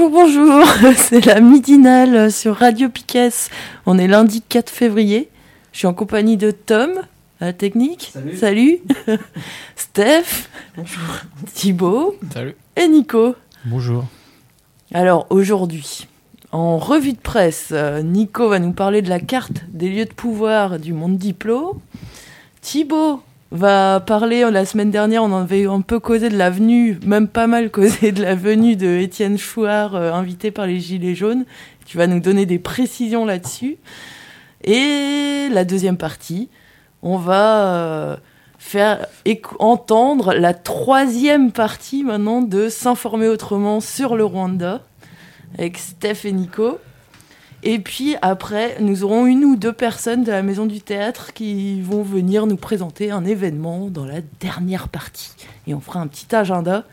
Bonjour, bonjour, c'est la midinale sur Radio Piquet. On est lundi 4 février. Je suis en compagnie de Tom, à la technique. Salut. Steph. Bonjour. Thibaut. Salut. Et Nico. Bonjour. Alors aujourd'hui, en revue de presse, euh, Nico va nous parler de la carte des lieux de pouvoir du monde diplo. Thibaut va parler, la semaine dernière, on en avait un peu causé de la venue, même pas mal causé de la venue de Étienne Chouard, euh, invité par les Gilets jaunes. Tu vas nous donner des précisions là-dessus. Et la deuxième partie, on va euh, faire entendre la troisième partie maintenant de S'informer autrement sur le Rwanda avec Steph et Nico. Et puis après, nous aurons une ou deux personnes de la Maison du Théâtre qui vont venir nous présenter un événement dans la dernière partie. Et on fera un petit agenda.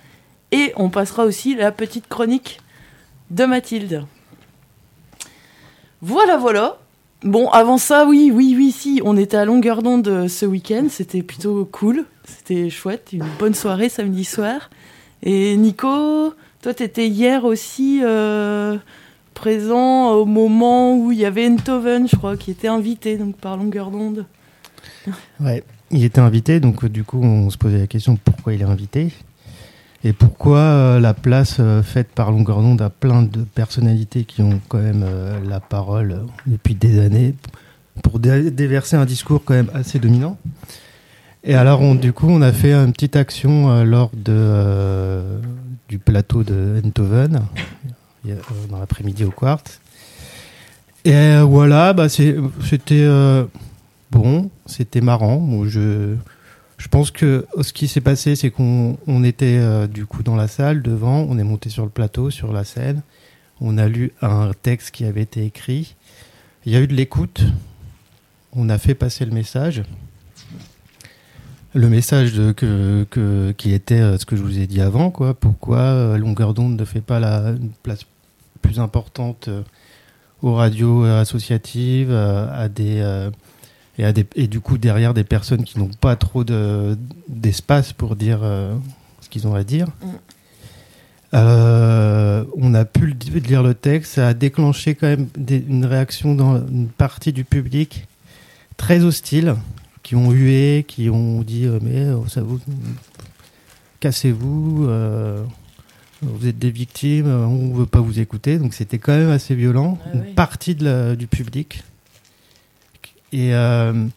Et on passera aussi la petite chronique de Mathilde. Voilà, voilà. Bon, avant ça, oui, oui, oui, si, on était à longueur d'onde euh, ce week-end, c'était plutôt cool, c'était chouette, une bonne soirée samedi soir. Et Nico, toi, t'étais hier aussi euh, présent au moment où il y avait Enthoven, je crois, qui était invité donc par longueur d'onde. Ouais, il était invité, donc du coup, on se posait la question pourquoi il est invité. Et pourquoi euh, la place euh, faite par longueur d'onde à plein de personnalités qui ont quand même euh, la parole depuis des années pour déverser un discours quand même assez dominant Et alors, on, du coup, on a fait une petite action lors de, du plateau de Enthoven, dans l'après-midi au Quartz. Et voilà, bah, c'était bon, c'était marrant. Moi, je je pense que ce qui s'est passé, c'est qu'on était euh, du coup dans la salle devant, on est monté sur le plateau, sur la scène, on a lu un texte qui avait été écrit, il y a eu de l'écoute, on a fait passer le message. Le message de, que, qui était euh, ce que je vous ai dit avant, quoi. Pourquoi euh, Longueur d'onde ne fait pas la place plus importante aux radios associatives, à des et, du coup derrière des personnes qui n'ont pas trop d'espace pour dire euh, ce qu'ils ont à dire. Mm. Euh, on a pu lire le texte, ça a déclenché quand même une réaction dans une partie du public très hostile, qui ont hué, qui ont dit euh, mais ça vous cassez-vous, vous êtes des victimes, on veut pas vous écouter, donc c'était quand même assez violent. une partie du public et, euh,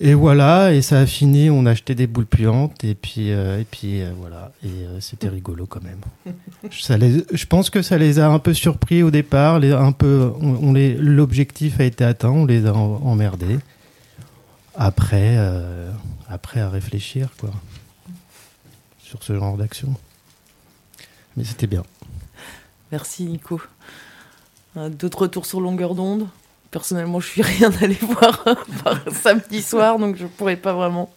et voilà, et ça a fini, on a acheté des boules puantes, et puis, euh, et puis euh, voilà, et c'était rigolo quand même. ça les, je pense que ça les a un peu surpris au départ, les, un peu, on, les, l'objectif a été atteint, on les a emmerdés. Après, après à réfléchir, quoi, sur ce genre d'action. Mais c'était bien. Merci Nico. D'autres retours sur longueur d'onde? Personnellement, je suis rien allé voir samedi soir, donc je pourrais pas vraiment.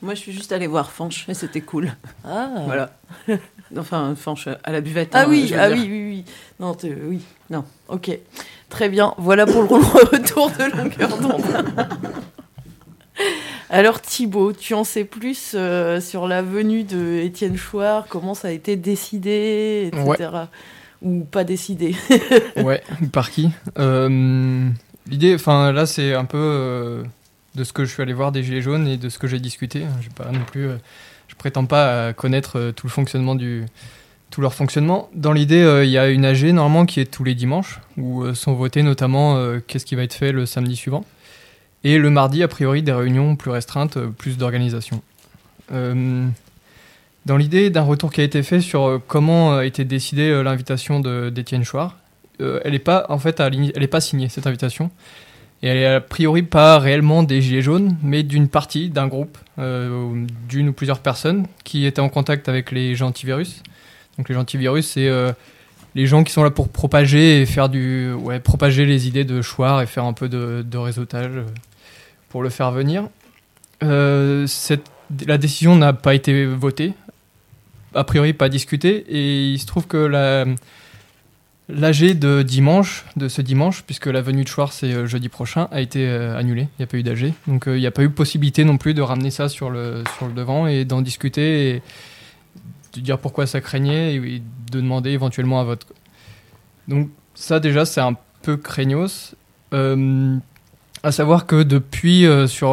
Moi, je suis juste allé voir Fanche et c'était cool. Ah. Voilà. Enfin, Fanche à la buvette. Ah hein, oui, ah oui, oui, oui. Non, oui, non. Ok, très bien. Voilà pour le retour de longueur d'onde. Alors Thibaut, tu en sais plus euh, sur la venue de Étienne Chouard, comment ça a été décidé, etc. Ou pas décidé? Ouais, par qui? Euh, L'idée, enfin là, c'est un peu euh, de ce que je suis allé voir des Gilets jaunes et de ce que j'ai discuté. Je pas non plus, je prétends pas connaître tout le fonctionnement du, tout leur fonctionnement. Dans l'idée, il y a une AG normalement qui est tous les dimanches où sont votés notamment qu'est-ce qui va être fait le samedi suivant. Et le mardi, a priori, des réunions plus restreintes, plus d'organisation. dans l'idée d'un retour qui a été fait sur comment a été décidée l'invitation d'Étienne Chouard, euh, elle n'est pas en fait, pas signée cette invitation. Et elle est a priori pas réellement des Gilets jaunes, mais d'une partie, d'un groupe, euh, d'une ou plusieurs personnes qui étaient en contact avec les gens antivirus. Donc les gens antivirus, c'est euh, les gens qui sont là pour propager et faire du, ouais, propager les idées de choix et faire un peu de, de réseautage euh, pour le faire venir. Euh, la décision n'a pas été votée, a priori pas discutée, et il se trouve que la L'AG de dimanche, de ce dimanche, puisque la venue de Schwartz c'est euh, jeudi prochain, a été euh, annulée. Il n'y a pas eu d'AG. Donc il n'y a pas eu possibilité non plus de ramener ça sur le, devant et d'en discuter et de dire pourquoi ça craignait et de demander éventuellement un vote. Donc ça déjà c'est un peu craignos. À savoir que depuis, sur,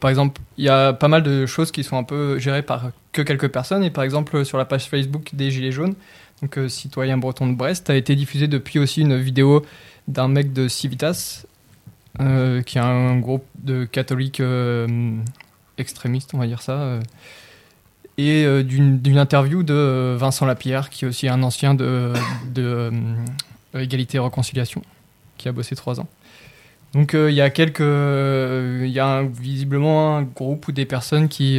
par exemple, il y a pas mal de choses qui sont un peu gérées par que quelques personnes. Et par exemple, sur la page Facebook des Gilets jaunes, donc euh, citoyen breton de Brest, a été diffusée depuis aussi une vidéo d'un mec de Civitas, euh, qui est un groupe de catholiques euh, extrémistes, on va dire ça, et d'une interview de Vincent Lapierre, qui est aussi un ancien de, de Égalité et Réconciliation, qui a bossé trois ans. Donc il y a quelques, il y a visiblement un groupe ou des personnes qui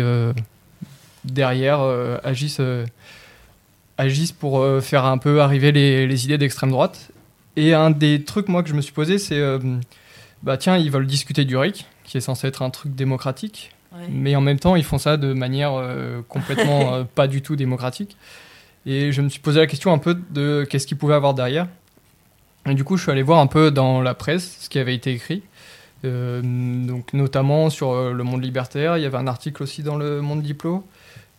derrière agissent agissent pour euh, faire un peu arriver les, les idées d'extrême droite. Et un des trucs, moi, que je me suis posé, c'est euh, bah tiens, ils veulent discuter du RIC, qui est censé être un truc démocratique, Ouais. mais en même temps, ils font ça de manière euh, complètement euh, pas du tout démocratique. Et je me suis posé la question un peu de qu'est-ce qu'ils pouvaient avoir derrière. Du coup, je suis allé voir un peu dans la presse ce qui avait été écrit. Euh, donc, notamment sur euh, le monde libertaire. Il y avait un article aussi dans le monde diplo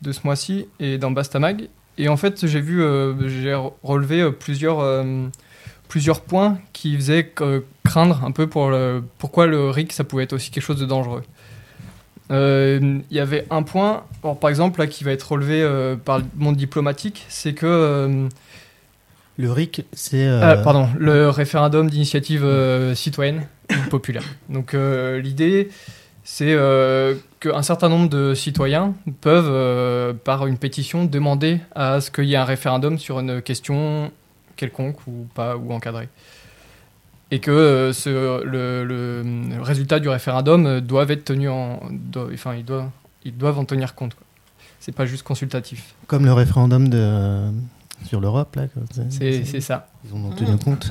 de ce mois-ci et dans Bastamag. Et en fait, j'ai vu, euh, j'ai relevé plusieurs, plusieurs points qui faisaient craindre un peu pourquoi le RIC, ça pouvait être aussi quelque chose de dangereux. Il y avait un point, par exemple, qui va être relevé par le monde diplomatique, c'est que, Le RIC, c'est. euh, ah, pardon, le référendum d'initiative euh, citoyenne populaire. Donc euh, l'idée, c'est qu'un certain nombre de citoyens peuvent, par une pétition, demander à ce qu'il y ait un référendum sur une question quelconque ou pas ou encadrée. Et que euh, ce- le, le résultat du référendum euh, doivent être tenus en, doit- enfin ils doivent, ils doivent en tenir compte. C'est pas juste consultatif. Comme le référendum de, sur l'Europe, là. c'est ça. Ils en ont tenu compte.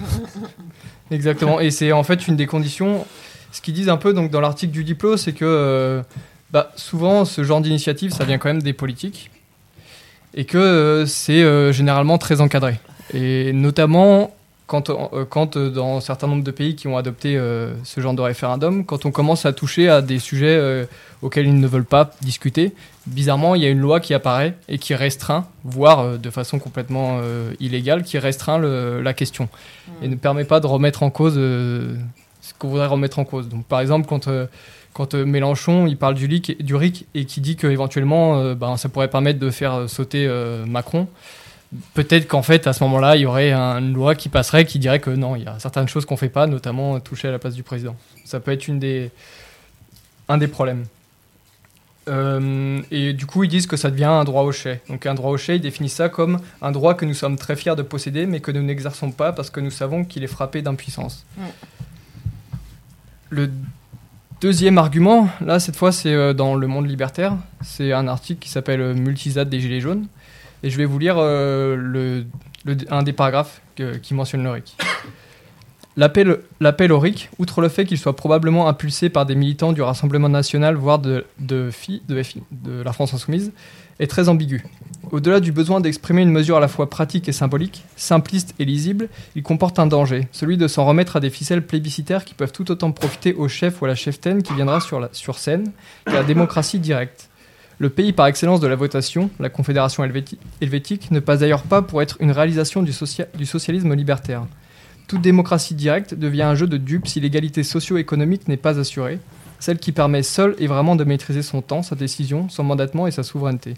Exactement. Et c'est en fait une des conditions. Ce qu'ils disent un peu donc dans l'article du diplôme, c'est que euh, bah, souvent ce genre d'initiative, ça vient quand même des politiques et que euh, c'est euh, généralement très encadré. Et notamment quand, euh, quand euh, dans un certain nombre de pays qui ont adopté euh, ce genre de référendum, quand on commence à toucher à des sujets euh, auxquels ils ne veulent pas discuter, bizarrement, il y a une loi qui apparaît et qui restreint, voire euh, de façon complètement illégale, qui restreint le- la question et ne permet pas de remettre en cause ce qu'on voudrait remettre en cause. Donc, par exemple, quand, quand Mélenchon il parle du, LIC, du RIC et qui dit qu'éventuellement euh, ben, ça pourrait permettre de faire sauter euh, Macron, peut-être qu'en fait, à ce moment-là, il y aurait un- une loi qui passerait qui dirait que non, il y a certaines choses qu'on fait pas, notamment toucher à la place du président. Ça peut être une des, un des problèmes. Euh, et du coup, ils disent que ça devient un droit au chai. Donc, un droit au chai, ils définissent ça comme un droit que nous sommes très fiers de posséder, mais que nous n'exerçons pas parce que nous savons qu'il est frappé d'impuissance. Le deuxième argument, là, cette fois, c'est euh, dans Le Monde Libertaire. C'est un article qui s'appelle euh, Multisat des Gilets jaunes. Et je vais vous lire euh, un des paragraphes qui mentionne le RIC. L'appel au RIC, outre le fait qu'il soit probablement impulsé par des militants du Rassemblement national, voire de, FI, de, la France insoumise, est très ambigu. Au-delà du besoin d'exprimer une mesure à la fois pratique et symbolique, simpliste et lisible, il comporte un danger, celui de s'en remettre à des ficelles plébiscitaires qui peuvent tout autant profiter au chef ou à la cheftaine qui viendra sur, sur scène qu'à la démocratie directe. Le pays par excellence de la votation, la Confédération helvéti- helvétique, ne passe d'ailleurs pas pour être une réalisation du, socia- du socialisme libertaire. Toute démocratie directe devient un jeu de dupes si l'égalité socio-économique n'est pas assurée, celle qui permet seule et vraiment de maîtriser son temps, sa décision, son mandatement et sa souveraineté.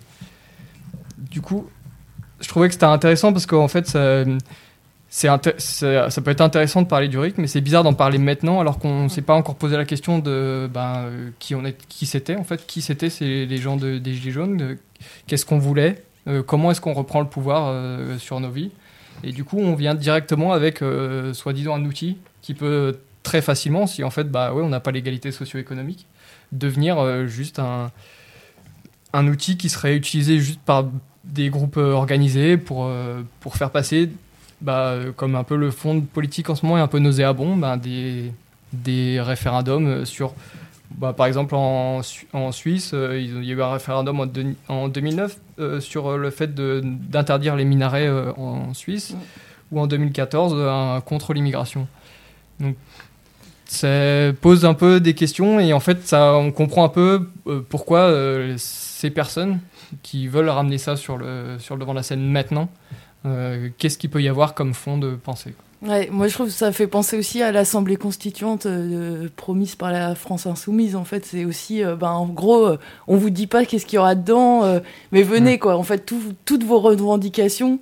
Du coup, je trouvais que c'était intéressant parce qu'en fait, ça, ça, ça peut être intéressant de parler du RIC, mais c'est bizarre d'en parler maintenant alors qu'on ne s'est pas encore posé la question de ben, euh, qui, on est, qui c'était en fait, qui c'était c'est les gens de- des Gilets jaunes, qu'est-ce qu'on voulait, euh, comment est-ce qu'on reprend le pouvoir euh, sur nos vies? Et du coup, on vient directement avec, euh, soi-disant, un outil qui peut très facilement, si en fait, bah ouais, on n'a pas l'égalité socio-économique, devenir euh, juste un, un outil qui serait utilisé juste par des groupes euh, organisés pour, euh, pour faire passer, bah, euh, comme un peu le fond politique en ce moment est un peu nauséabond, bah, des, des référendums euh, sur, bah, par exemple en, Su- en Suisse, euh, il y a eu un référendum en, deux- en 2009 euh, sur le fait d'interdire les minarets euh, en Suisse, ou en 2014 euh, un contre l'immigration. Donc ça pose un peu des questions et en fait ça, on comprend un peu pourquoi ces personnes qui veulent ramener ça sur le, sur le devant de la scène maintenant, euh, qu'est-ce qu'il peut y avoir comme fond de pensée Ouais, moi je trouve que ça fait penser aussi à l'Assemblée constituante euh, promise par la France insoumise. En fait, c'est aussi, euh, ben, en gros, euh, on vous dit pas qu'est-ce qu'il y aura dedans, mais venez quoi. En fait, tout- toutes vos revendications,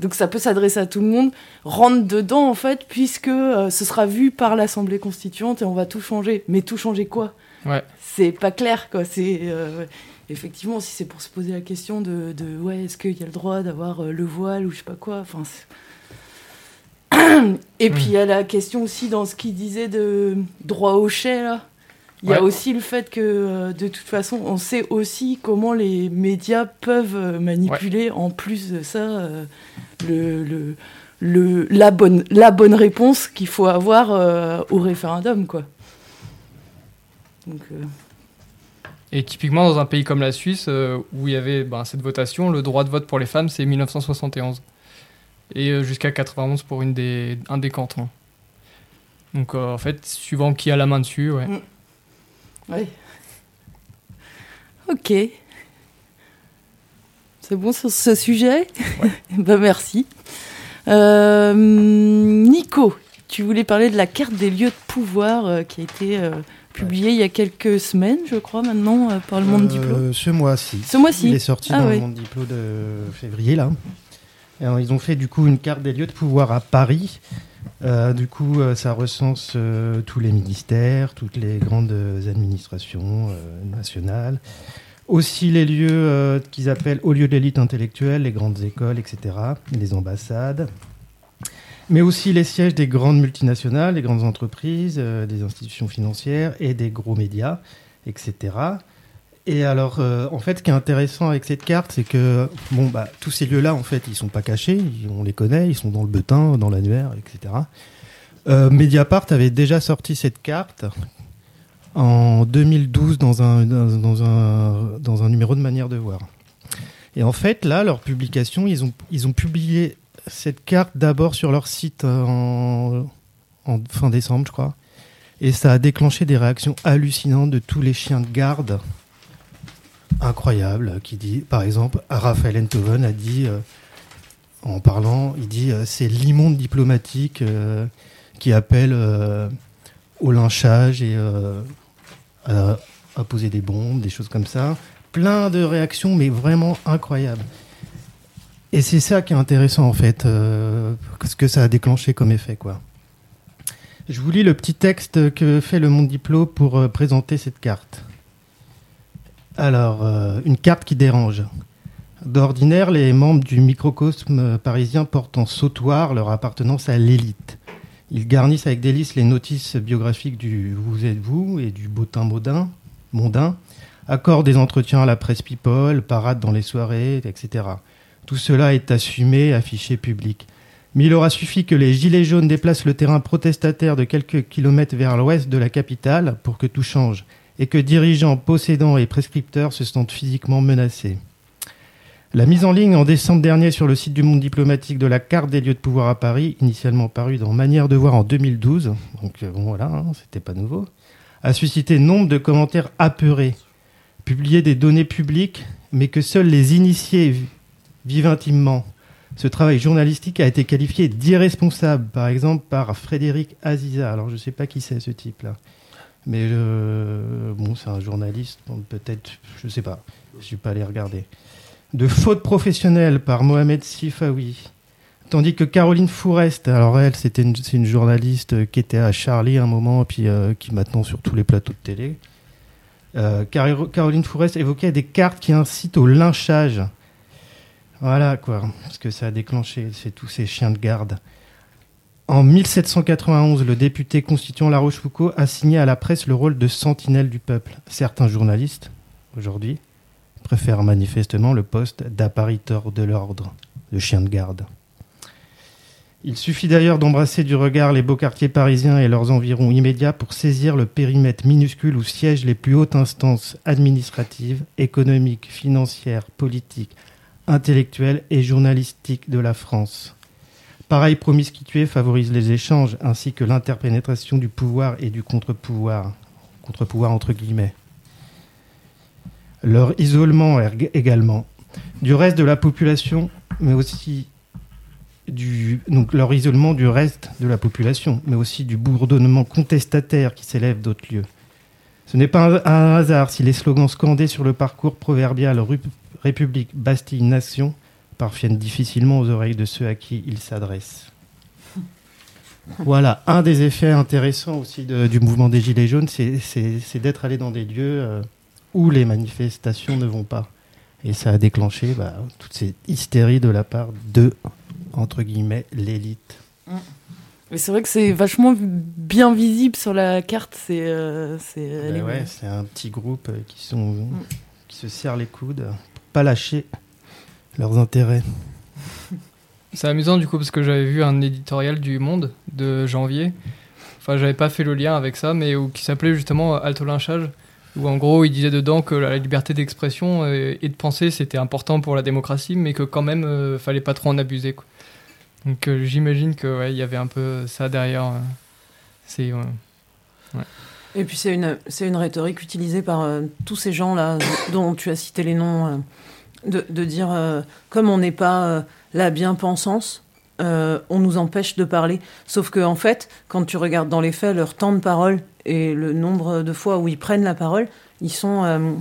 donc ça peut s'adresser à tout le monde, rentrent dedans en fait, puisque ce sera vu par l'Assemblée constituante et on va tout changer. Mais tout changer quoi? Ouais. C'est pas clair quoi. C'est effectivement si c'est pour se poser la question de, de ouais, est-ce qu'il y a le droit d'avoir euh, le voile ou je sais pas quoi. Enfin. et puis il y a la question aussi dans ce qu'il disait de droit au chai là. Il y a aussi le fait que euh, de toute façon on sait aussi comment les médias peuvent euh, manipuler en plus de ça euh, le, le, le- la, bonne, la bonne réponse qu'il faut avoir euh, au référendum quoi. Donc, Et typiquement dans un pays comme la Suisse, euh, où il y avait ben, cette votation, le droit de vote pour les femmes, c'est 1971. Et euh, jusqu'à 91 pour une des, un des cantons. Donc euh, en fait, suivant qui a la main dessus, ouais. ouais. Ok. C'est bon sur ce sujet Ben merci. Nico, tu voulais parler de la carte des lieux de pouvoir qui a été publiée il y a quelques semaines, je crois, maintenant, euh, par le Monde Diplôme. Euh, Ce mois-ci. Ce mois-ci. Il est sorti Ah dans le Monde Diplôme de février, là. Alors, ils ont fait du coup une carte des lieux de pouvoir à Paris. Euh, du coup, euh, ça recense euh, tous les ministères, toutes les grandes administrations nationales. Aussi les lieux qu'ils appellent hauts lieux d'élite intellectuelle, les grandes écoles, etc., les ambassades. Mais aussi les sièges des grandes multinationales, des grandes entreprises, euh, des institutions financières et des gros médias, etc. Et alors, euh, en fait, ce qui est intéressant avec cette carte, c'est que bon, bah, tous ces lieux-là, en fait, ils sont pas cachés, on les connaît, ils sont dans le butin, dans l'annuaire, etc. Euh, Mediapart avait déjà sorti cette carte en 2012 dans un, dans un, dans un numéro de manière de voir. Et en fait, là, leur publication, ils ont, ils ont publié cette carte d'abord sur leur site euh, en, fin décembre, je crois. Et ça a déclenché des réactions hallucinantes de tous les chiens de garde incroyable qui dit, par exemple, Raphaël Enthoven a dit, euh, en parlant, il dit, euh, c'est l'immonde diplomatique qui appelle au lynchage et à poser des bombes, des choses comme ça. Plein de réactions, mais vraiment incroyables. Et c'est ça qui est intéressant en fait, euh, ce que ça a déclenché comme effet, quoi. Je vous lis le petit texte que fait le Monde Diplo pour euh, présenter cette carte. Alors, euh, une carte qui dérange. D'ordinaire, les membres du microcosme parisien portent en sautoir leur appartenance à l'élite. Ils garnissent avec délice les notices biographiques du Vous êtes vous et du Botin Baudin, mondain, accordent des entretiens à la presse people, paradent dans les soirées, etc. Tout cela est assumé, affiché public. Mais il aura suffi que les Gilets jaunes déplacent le terrain protestataire de quelques kilomètres vers l'ouest de la capitale pour que tout change et que dirigeants, possédants et prescripteurs se sentent physiquement menacés. La mise en ligne en décembre dernier sur le site du Monde diplomatique de la carte des lieux de pouvoir à Paris, initialement parue dans Manière de voir en 2012, donc euh, bon voilà, hein, c'était pas nouveau, a suscité nombre de commentaires apeurés, publié des données publiques, mais que seuls les initiés vivent intimement. Ce travail journalistique a été qualifié d'irresponsable, par exemple par Frédéric Aziza. Alors je ne sais pas qui c'est ce type-là. Mais euh, bon, c'est un journaliste, peut-être, je sais pas, je suis pas allé regarder. De faute professionnelle par Mohamed Sifawi. Tandis que Caroline Fourest, alors elle, c'était une, journaliste qui était à Charlie un moment, puis euh, qui maintenant sur tous les plateaux de télé. Euh, Caro- Caroline Fourest évoquait des cartes qui incitent au lynchage. Voilà quoi, ce que ça a déclenché, c'est tous ces chiens de garde. En 1791, le député constituant La Rochefoucauld a signé à la presse le rôle de sentinelle du peuple. Certains journalistes, aujourd'hui, préfèrent manifestement le poste d'appariteur de l'ordre, de chien de garde. Il suffit d'ailleurs d'embrasser du regard les beaux quartiers parisiens et leurs environs immédiats pour saisir le périmètre minuscule où siègent les plus hautes instances administratives, économiques, financières, politiques, intellectuelles et journalistiques de la France. Pareille promiscuité favorise les échanges ainsi que l'interpénétration du pouvoir et du contre-pouvoir, contre-pouvoir entre guillemets. Leur isolement également du reste de la population, mais aussi du, donc leur isolement du reste de la population, mais aussi du bourdonnement contestataire qui s'élève d'autres lieux. Ce n'est pas un hasard si les slogans scandés sur le parcours proverbial République, Bastille, Nation parviennent difficilement aux oreilles de ceux à qui ils s'adressent. Voilà, un des effets intéressants aussi du mouvement des Gilets jaunes, c'est d'être allé dans des lieux euh, où les manifestations ne vont pas. Et ça a déclenché bah, toute cette hystérie de la part de entre guillemets, l'élite. Mais c'est vrai que c'est vachement bien visible sur la carte. C'est euh, ben ouais, c'est un petit groupe euh, qui, sont, mm. qui se serrent les coudes pour pas lâcher leurs intérêts. C'est amusant du coup parce que j'avais vu un éditorial du Monde de janvier. Enfin, j'avais pas fait le lien avec ça, mais où, qui s'appelait justement Alto Lynchage, où en gros il disait dedans que la liberté d'expression et de penser c'était important pour la démocratie, mais que quand même euh, fallait pas trop en abuser. Quoi. Donc euh, j'imagine que il y avait un peu ça derrière. Euh. Et puis c'est une c'est une rhétorique utilisée par euh, tous ces gens là dont tu as cité les noms de, de, dire comme on n'est pas la bien-pensance, on nous empêche de parler. Sauf que en fait, quand tu regardes dans les faits leur temps de parole et le nombre de fois où ils prennent la parole, ils sont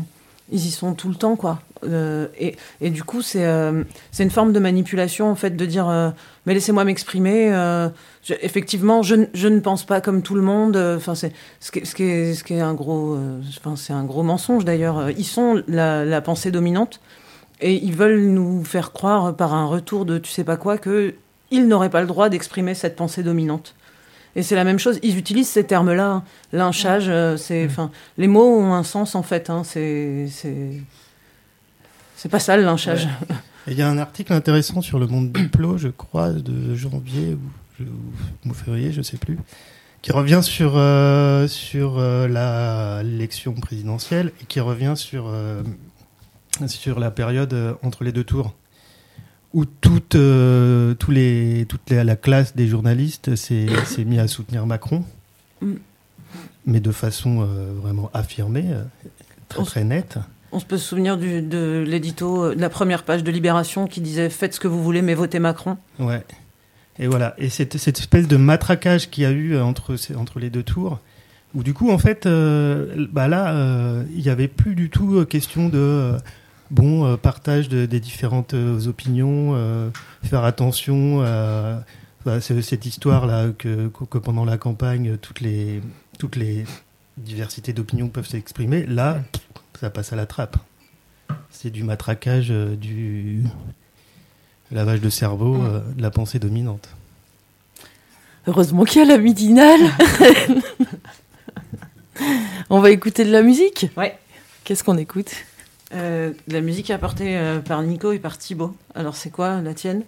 ils y sont tout le temps quoi. Euh, et, et, du coup, c'est euh, une forme de manipulation, en fait, de dire euh, Mais laissez-moi m'exprimer. effectivement, je, je, ne pense pas comme tout le monde. Enfin, c'est ce qui, ce, qui est, ce qui est un gros, enfin, c'est un gros mensonge d'ailleurs. Ils sont la, la, pensée dominante et ils veulent nous faire croire par un retour de tu sais pas quoi que ils n'auraient pas le droit d'exprimer cette pensée dominante. Et c'est la même chose. Ils utilisent ces termes-là, hein. lynchage. c'est, enfin, les mots ont un sens en fait. Hein. c'est c'est pas ça le lynchage. Il y a un article intéressant sur le monde diplôme, je crois, de janvier ou, février, je sais plus, qui revient sur, euh, sur euh, l'élection présidentielle et qui revient sur, euh, sur la période entre les deux tours où toute, tous les, toute la classe des journalistes s'est mis à soutenir Macron, mm. mais de façon vraiment affirmée, très, très nette. On se peut se souvenir de l'édito, euh, de la première page de Libération qui disait Faites ce que vous voulez, mais votez Macron. Ouais. Et voilà. Et cette, cette espèce de matraquage qu'il y a eu euh, entre, entre les deux tours, où du coup, en fait, euh, bah là, il n'y avait plus du tout question de. bon, partage de, des différentes opinions, faire attention à bah, cette histoire-là que, que, pendant la campagne, toutes les, toutes les diversités d'opinions peuvent s'exprimer. Là, ça passe à la trappe. C'est du matraquage, euh, du lavage de cerveau, mm. euh, de la pensée dominante. Heureusement qu'il y a la midinale. On va écouter de la musique Ouais. Qu'est-ce qu'on écoute euh, La musique apportée par Nico et par Thibaut. Alors c'est quoi la tienne,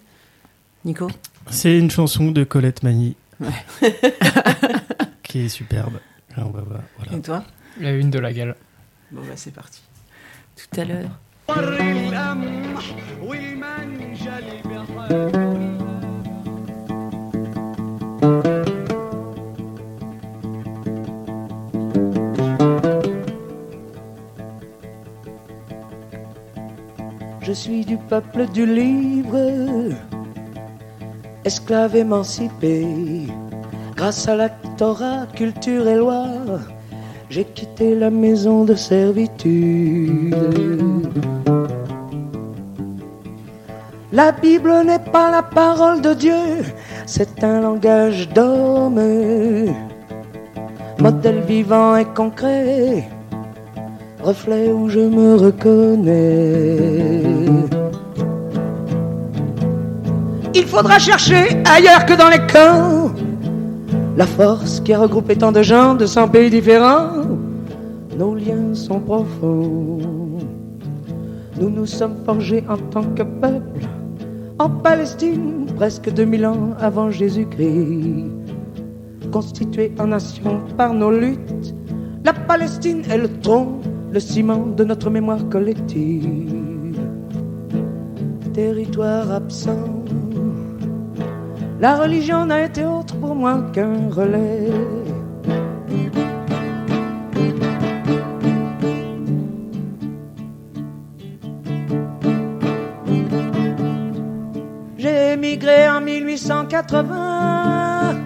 Nico? C'est une chanson de Colette Mani. qui est superbe. Et toi? La une de la gale. Bon bah c'est parti. Tout à l'heure. Je suis du peuple du livre, esclave émancipé, grâce à la Torah, culture et loi j'ai quitté la maison de servitude. La Bible n'est pas la parole de Dieu, c'est un langage d'homme, modèle vivant et concret, reflet où je me reconnais. Il faudra chercher ailleurs que dans les camps la force qui a regroupé tant de gens de cent pays différents. Nos liens sont profonds. Nous nous sommes forgés en tant que peuple en Palestine, presque 2000 ans avant Jésus-Christ. Constituée en nation par nos luttes, la Palestine est le tronc, le ciment de notre mémoire collective. Territoire absent, la religion n'a été autre pour moi qu'un relais. 1880.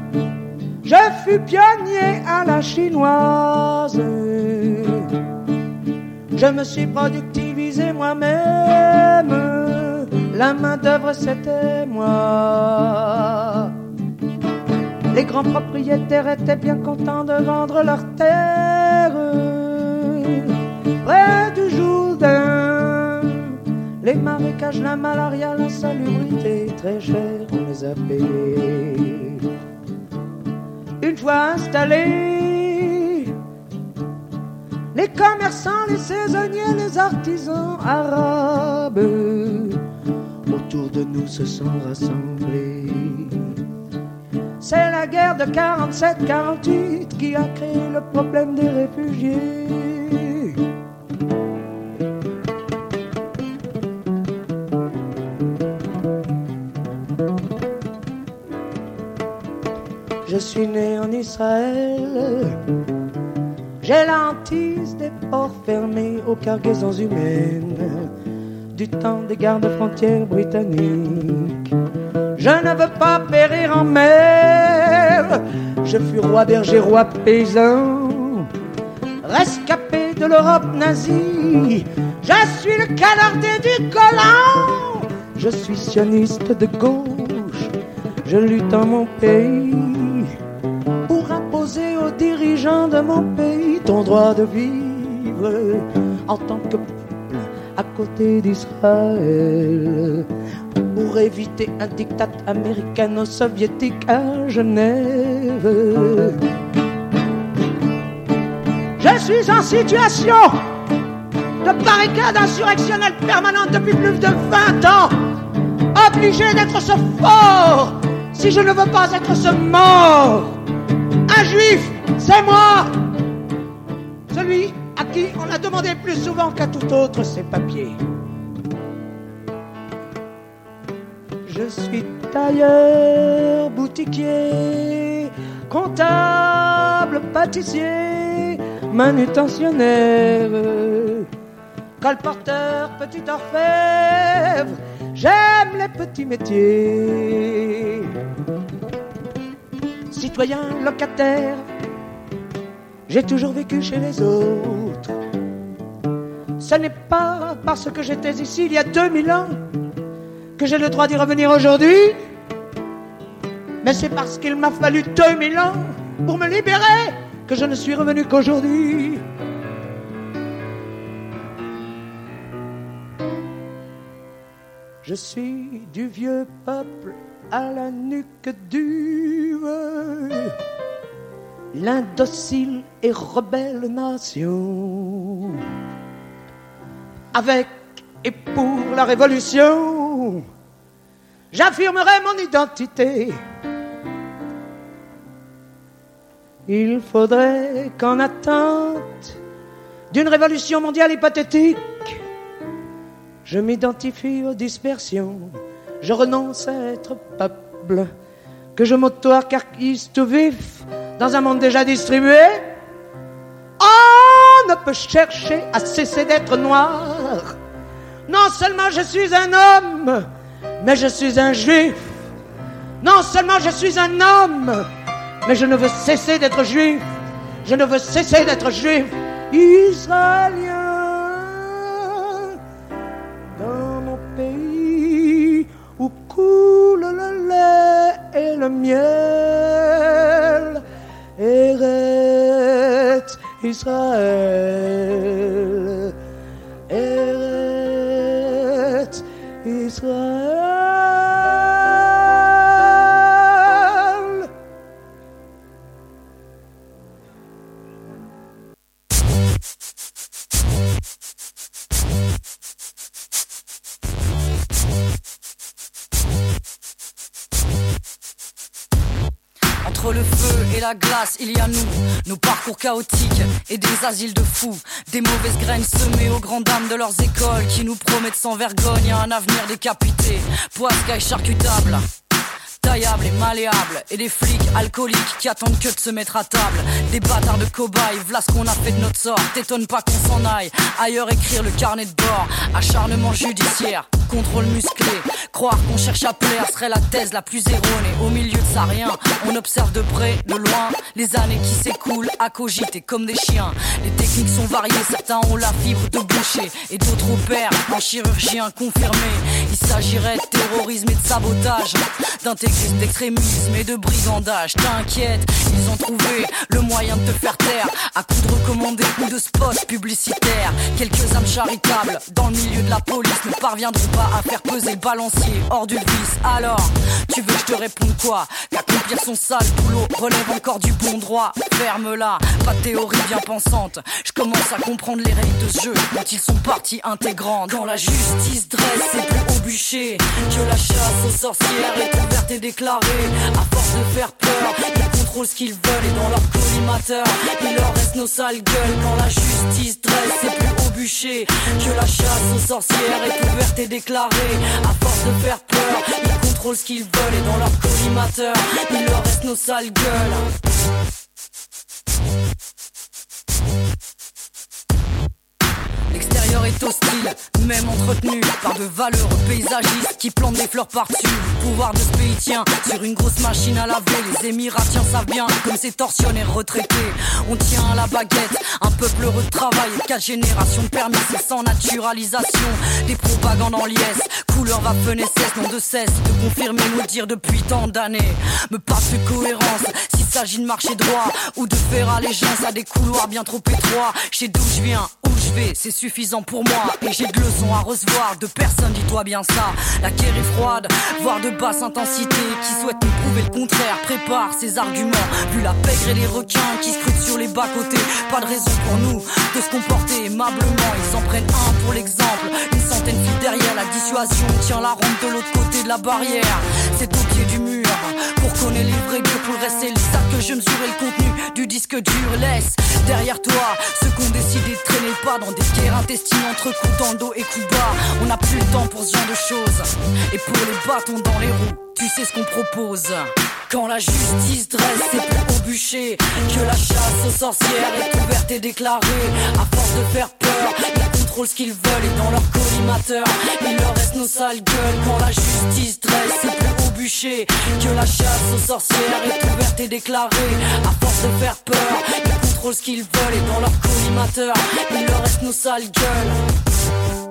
Je fus pionnier à la chinoise. Je me suis productivisé moi-même. La main-d'œuvre, c'était moi. Les grands propriétaires étaient bien contents de vendre leurs terres. Les marécages, la malaria, la salubrité, très cher, on les a payés. Une fois installés, les commerçants, les saisonniers, les artisans arabes autour de nous se sont rassemblés. C'est la guerre de 47-48 qui a créé le problème des réfugiés. Je suis né en Israël. J'ai l'antise des ports fermés aux cargaisons humaines du temps des gardes frontières britanniques. Je ne veux pas périr en mer. Je fus roi berger, roi paysan, rescapé de l'Europe nazie. Je suis le canardé du Golan. Je suis sioniste de gauche. Je lutte en mon pays de mon pays ton droit de vivre en tant que peuple à côté d'Israël pour éviter un diktat américano-soviétique à Genève. Je suis en situation de barricade insurrectionnelle permanente depuis plus de 20 ans, obligé d'être ce fort si je ne veux pas être ce mort. Juif, c'est moi, celui à qui on a demandé plus souvent qu'à tout autre ses papiers. Je suis tailleur, boutiquier, comptable, pâtissier, manutentionnaire, colporteur, petit orfèvre, j'aime les petits métiers. Citoyen, locataire, j'ai toujours vécu chez les autres. Ce n'est pas parce que j'étais ici il y a 2000 ans que j'ai le droit d'y revenir aujourd'hui, mais c'est parce qu'il m'a fallu 2000 ans pour me libérer que je ne suis revenu qu'aujourd'hui. Je suis du vieux peuple à la nuque dure, l'indocile et rebelle nation. Avec et pour la révolution, j'affirmerai mon identité. Il faudrait qu'en attente d'une révolution mondiale hypothétique, je m'identifie aux dispersions, je renonce à être peuple, que je m'auto-arcarquise tout vif dans un monde déjà distribué. On ne peut chercher à cesser d'être noir. Non seulement je suis un homme, mais je suis un juif. Non seulement je suis un homme, mais je ne veux cesser d'être juif. Je ne veux cesser d'être juif israélien. Coule le lait et le miel, Eretz Israël. Le feu et la glace, il y a nous, nos parcours chaotiques et des asiles de fous, des mauvaises graines semées aux grandes dames de leurs écoles qui nous promettent sans vergogne un avenir décapité, et charcutable taillable et malléable. Et des flics alcooliques qui attendent que de se mettre à table. Des bâtards de cobayes, voilà ce qu'on a fait de notre sort. T'étonne pas qu'on s'en aille, ailleurs écrire le carnet de bord. Acharnement judiciaire, contrôle musclé. Croire qu'on cherche à plaire serait la thèse la plus erronée. Au milieu de ça rien, on observe de près, de loin Les années qui s'écoulent à cogiter comme des chiens. Les techniques sont variées, certains ont la fibre de boucher Et d'autres opèrent en chirurgien confirmé. Il s'agirait de terrorisme et de sabotage d'extrémisme et de brigandage. T'inquiète, ils ont trouvé le moyen de te faire taire à coups de recommandés ou de spots publicitaires. Quelques âmes charitables dans le milieu de la police ne parviendront pas à faire peser le balancier hors du vice. Alors, tu veux que je te réponde quoi? Qu'accomplir son sale boulot relève encore du bon droit. Ferme-la, pas de théorie bien pensante. Je commence à comprendre les règles de ce jeu dont ils sont partie intégrante. Quand la justice dresse ses plus au bûcher, que la chasse aux sorcières est ouverte et déclarée. À force de faire peur, ils contrôlent ce qu'ils veulent et dans leur collimateur, il leur reste nos sales gueules. Quand la justice dresse ses plus au bûcher, que la chasse aux sorcières est ouverte et déclarée. À force de faire peur, ils contrôlent ce qu'ils veulent et dans leur collimateur, il leur reste nos sales gueules. L'extérieur est hostile, même entretenu par de valeureux paysagistes qui plantent des fleurs par-dessus. Le pouvoir de ce pays tient sur une grosse machine à laver. Les Émiratiens savent bien, comme ces tortionnaires retraités. On tient à la baguette, un peuple heureux de travail. Quatre générations de permis, c'est sans naturalisation. Des propagandes en liesse, couleur va cesse, non de cesse de confirmer nous dire depuis tant d'années. Me passe de cohérence, s'il s'agit de marcher droit ou de faire allégeance à des couloirs bien trop étroits. Chez d'où je viens, où je vais, c'est suffisant pour moi. Et j'ai de leçons à recevoir de personne, dis-toi bien ça. La guerre est froide, voire de basse intensité. Qui souhaite nous prouver le contraire, prépare ses arguments. Vu la pègre et les requins qui scrutent sur les bas-côtés. Pas de raison pour nous de se comporter aimablement. Ils s'en prennent un pour l'exemple. Une centaine file derrière la dissuasion. Tient la rampe de l'autre côté de la barrière. C'est au pied du Pour connaître les vrais pour le reste, ils savent que je mesurais le contenu du disque dur. Laisse derrière toi ceux qu'on décidé de traîner pas dans des guerres intestines entre coups dans le dos et coups bas. On n'a plus le temps pour ce genre de choses. Et pour les bâtons dans les roues, tu sais ce qu'on propose. Quand la justice dresse ses plus au bûcher, que la chasse aux sorcières est ouverte et déclarée. À force de faire peur, ils contrôlent ce qu'ils veulent et dans leur collimateur, il leur reste nos sales gueules. Quand la justice dresse ses plus que la chasse aux sorcières est ouverte et déclarée. À force de faire peur, ils contrôlent ce qu'ils veulent et dans leur collimateur, il leur reste nos sales gueules.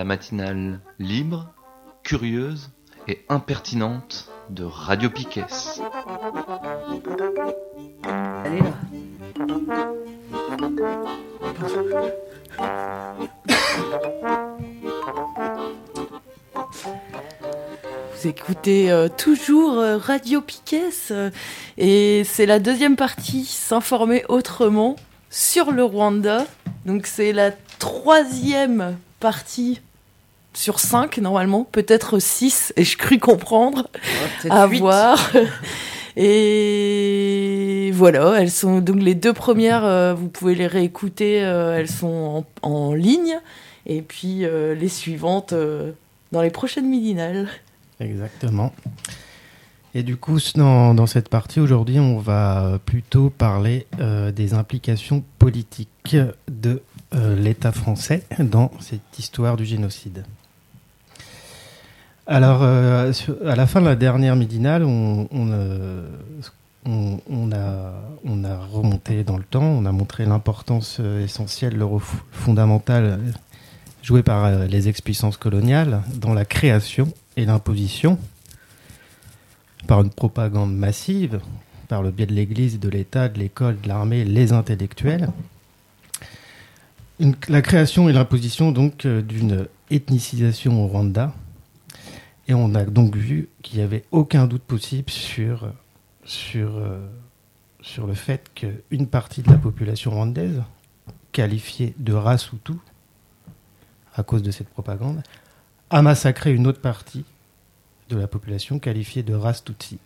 La matinale libre, curieuse et impertinente de Radio Piquet. Là. Vous écoutez euh, toujours euh, Radio Piquet euh, et c'est la deuxième partie, s'informer autrement sur le Rwanda. Donc c'est la troisième partie sur cinq normalement, peut-être six, et je crus comprendre à voir. Et voilà, elles sont donc les deux premières, euh, vous pouvez les réécouter, euh, elles sont en, en ligne, et puis euh, les suivantes euh, dans les prochaines midinales. Exactement. Et du coup, dans, dans cette partie, aujourd'hui, on va plutôt parler euh, des implications politiques de euh, l'État français dans cette histoire du génocide. Alors, euh, à la fin de la dernière midinale, euh, on, a, on a remonté dans le temps, on a montré l'importance euh, essentielle, le rôle fondamental joué par les ex-puissances coloniales dans la création et l'imposition par une propagande massive, par le biais de l'Église, de l'État, de l'école, de l'armée, les intellectuels. la création et l'imposition donc d'une ethnicisation au Rwanda. Et on a donc vu qu'il n'y avait aucun doute possible sur sur, euh, sur le fait qu'une partie de la population rwandaise, qualifiée de race ou tout, à cause de cette propagande, a massacré une autre partie de la population qualifiée de race tutsi.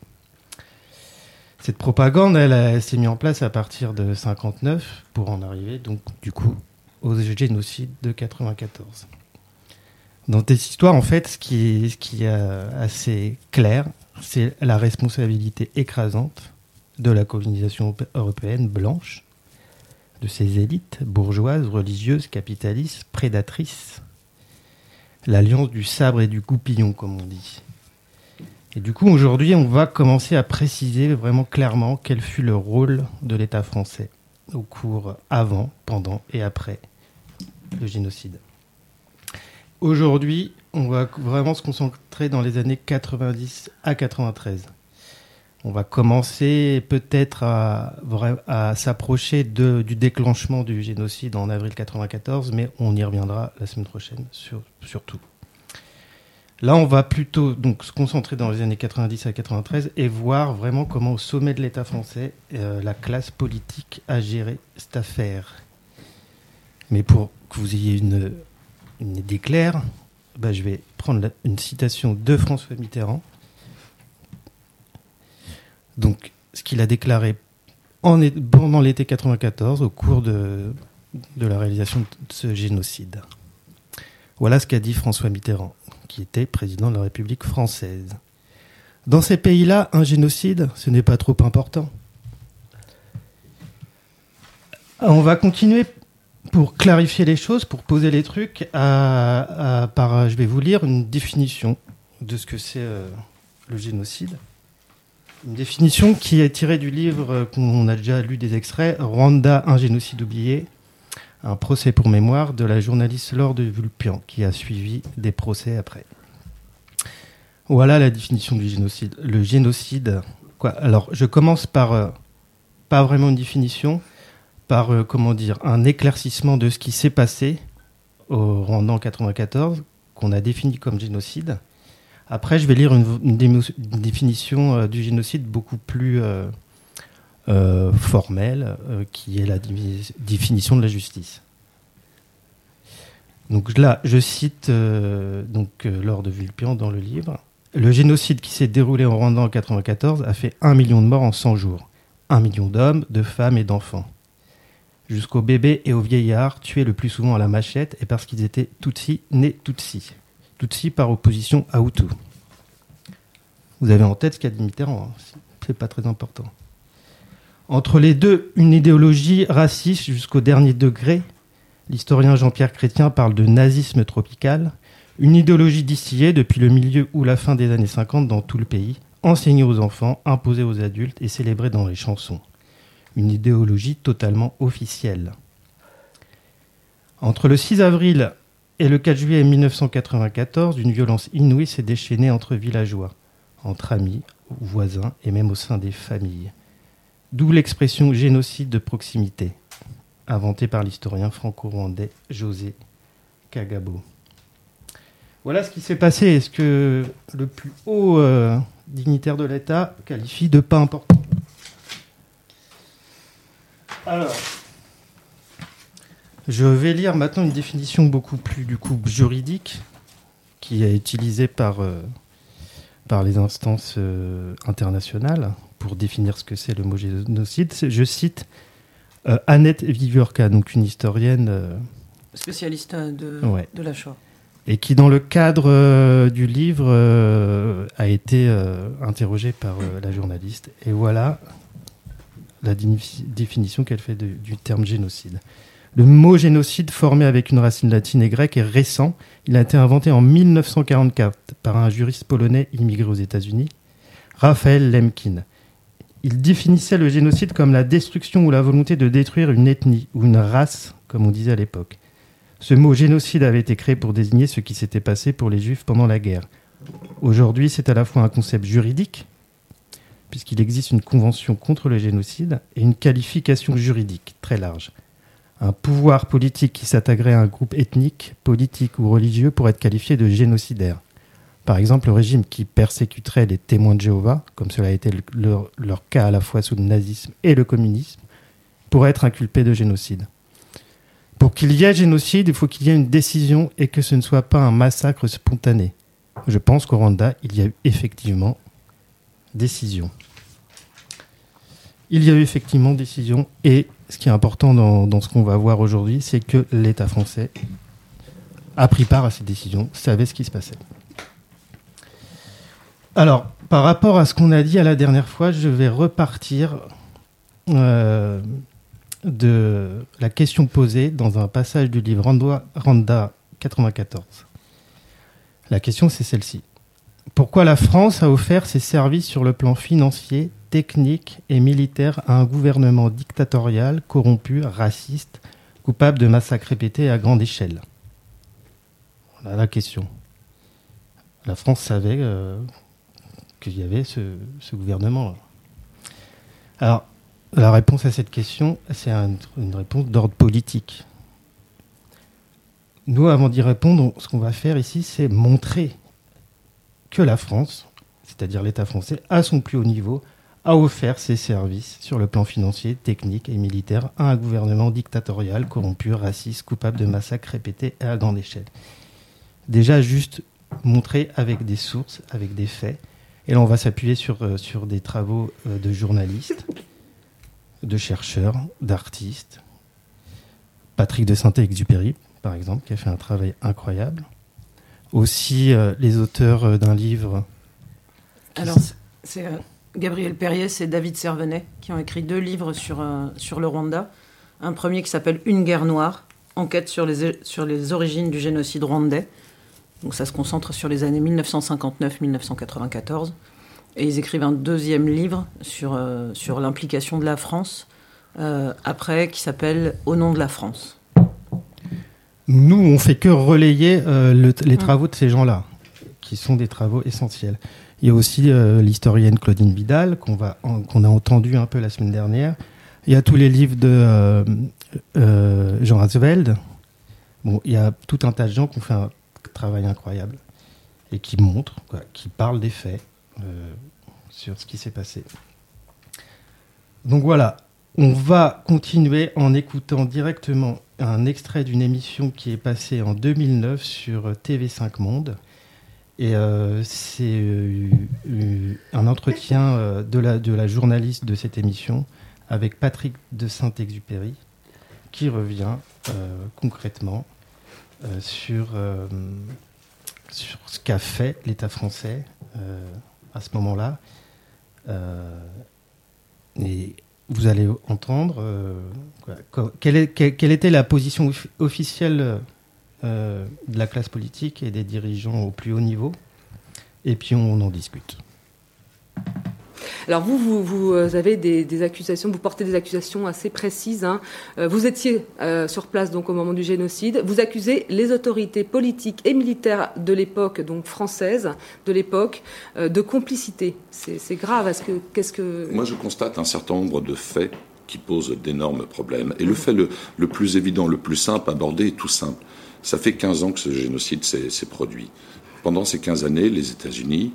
Cette propagande, elle, s'est mise en place à partir de 59 pour en arriver, donc, du coup, au génocide de 94. Dans cette histoire, en fait, ce qui est, est assez clair, c'est la responsabilité écrasante de la colonisation européenne blanche, de ses élites bourgeoises, religieuses, capitalistes, prédatrices. L'alliance du sabre et du goupillon, comme on dit. Et du coup, aujourd'hui, on va commencer à préciser vraiment clairement quel fut le rôle de l'État français au cours avant, pendant et après le génocide. Aujourd'hui, on va vraiment se concentrer dans les années 90 à 93. On va commencer peut-être à, s'approcher du déclenchement du génocide en avril 94, mais on y reviendra la semaine prochaine surtout. Là, on va plutôt donc se concentrer dans les années 90 à 93 et voir vraiment comment au sommet de l'État français, euh, la classe politique a géré cette affaire. Mais pour que vous ayez une, une idée claire, bah, je vais prendre une citation de François Mitterrand. Donc, ce qu'il a déclaré en, pendant l'été 94, au cours de la réalisation de ce génocide. Voilà ce qu'a dit François Mitterrand, qui était président de la République française. Dans ces pays-là, un génocide, ce n'est pas trop important. On va continuer pour clarifier les choses, pour poser les trucs, par, je vais vous lire une définition de ce que c'est euh, le génocide. Une définition qui est tirée du livre qu'on a déjà lu des extraits, Rwanda, un génocide oublié, un procès pour mémoire de la journaliste Laure de Vulpian, qui a suivi des procès après. Voilà la définition du génocide. Le génocide, quoi? Alors, je commence par euh, pas vraiment une définition, par euh, comment dire un éclaircissement de ce qui s'est passé au en 94 qu'on a défini comme génocide. Après, je vais lire une, définition euh, du génocide beaucoup plus euh, formelle, qui est la définition de la justice. Donc là, je cite donc Laure de Vulpian dans le livre. Le génocide qui s'est déroulé en Rwanda en 94 a fait un million de morts en 100 jours. Un million d'hommes, de femmes et d'enfants jusqu'aux bébés et aux vieillards, tués le plus souvent à la machette et parce qu'ils étaient Tutsi nés Tutsi. Tutsi par opposition à Hutu. Vous avez en tête ce qu'a dit Mitterrand, c'est pas très important. Entre les deux, une idéologie raciste jusqu'au dernier degré. L'historien Jean-Pierre Chrétien parle de nazisme tropical, une idéologie distillée depuis le milieu ou la fin des années 50 dans tout le pays, enseignée aux enfants, imposée aux adultes et célébrée dans les chansons une idéologie totalement officielle. Entre le 6 avril et le 4 juillet 1994, une violence inouïe s'est déchaînée entre villageois, entre amis, voisins et même au sein des familles. D'où l'expression génocide de proximité, inventée par l'historien franco-rwandais José Kagabo. Voilà ce qui s'est passé est ce que le plus haut euh, dignitaire de l'État qualifie de pas important? Alors, je vais lire maintenant une définition beaucoup plus du coup juridique qui est utilisée par, euh, par les instances euh, internationales pour définir ce que c'est le mot génocide. Je cite euh, Annette Viviorca, donc une historienne spécialiste de, de la Shoah. Et qui, dans le cadre du livre, a été interrogée par la journaliste. Et voilà la définition qu'elle fait du terme génocide. Le mot génocide, formé avec une racine latine et grecque, est récent. Il a été inventé en 1944 par un juriste polonais immigré aux États-Unis, Raphaël Lemkin. Il définissait le génocide comme la destruction ou la volonté de détruire une ethnie ou une race, comme on disait à l'époque. Ce mot génocide avait été créé pour désigner ce qui s'était passé pour les juifs pendant la guerre. Aujourd'hui, c'est à la fois un concept juridique, puisqu'il existe une convention contre le génocide, et une qualification juridique très large. Un pouvoir politique qui s'attaquerait à un groupe ethnique, politique ou religieux pourrait être qualifié de génocidaire. Par exemple, le régime qui persécuterait les témoins de Jéhovah, comme cela a été leur, leur cas à la fois sous le nazisme et le communisme, pourrait être inculpé de génocide. Pour qu'il y ait génocide, il faut qu'il y ait une décision et que ce ne soit pas un massacre spontané. Je pense qu'au Rwanda, il y a eu effectivement décision. Il y a eu effectivement décision et ce qui est important dans, ce qu'on va voir aujourd'hui, c'est que l'État français a pris part à cette décision, savait ce qui se passait. Alors, par rapport à ce qu'on a dit à la dernière fois, je vais repartir euh, de la question posée dans un passage du livre Randa, Randa 94. La question, c'est celle-ci. Pourquoi la France a offert ses services sur le plan financier, technique et militaire à un gouvernement dictatorial, corrompu, raciste, coupable de massacres répétés à grande échelle? Voilà la question. La France savait euh, qu'il y avait ce, gouvernement-là. Alors, la réponse à cette question, c'est un- une réponse d'ordre politique. Nous, avant d'y répondre, ce qu'on va faire ici, c'est montrer que la France, c'est-à-dire l'État français, à son plus haut niveau, a offert ses services sur le plan financier, technique et militaire à un gouvernement dictatorial, corrompu, raciste, coupable de massacres répétés et à grande échelle. Déjà, juste montrer avec des sources, avec des faits. Et là, on va s'appuyer sur, euh, des travaux euh, de journalistes, de chercheurs, d'artistes. Patrick de Saint-Exupéry, par exemple, qui a fait un travail incroyable. Aussi, euh, les auteurs euh, d'un livre. Alors, c'est euh, Gabriel Perriès et David Servenet qui ont écrit deux livres sur, sur le Rwanda. Un premier qui s'appelle Une guerre noire, enquête sur les, sur les origines du génocide rwandais. Donc ça se concentre sur les années 1959-1994. Et ils écrivent un deuxième livre sur, euh, sur l'implication de la France euh, après, qui s'appelle Au nom de la France. Nous, on fait que relayer euh, le- les Mm. travaux de ces gens-là, qui sont des travaux essentiels. Il y a aussi euh, l'historienne Claudine Vidal, qu'on en- a entendu un peu la semaine dernière. Il y a tous les livres de euh, Jean Rasveld. Bon, il y a tout un tas de gens qui ont fait un travail incroyable et qui montrent, quoi, qui parlent des faits sur ce qui s'est passé. Donc voilà, on va continuer en écoutant directement un extrait d'une émission qui est passée en 2009 sur TV5 Monde. Et euh, c'est euh, un entretien euh, de, la, journaliste de cette émission avec Patrick de Saint-Exupéry qui revient concrètement sur, sur ce qu'a fait l'État français à ce moment-là. Et vous allez entendre euh, quelle, était la position off- officielle euh, de la classe politique et des dirigeants au plus haut niveau? Et puis on en discute. Alors vous, vous, euh, avez des, accusations, vous portez des accusations assez précises. hein. Euh, Vous étiez euh, sur place donc au moment du génocide. Vous accusez les autorités politiques et militaires de l'époque, donc françaises de l'époque, de complicité. C'est grave. Est-ce que qu'est-ce que Moi, je constate un certain nombre de faits qui posent d'énormes problèmes. Et le fait le, le plus évident, le plus simple, abordé, est tout simple. Ça fait 15 ans que ce génocide s'est produit. Pendant ces 15 années, les États-Unis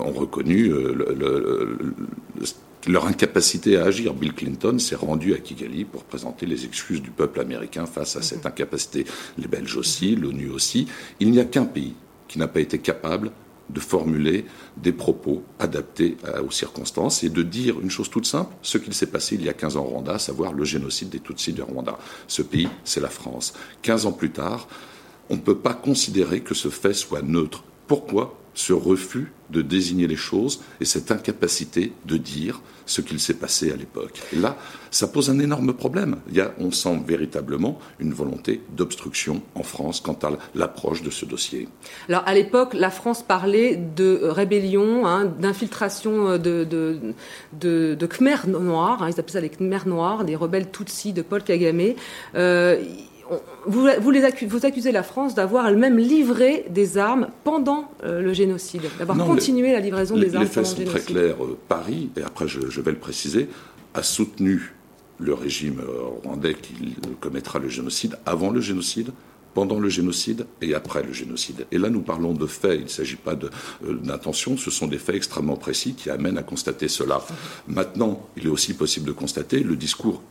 ont reconnu euh, le- le- le- leur incapacité à agir. Bill Clinton s'est rendu à Kigali pour présenter les excuses du peuple américain face à cette incapacité. Les Belges aussi, l'ONU aussi. Il n'y a qu'un pays qui n'a pas été capable de formuler des propos adaptés aux circonstances et de dire une chose toute simple, ce qu'il s'est passé il y a 15 ans au Rwanda, à savoir le génocide des Tutsis du Rwanda. Ce pays, c'est la France. 15 ans plus tard, on ne peut pas considérer que ce fait soit neutre. Pourquoi? Ce refus de désigner les choses et cette incapacité de dire ce qu'il s'est passé à l'époque. Là, ça pose un énorme problème. Il y a, on sent véritablement une volonté d'obstruction en France quant à l'approche de ce dossier. Alors, à l'époque, la France parlait de rébellion, hein, d'infiltration de, de, de, de Khmer noirs, hein, ils appelaient ça les Khmer noirs, des rebelles Tutsis de Paul Kagame. Euh, vous, vous, les vous accusez la France d'avoir elle-même livré des armes pendant euh, le génocide, d'avoir continué la livraison des armes pendant le génocide. Les faits sont très clairs. Euh, Paris, et après je, je, vais le préciser, a soutenu le régime euh, rwandais qui commettra le génocide avant le génocide, pendant le génocide et après le génocide. Et là, nous parlons de faits, il ne s'agit pas d'intention, ce sont des faits extrêmement précis qui amènent à constater cela. Maintenant, il est aussi possible de constater le discours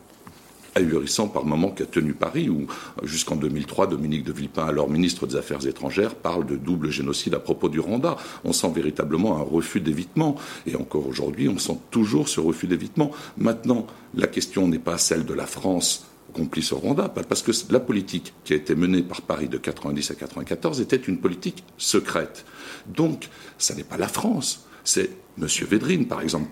ahurissant par moment qu'a tenu Paris, où jusqu'en 2003, Dominique de Villepin, alors ministre des Affaires étrangères, parle de double génocide à propos du Rwanda. On sent véritablement un refus d'évitement. Et encore aujourd'hui, on sent toujours ce refus d'évitement. Maintenant, la question n'est pas celle de la France complice au Rwanda, parce que la politique qui a été menée par Paris de 90 à 94 était une politique secrète. Donc, ça n'est pas la France, c'est M. Védrine, par exemple.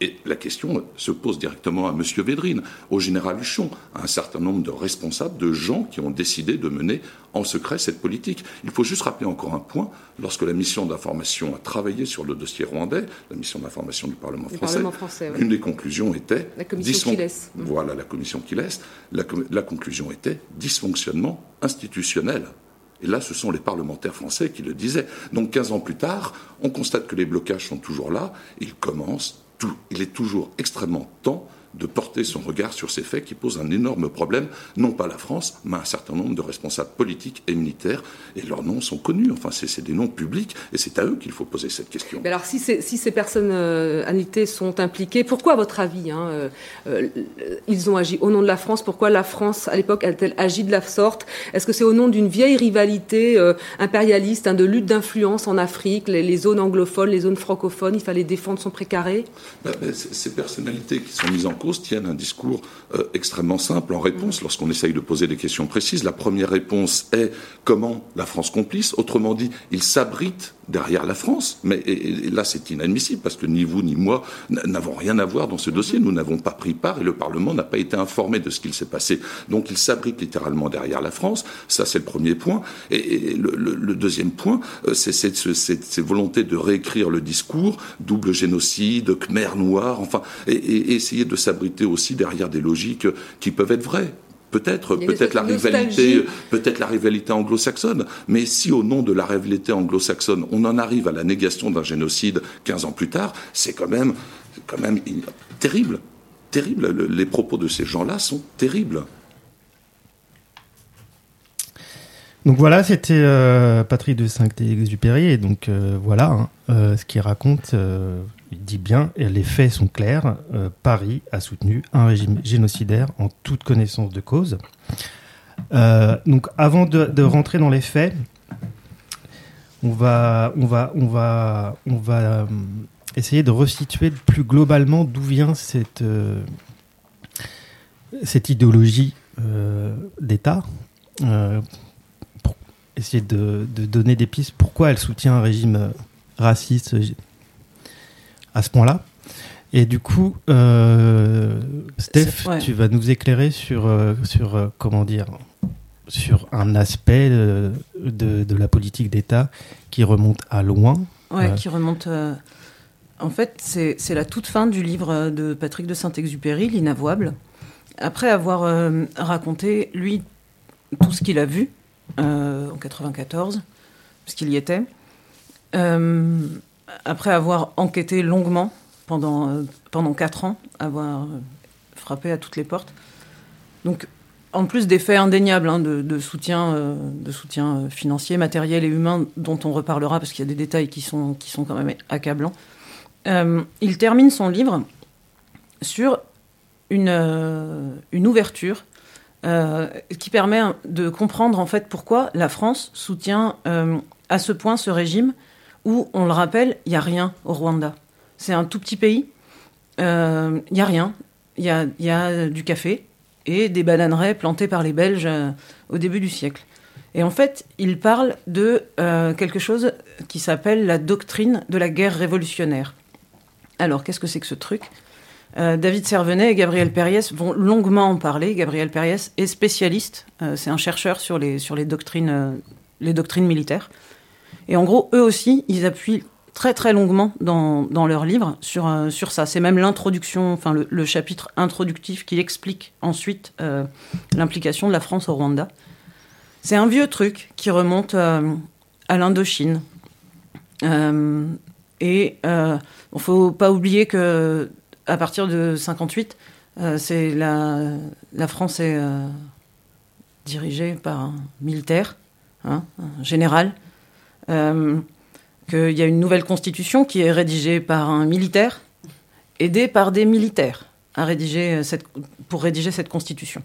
Et la question se pose directement à M. Védrine, au général Huchon, à un certain nombre de responsables, de gens qui ont décidé de mener en secret cette politique. Il faut juste rappeler encore un point. Lorsque la mission d'information a travaillé sur le dossier rwandais, la mission d'information du Parlement français, une des conclusions était... La commission qui laisse. Voilà, la commission qui laisse. la conclusion était dysfonctionnement institutionnel. Et là, ce sont les parlementaires français qui le disaient. Donc 15 ans plus tard, on constate que les blocages sont toujours là. Il commence, tout, il est toujours extrêmement temps de porter son regard sur ces faits qui posent un énorme problème, non pas la France, mais un certain nombre de responsables politiques et militaires, et leurs noms sont connus, enfin c'est des noms publics, et c'est à eux qu'il faut poser cette question. Mais alors si, si ces personnes euh, sont impliquées, pourquoi à votre avis hein, euh, euh, ils ont agi au nom de la France? Pourquoi la France, à l'époque, a-t-elle agi de la sorte? Est-ce que c'est au nom d'une vieille rivalité euh, impérialiste, hein, de lutte d'influence en Afrique, les, les, zones anglophones, les zones francophones, il fallait défendre son précaré? Ben, ben, Ces personnalités qui sont mises en tiennent un discours euh, extrêmement simple en réponse lorsqu'on essaye de poser des questions précises. La première réponse est comment la France complice? Autrement dit, ils s'abritent derrière la France. Mais là, c'est inadmissible parce que ni vous ni moi n'avons rien à voir dans ce dossier. Nous n'avons pas pris part et le Parlement n'a pas été informé de ce qu'il s'est passé. Donc, ils s'abritent littéralement derrière la France. Ça, c'est le premier point. Et, le, deuxième point, euh, c'est cette, volonté de réécrire le discours, double génocide, Khmer noir, enfin, et, essayer de s'abriter aussi derrière des logiques qui peuvent être vraies. Peut-être, peut-être la rivalité, peut-être la rivalité anglo-saxonne. Mais si au nom de la rivalité anglo-saxonne, on en arrive à la négation d'un génocide 15 ans plus tard, c'est quand même, quand même terrible, terrible. Les propos de ces gens-là sont terribles. Donc voilà, c'était euh, Patrick de Saint-Exupéry, et donc euh, voilà hein, euh, ce qu'il raconte dit bien, et les faits sont clairs, euh, Paris a soutenu un régime génocidaire en toute connaissance de cause. Euh, donc avant de, rentrer dans les faits, on va, on va, on va, on va euh, essayer de resituer plus globalement d'où vient cette, cette idéologie d'État, essayer de, donner des pistes pourquoi elle soutient un régime raciste à ce point-là. Et du coup, euh, Steph, tu vas nous éclairer sur, euh, sur euh, comment dire, sur un aspect de, de, la politique d'État qui remonte à loin. Ouais, qui remonte. en fait, c'est la toute fin du livre de Patrick de Saint-Exupéry, L'inavouable. Après avoir raconté, lui, tout ce qu'il a vu en 94, parce qu'il y était après avoir enquêté longuement pendant, euh, pendant 4 ans, avoir euh, frappé à toutes les portes. Donc, en plus des faits indéniables hein, de, soutien, euh, de soutien financier, matériel et humain, dont on reparlera parce qu'il y a des détails qui sont, qui sont quand même accablants, il termine son livre sur une, une ouverture qui permet de comprendre en fait pourquoi la France soutient à ce point ce régime où, on le rappelle, il n'y a rien au Rwanda. C'est un tout petit pays, il euh, n'y a rien. Il y a, du café et des bananeraies plantées par les Belges euh, au début du siècle. Et en fait, il parle de euh, quelque chose qui s'appelle la doctrine de la guerre révolutionnaire. Alors, qu'est-ce que c'est que ce truc? Euh, David Servenet et Gabriel Perriès vont longuement en parler. Gabriel Perriès est spécialiste, euh, c'est un chercheur sur les, sur les, doctrines, les doctrines militaires. Et en gros, eux aussi, ils appuient très très longuement dans, dans leur livre sur, sur ça. C'est même l'introduction, enfin le, chapitre introductif qui explique ensuite l'implication de la France au Rwanda. C'est un vieux truc qui remonte euh, à l'Indochine. Euh, et il euh, ne faut pas oublier que à partir de 58, c'est la, la France est dirigée par un militaire, hein, un général. Qu'il y a une nouvelle constitution qui est rédigée par un militaire, aidé par des militaires à rédiger cette, pour rédiger cette constitution.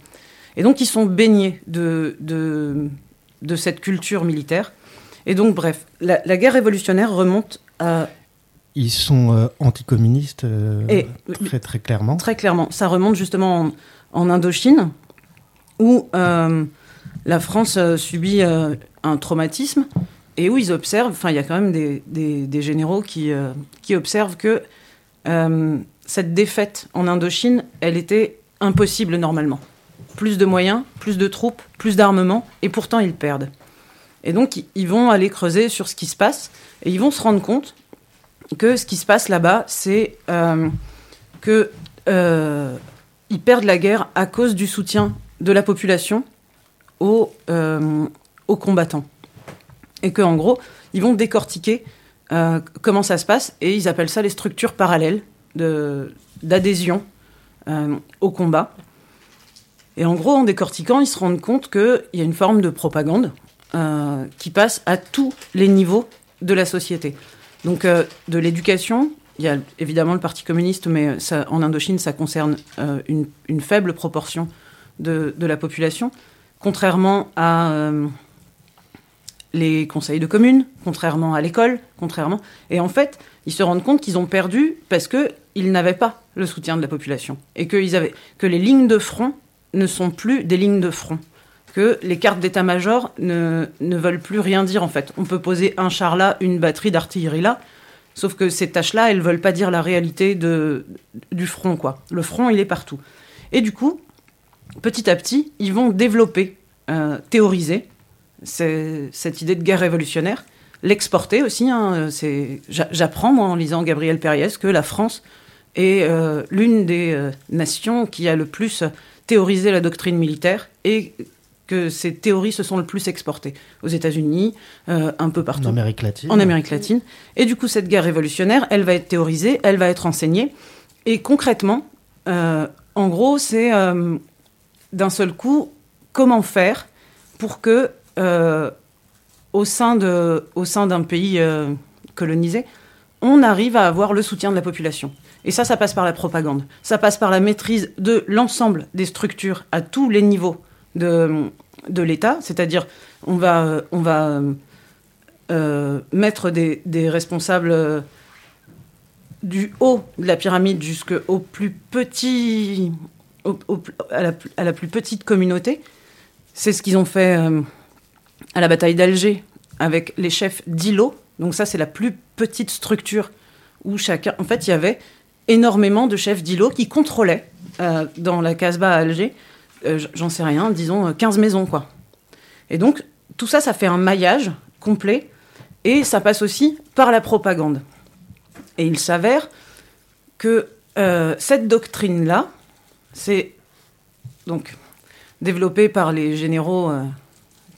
Et donc, ils sont baignés de, de, de cette culture militaire. Et donc, bref, la, la guerre révolutionnaire remonte à. Ils sont euh, anticommunistes, euh, Et, très, très clairement. Très clairement. Ça remonte justement en, en Indochine, où euh, la France euh, subit euh, un traumatisme et où ils observent, enfin, il y a quand même des, généraux qui, euh, qui observent que cette défaite en Indochine, elle était impossible normalement plus de moyens, plus de troupes, plus d'armement, et pourtant ils perdent. Et donc ils vont aller creuser sur ce qui se passe, et ils vont se rendre compte que ce qui se passe là-bas, c'est euh, que euh, ils perdent la guerre à cause du soutien de la population aux, euh, aux combattants. Et qu'en gros, ils vont décortiquer euh, comment ça se passe, et ils appellent ça les structures parallèles d'adhésion euh, au combat. Et en gros, en décortiquant, ils se rendent compte qu'il y a une forme de propagande euh, qui passe à tous les niveaux de la société. Donc, de l'éducation, il y a évidemment le Parti communiste, mais en Indochine, ça concerne une, une, faible proportion de, de, la population, contrairement à les conseils de communes, contrairement à l'école, contrairement. Et en fait, ils se rendent compte qu'ils ont perdu parce qu'ils n'avaient pas le soutien de la population et que les lignes de front ne sont plus des lignes de front. Que les cartes d'état-major ne, ne, veulent plus rien dire en fait. On peut poser un char là, une batterie d'artillerie là, sauf que ces tâches-là, elles veulent pas dire la réalité du front quoi. Le front, il est partout. Et du coup, petit à petit, ils vont développer, euh, théoriser cette idée de guerre révolutionnaire, l'exporter aussi. Hein, J'apprends moi en lisant Gabriel Perriès que la France est euh, l'une des euh, nations qui a le plus théoriser la doctrine militaire et que ces théories se sont le plus exportées aux États-Unis, euh, un peu partout. En Amérique latine. En Amérique latine. Et du coup, cette guerre révolutionnaire, elle va être théorisée, elle va être enseignée. Et concrètement, en gros, c'est d'un seul coup, comment faire pour que, euh, au sein d'un pays euh, colonisé, on arrive à avoir le soutien de la population. Et ça, ça passe par la propagande. Ça passe par la maîtrise de l'ensemble des structures à tous les niveaux de, de l'État. C'est-à-dire, on va, on va euh, mettre des, des responsables du haut de la pyramide jusqu'au plus petit, au, à, la, à, la, plus petite communauté. C'est ce qu'ils ont fait à la bataille d'Alger avec les chefs d'îlots. Donc ça, c'est la plus petite structure où chacun... En fait, il y avait énormément de chefs d'îlots qui contrôlaient euh, dans la Casbah à Alger, euh, j'en sais rien, disons 15 maisons, quoi. Et donc, tout ça, ça fait un maillage complet, et ça passe aussi par la propagande. Et il s'avère que euh, cette doctrine-là, c'est donc développée par les généraux euh,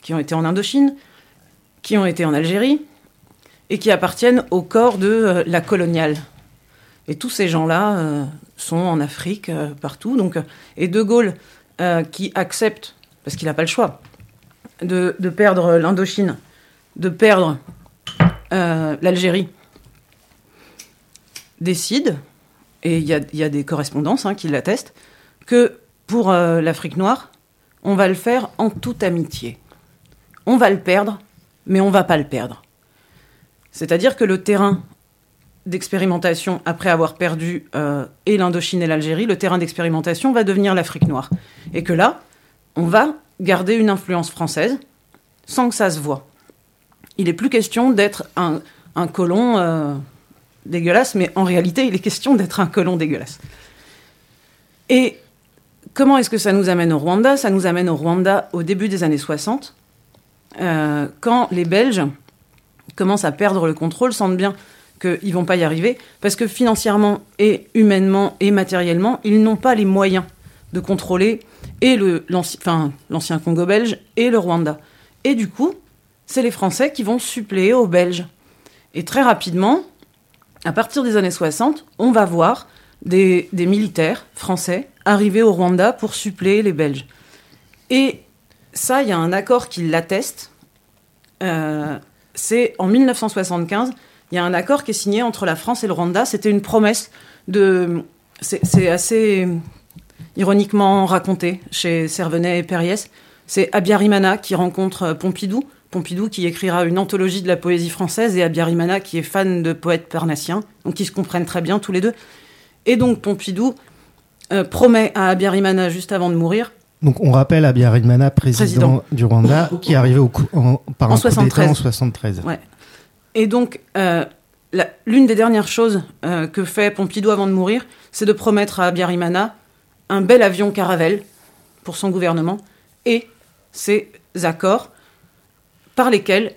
qui ont été en Indochine, qui ont été en Algérie, et qui appartiennent au corps de euh, la coloniale. Et tous ces gens-là euh, sont en Afrique, euh, partout. Donc, et De Gaulle, qui accepte, parce qu'il n'a pas le choix, de, perdre l'Indochine, de perdre l'Algérie, décide, et il y, a, des correspondances hein, qui l'attestent, que pour l'Afrique noire, on va le faire en toute amitié. On va le perdre, mais on va pas le perdre. C'est-à-dire que le terrain d'expérimentation après avoir perdu euh, et l'Indochine et l'Algérie, le terrain d'expérimentation va devenir l'Afrique noire. Et que là, on va garder une influence française sans que ça se voit. Il n'est plus question d'être un, un colon euh, dégueulasse, mais en réalité, il est question d'être un colon dégueulasse. Et comment est-ce que ça nous amène au Rwanda? Ça nous amène au Rwanda au début des années 60, euh, quand les Belges commencent à perdre le contrôle, sentent bien qu'ils vont pas y arriver, parce que financièrement et humainement et matériellement, ils n'ont pas les moyens de contrôler et l'ancien Congo belge et le Rwanda. Et du coup, c'est les Français qui vont suppléer aux Belges. Et très rapidement, à partir des années 60, on va voir des, des militaires français arriver au Rwanda pour suppléer les Belges. Et ça, il y a un accord qui l'atteste. Euh, c'est en 1975, il y a un accord qui est signé entre la France et le Rwanda. C'était une promesse de. C'est assez ironiquement raconté chez Servenet et Périès. C'est Abiyarimana qui rencontre Pompidou. Pompidou qui écrira une anthologie de la poésie française et Abiyarimana qui est fan de poètes parnassiens. Donc ils se comprennent très bien tous les deux. Et donc Pompidou euh, promet à Abiyarimana juste avant de mourir Donc on rappelle Abiyarimana, président, Président. du Rwanda, qui est arrivé au coup- en, par En un coup d'État 73. en 73. Ouais. Et donc, euh, l'une des dernières choses euh, que fait Pompidou avant de mourir, c'est de promettre à Abiyarimana un bel avion Caravelle pour son gouvernement et ces accords par lesquels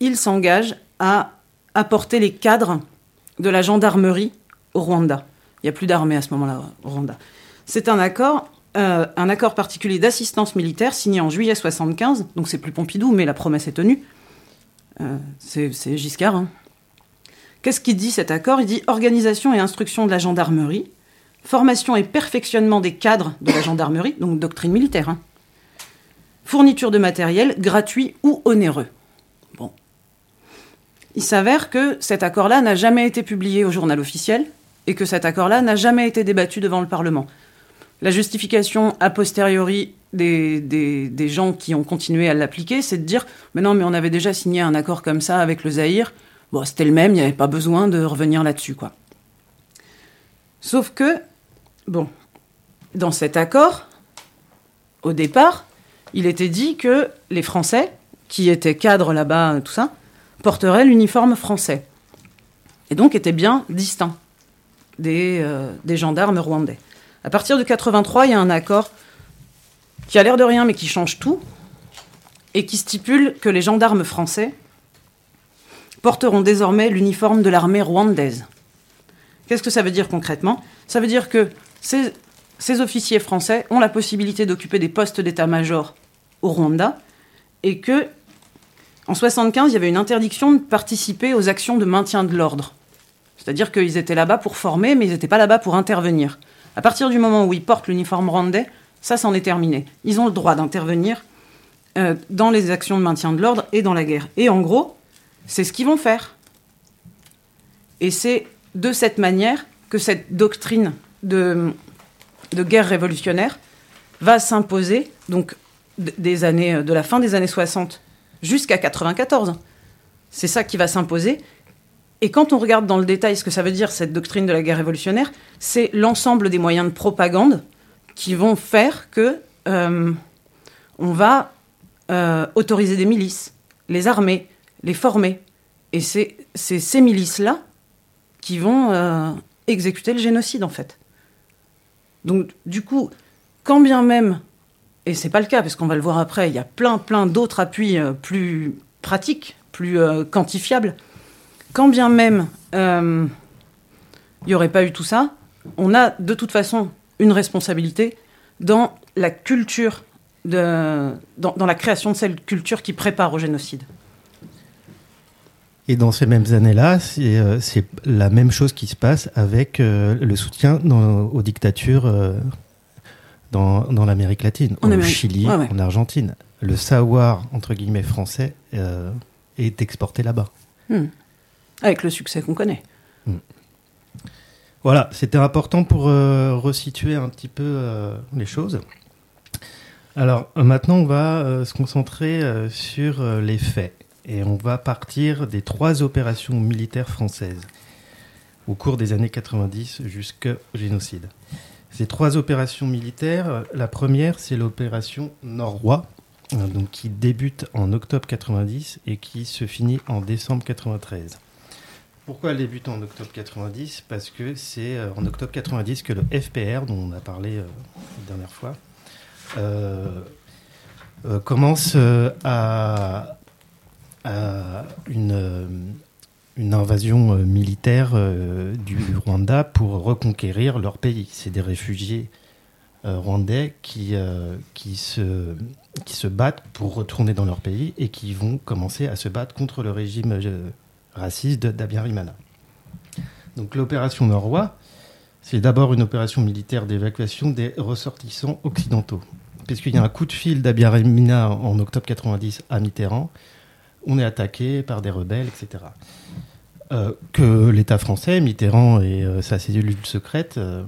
il s'engage à apporter les cadres de la gendarmerie au Rwanda. Il n'y a plus d'armée à ce moment-là au Rwanda. C'est un accord, euh, un accord particulier d'assistance militaire signé en juillet 75, donc c'est plus Pompidou, mais la promesse est tenue. Euh, c'est Giscard. hein. Qu'est-ce qu'il dit cet accord? Il dit organisation et instruction de la gendarmerie, formation et perfectionnement des cadres de la gendarmerie, donc doctrine militaire, hein. fourniture de matériel gratuit ou onéreux. Bon. Il s'avère que cet accord-là n'a jamais été publié au journal officiel et que cet accord-là n'a jamais été débattu devant le Parlement. La justification a posteriori des, gens qui ont continué à l'appliquer, c'est de dire Mais non, mais on avait déjà signé un accord comme ça avec le Zaïre. Bon, c'était le même, il n'y avait pas besoin de revenir là-dessus. Sauf que, bon, dans cet accord, au départ, il était dit que les Français, qui étaient cadres là-bas, tout ça, porteraient l'uniforme français. Et donc étaient bien distincts euh, des gendarmes rwandais. À partir de 83, il y a un accord qui a l'air de rien, mais qui change tout, et qui stipule que les gendarmes français porteront désormais l'uniforme de l'armée rwandaise. Qu'est-ce que ça veut dire concrètement? Ça veut dire que ces, officiers français ont la possibilité d'occuper des postes d'état-major au Rwanda, et que en 75, il y avait une interdiction de participer aux actions de maintien de l'ordre. C'est-à-dire qu'ils étaient là-bas pour former, mais ils n'étaient pas là-bas pour intervenir. À partir du moment où ils portent l'uniforme rwandais, ça, c'en est terminé. Ils ont le droit d'intervenir euh, dans les actions de maintien de l'ordre et dans la guerre. Et en gros, c'est ce qu'ils vont faire. Et c'est de cette manière que cette doctrine de, guerre révolutionnaire va s'imposer, donc années, de la fin des années 60 jusqu'à 94. C'est ça qui va s'imposer. Et quand on regarde dans le détail ce que ça veut dire, cette doctrine de la guerre révolutionnaire, c'est l'ensemble des moyens de propagande qui vont faire que euh, on va euh, autoriser des milices, les armer, les former. Et c'est ces milices-là qui vont euh, exécuter le génocide, en fait. Donc, du coup, quand bien même, et c'est pas le cas, parce qu'on va le voir après, il y a plein, plein d'autres appuis plus pratiques, plus quantifiables, quand bien même euh, il n'y aurait pas eu tout ça, on a de toute façon une responsabilité dans la culture, de, dans, dans la création de cette culture qui prépare au génocide. Et dans ces mêmes années-là, c'est euh, la même chose qui se passe avec euh, le soutien dans- aux dictatures euh, dans, dans l'Amérique latine, En au Amérique. Chili, Ouais, ouais. en Argentine. Le savoir, entre guillemets, français euh, est exporté là-bas. Hmm. Avec le succès qu'on connaît. Voilà, c'était important pour euh, resituer un petit peu euh, les choses. Alors maintenant, on va euh, se concentrer sur les faits et on va partir des trois opérations militaires françaises au cours des années 90 jusqu'au génocide. Ces trois opérations militaires, la première, c'est l'opération Nord-Roi donc qui débute en octobre 90 et qui se finit en décembre 93. Pourquoi elle débute en octobre 90 Parce que c'est en octobre 90 que le FPR, dont on a parlé la dernière fois, commence à, une invasion euh, militaire euh, du Rwanda pour reconquérir leur pays. C'est des réfugiés euh, rwandais qui se battent pour retourner dans leur pays et qui vont commencer à se battre contre le régime raciste d'Abiyarimana. Donc l'opération Norrois, c'est d'abord une opération militaire d'évacuation des ressortissants occidentaux. Puisqu'il y a un coup de fil d'Abiyarimana en octobre 90 à Mitterrand, on est attaqué par des rebelles, etc. Euh, que l'État français, Mitterrand et euh, sa cellule secrète, euh,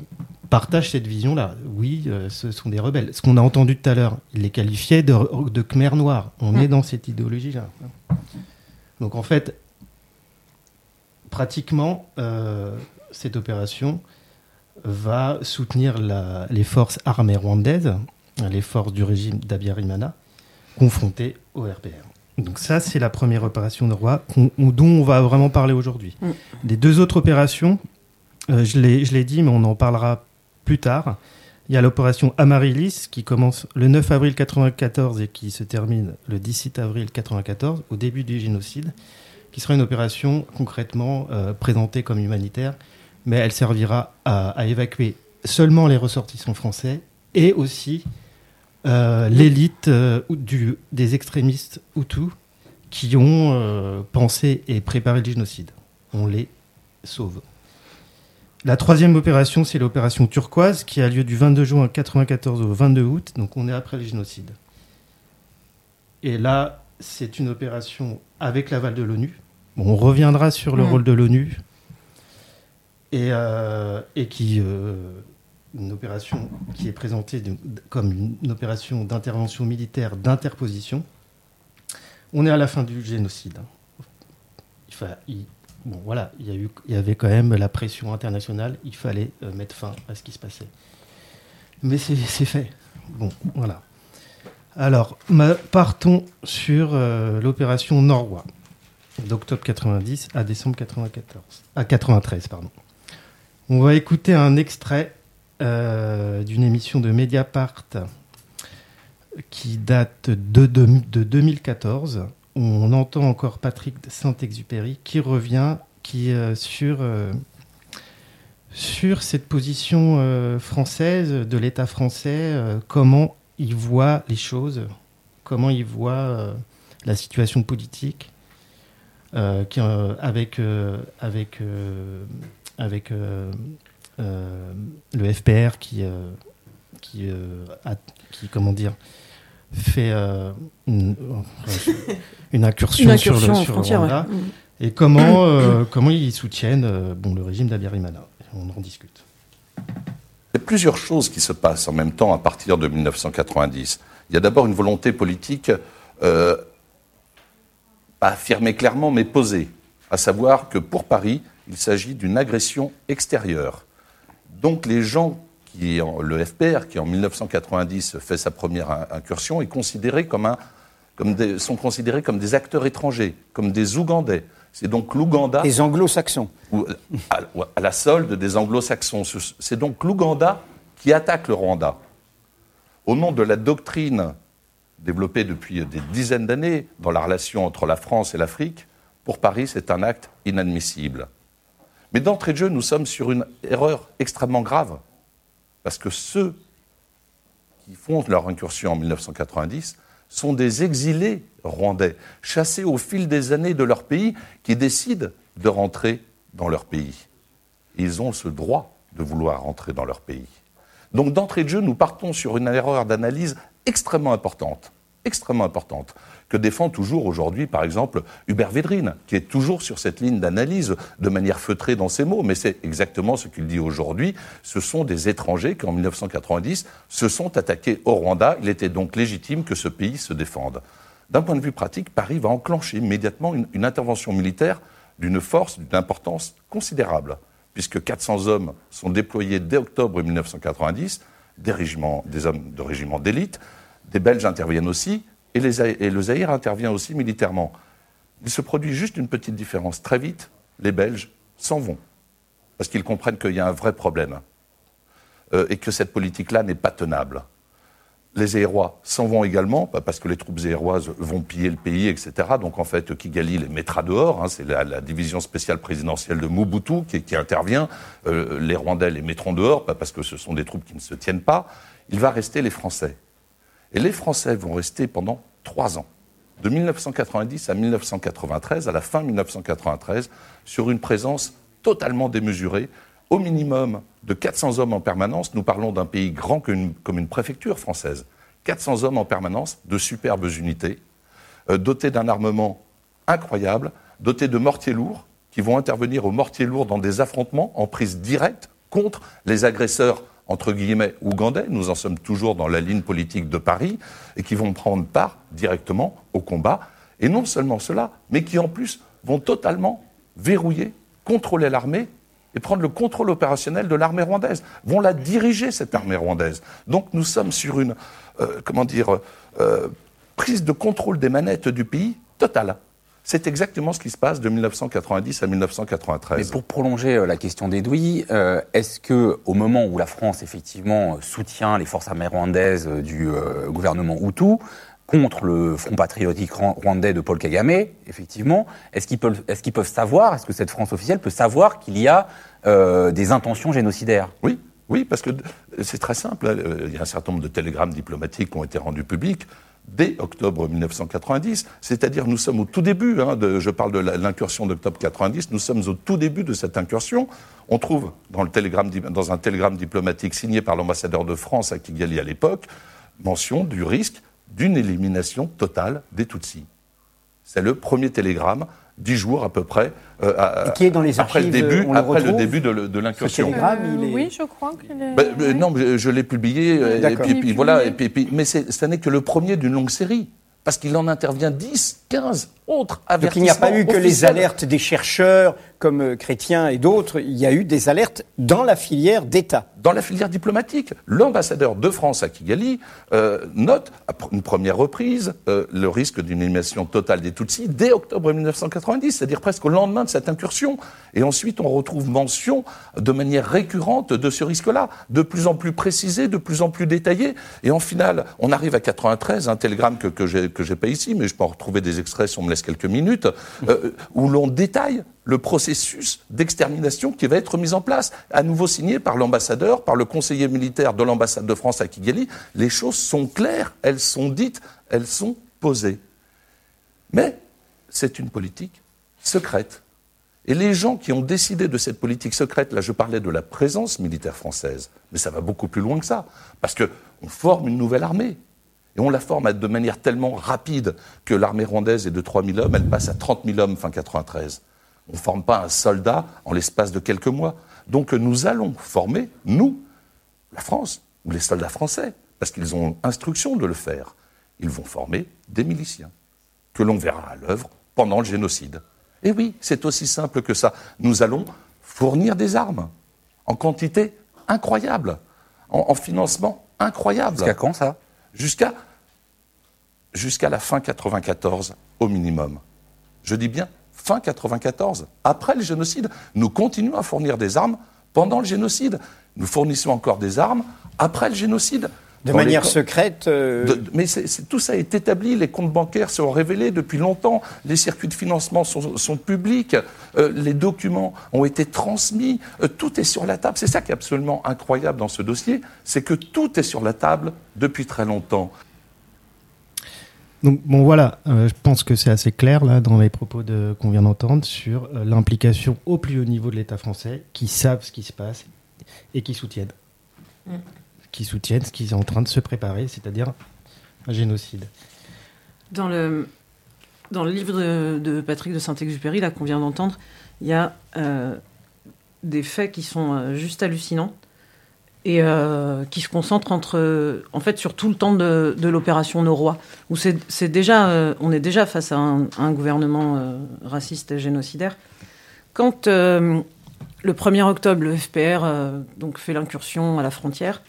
partagent cette vision-là. Oui, ce sont des rebelles. Ce qu'on a entendu tout à l'heure, il les qualifiait de, de Khmer noir. On est dans cette idéologie-là. Donc en fait, pratiquement, cette opération va soutenir les forces armées rwandaises, les forces du régime d'Abiyarimana, confrontées au RPR. Donc ça, c'est la première opération de roi dont on va vraiment parler aujourd'hui. Mm. Les deux autres opérations, euh, je l'ai dit, mais on en parlera plus tard. Il y a l'opération Amaryllis qui commence le 9 avril 1994 et qui se termine le 17 avril 1994, au début du génocide, qui sera une opération concrètement euh, présentée comme humanitaire, mais elle servira à évacuer seulement les ressortissants français et aussi euh, l'élite euh, des extrémistes Hutus qui ont pensé et préparé le génocide. On les sauve. La troisième opération, c'est l'opération turquoise qui a lieu du 22 juin 1994 au 22 août, donc on est après le génocide. Et là, c'est une opération avec l'aval de l'ONU. on reviendra sur le mm. rôle de l'ONU et, et, qui une opération qui est présentée comme une, opération d'intervention militaire d'interposition. On est à la fin du génocide. Il, bon, voilà, il y, a eu, il y avait quand même la pression internationale. Il fallait euh, mettre fin à ce qui se passait. Mais c'est fait. Bon, voilà. Alors, partons sur euh, l'opération Norrois, d'octobre 90 à décembre 94, à 93, pardon. On va écouter un extrait euh, d'une émission de Mediapart qui date de, de, 2014. On entend encore Patrick Saint-Exupéry qui revient euh, sur, sur cette position française de l'État français, comment il voit les choses, comment il voit la situation politique. Qui, avec avec avec euh, le FPR qui, euh, qui, euh, qui, comment dire, fait une, incursion, sur le, sur Rwanda. Et comment, comment ils soutiennent bon, le régime d'Abiyarimana. On en discute. Il y a plusieurs choses qui se passent en même temps à partir de 1990. Il y a d'abord une volonté politique, pas affirmée clairement, mais posée, à savoir que pour Paris, il s'agit d'une agression extérieure donc les gens qui, le FPR, qui en 1990 fait sa première incursion, est considéré comme sont considérés comme des acteurs étrangers, comme des Ougandais. C'est donc l'Ouganda. Des anglo-saxons. À, à, la solde des anglo-saxons. C'est donc l'Ouganda qui attaque le Rwanda. Au nom de la doctrine développée depuis des dizaines d'années dans la relation entre la France et l'Afrique, pour Paris, c'est un acte inadmissible. Mais d'entrée de jeu, nous sommes sur une erreur extrêmement grave, parce que ceux qui font leur incursion en 1990 sont des exilés rwandais, chassés au fil des années de leur pays, qui décident de rentrer dans leur pays. ils ont ce droit de vouloir rentrer dans leur pays. Donc d'entrée de jeu, nous partons sur une erreur d'analyse extrêmement importante, extrêmement importante que défend toujours aujourd'hui, par exemple, Hubert Védrine, qui est toujours sur cette ligne d'analyse de manière feutrée dans ses mots. Mais c'est exactement ce qu'il dit aujourd'hui. Ce sont des étrangers qui, en 1990, se sont attaqués au Rwanda. Il était donc légitime que ce pays se défende. D'un point de vue pratique, Paris va enclencher immédiatement une, intervention militaire d'une force, d'une importance considérable, puisque 400 hommes sont déployés dès octobre 1990, des, régiments, des hommes de régiments d'élite. Des Belges interviennent aussi, et, le Zaïre intervient aussi militairement. Il se produit juste une petite différence. Très vite, les Belges s'en vont, parce qu'ils comprennent qu'il y a un vrai problème, euh, et que cette politique-là n'est pas tenable. Les Zaïrois s'en vont également, parce que les troupes zéroises vont piller le pays, etc. Donc en fait, Kigali les mettra dehors. Hein. c'est la, division spéciale présidentielle de Mobutu qui, intervient. Euh, les Rwandais les mettront dehors, parce que ce sont des troupes qui ne se tiennent pas. Il va rester les Français. Et les Français vont rester pendant trois ans, de 1990 à 1993, à la fin 1993, sur une présence totalement démesurée, au minimum de 400 hommes en permanence. Nous parlons d'un pays grand comme une, préfecture française. 400 hommes en permanence, de superbes unités, euh, dotés d'un armement incroyable, dotés de mortiers lourds, qui vont intervenir aux mortiers lourds dans des affrontements en prise directe contre les agresseurs entre guillemets, ougandais, nous en sommes toujours dans la ligne politique de Paris, et qui vont prendre part directement au combat. Et non seulement cela, mais qui en plus vont totalement verrouiller, contrôler l'armée et prendre le contrôle opérationnel de l'armée rwandaise, vont la diriger, cette armée rwandaise. Donc nous sommes sur une, euh, comment dire, euh, prise de contrôle des manettes du pays totale. C'est exactement ce qui se passe de 1990 à 1993. Mais pour prolonger euh, la question d'Edoui, euh, est-ce que au moment où la France effectivement soutient les forces armées rwandaises euh, du gouvernement Hutu contre le Front patriotique rwandais de Paul Kagame, effectivement, est-ce qu'ils peuvent, est qu'ils peuvent savoir, est-ce que cette France officielle peut savoir qu'il y a des intentions génocidaires? Oui, oui, parce que c'est très simple. Il y a un certain nombre de télégrammes diplomatiques qui ont été rendus publics dès octobre 1990, c'est-à-dire nous sommes au tout début, hein, de, je parle de l'incursion d'octobre 90, nous sommes au tout début de cette incursion. On trouve dans, dans un télégramme diplomatique signé par l'ambassadeur de France à Kigali à l'époque, mention du risque d'une élimination totale des Tutsis. C'est le premier télégramme dix jours à peu près euh, qui est dans les après le début, après le début de, l'incursion. Oui, je crois qu'il est. Ben, euh, non, je, l'ai publié. Euh, et puis, voilà. Et puis, mais ce n'est que le premier d'une longue série, parce qu'il en intervient 10, 15 autres avertissements. Donc il n'y a pas eu que les alertes des chercheurs comme Chrétien et d'autres. Il y a eu des alertes dans la filière d'État dans la filière diplomatique. L'ambassadeur de France à Kigali euh, note, à une première reprise, euh, le risque d'une élimination totale des Tutsis dès octobre 1990, c'est-à-dire presque au lendemain de cette incursion. Et ensuite, on retrouve mention de manière récurrente de ce risque-là, de plus en plus précisé, de plus en plus détaillé. Et en finale, on arrive à 93, un télégramme que, que j'ai pas ici, mais je peux en retrouver des extraits si on me laisse quelques minutes, euh, où l'on détaille le processus d'extermination qui va être mis en place, à nouveau signé par l'ambassadeur, par le conseiller militaire de l'ambassade de France à Kigali. Les choses sont claires, elles sont dites, elles sont posées. Mais c'est une politique secrète. Et les gens qui ont décidé de cette politique secrète, là je parlais de la présence militaire française, mais ça va beaucoup plus loin que ça, parce qu'on forme une nouvelle armée. Et on la forme de manière tellement rapide que l'armée rwandaise est de 3 000 hommes, elle passe à 30 000 hommes fin 93. On ne forme pas un soldat en l'espace de quelques mois. Donc nous allons former, nous, la France, ou les soldats français, parce qu'ils ont instruction de le faire. Ils vont former des miliciens, que l'on verra à l'œuvre pendant le génocide. Et oui, c'est aussi simple que ça. Nous allons fournir des armes, en quantité incroyable, en, financement incroyable. Jusqu'à quand ça? Jusqu'à jusqu'à la fin 94 au minimum. Je dis bien fin 94, après le génocide. Nous continuons à fournir des armes pendant le génocide. Nous fournissons encore des armes après le génocide. De manière secrète euh, Mais tout ça est établi, les comptes bancaires sont révélés depuis longtemps, les circuits de financement sont, publics, euh, les documents ont été transmis, euh, tout est sur la table. C'est ça qui est absolument incroyable dans ce dossier, c'est que tout est sur la table depuis très longtemps. Donc bon voilà, euh, je pense que c'est assez clair là dans les propos qu'on vient d'entendre sur euh, l'implication au plus haut niveau de l'État français, qui savent ce qui se passe et qui soutiennent, mm. qui soutiennent ce qui est en train de se préparer, c'est-à-dire un génocide. Dans le dans le livre de, Patrick de Saint-Exupéry là qu'on vient d'entendre, il y a euh, des faits qui sont juste hallucinants et euh, qui se concentre entre, en fait, sur tout le temps de, l'opération Noroy, où c'est déjà, euh, on est déjà face à un, gouvernement euh, raciste et génocidaire. Quand le 1er octobre, le FPR donc fait l'incursion à la frontière,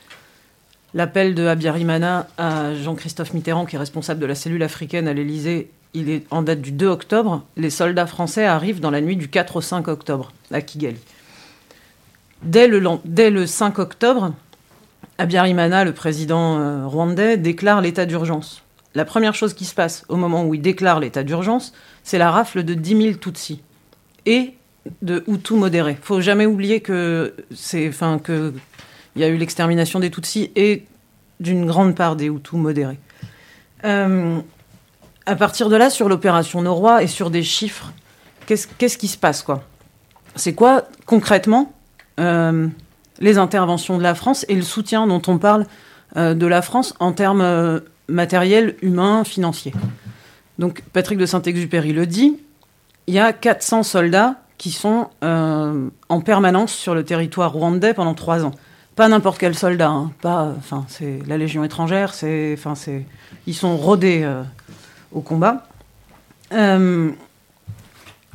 l'appel de Abiyarimana à Jean-Christophe Mitterrand, qui est responsable de la cellule africaine à l'Élysée, il est en date du 2 octobre. Les soldats français arrivent dans la nuit du 4 au 5 octobre à Kigali. Dès le, dès le 5 octobre, Abiyarimana, le président euh, rwandais, déclare l'état d'urgence. La première chose qui se passe au moment où il déclare l'état d'urgence, c'est la rafle de 10 000 Tutsis et de Hutus modérés. Faut jamais oublier que que il y a eu l'extermination des Tutsis et d'une grande part des Hutus modérés. Euh, à partir de là, sur l'opération Noroi et sur des chiffres, qu'est-ce qui se passe quoi? C'est quoi concrètement les interventions de la France et le soutien dont on parle euh, de la France en termes matériels, humains, financiers Donc Patrick de Saint-Exupéry le dit, il y a 400 soldats qui sont en permanence sur le territoire rwandais pendant trois ans pas n'importe quel soldat, hein. pas, enfin, c'est la Légion étrangère, c'est, enfin, c'est, ils sont rodés euh, au combat. Euh,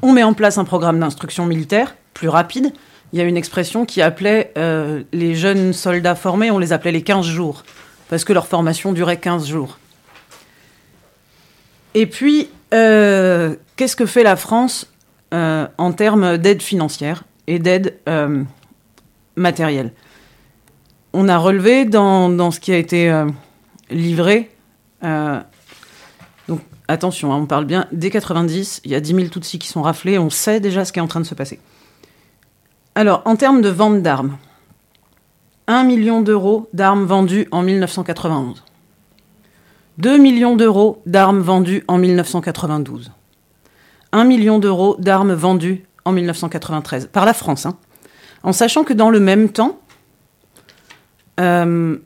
on met en place un programme d'instruction militaire plus rapide. Il y a une expression qui appelait euh, les jeunes soldats formés, on les appelait les 15 jours, parce que leur formation durait 15 jours. Et puis, qu'est-ce que fait la France en termes d'aide financière et d'aide matérielle? On a relevé dans, ce qui a été euh, livré. Euh, donc attention, hein, on parle bien dès 90, il y a 10 000 Tutsis qui sont raflés, on sait déjà ce qui est en train de se passer. Alors, en termes de vente d'armes, 1 million d'euros d'armes vendues en 1991. 2 millions d'euros d'armes vendues en 1992. 1 million d'euros d'armes vendues en 1993, par la France. Hein. En sachant que dans le même temps, euh.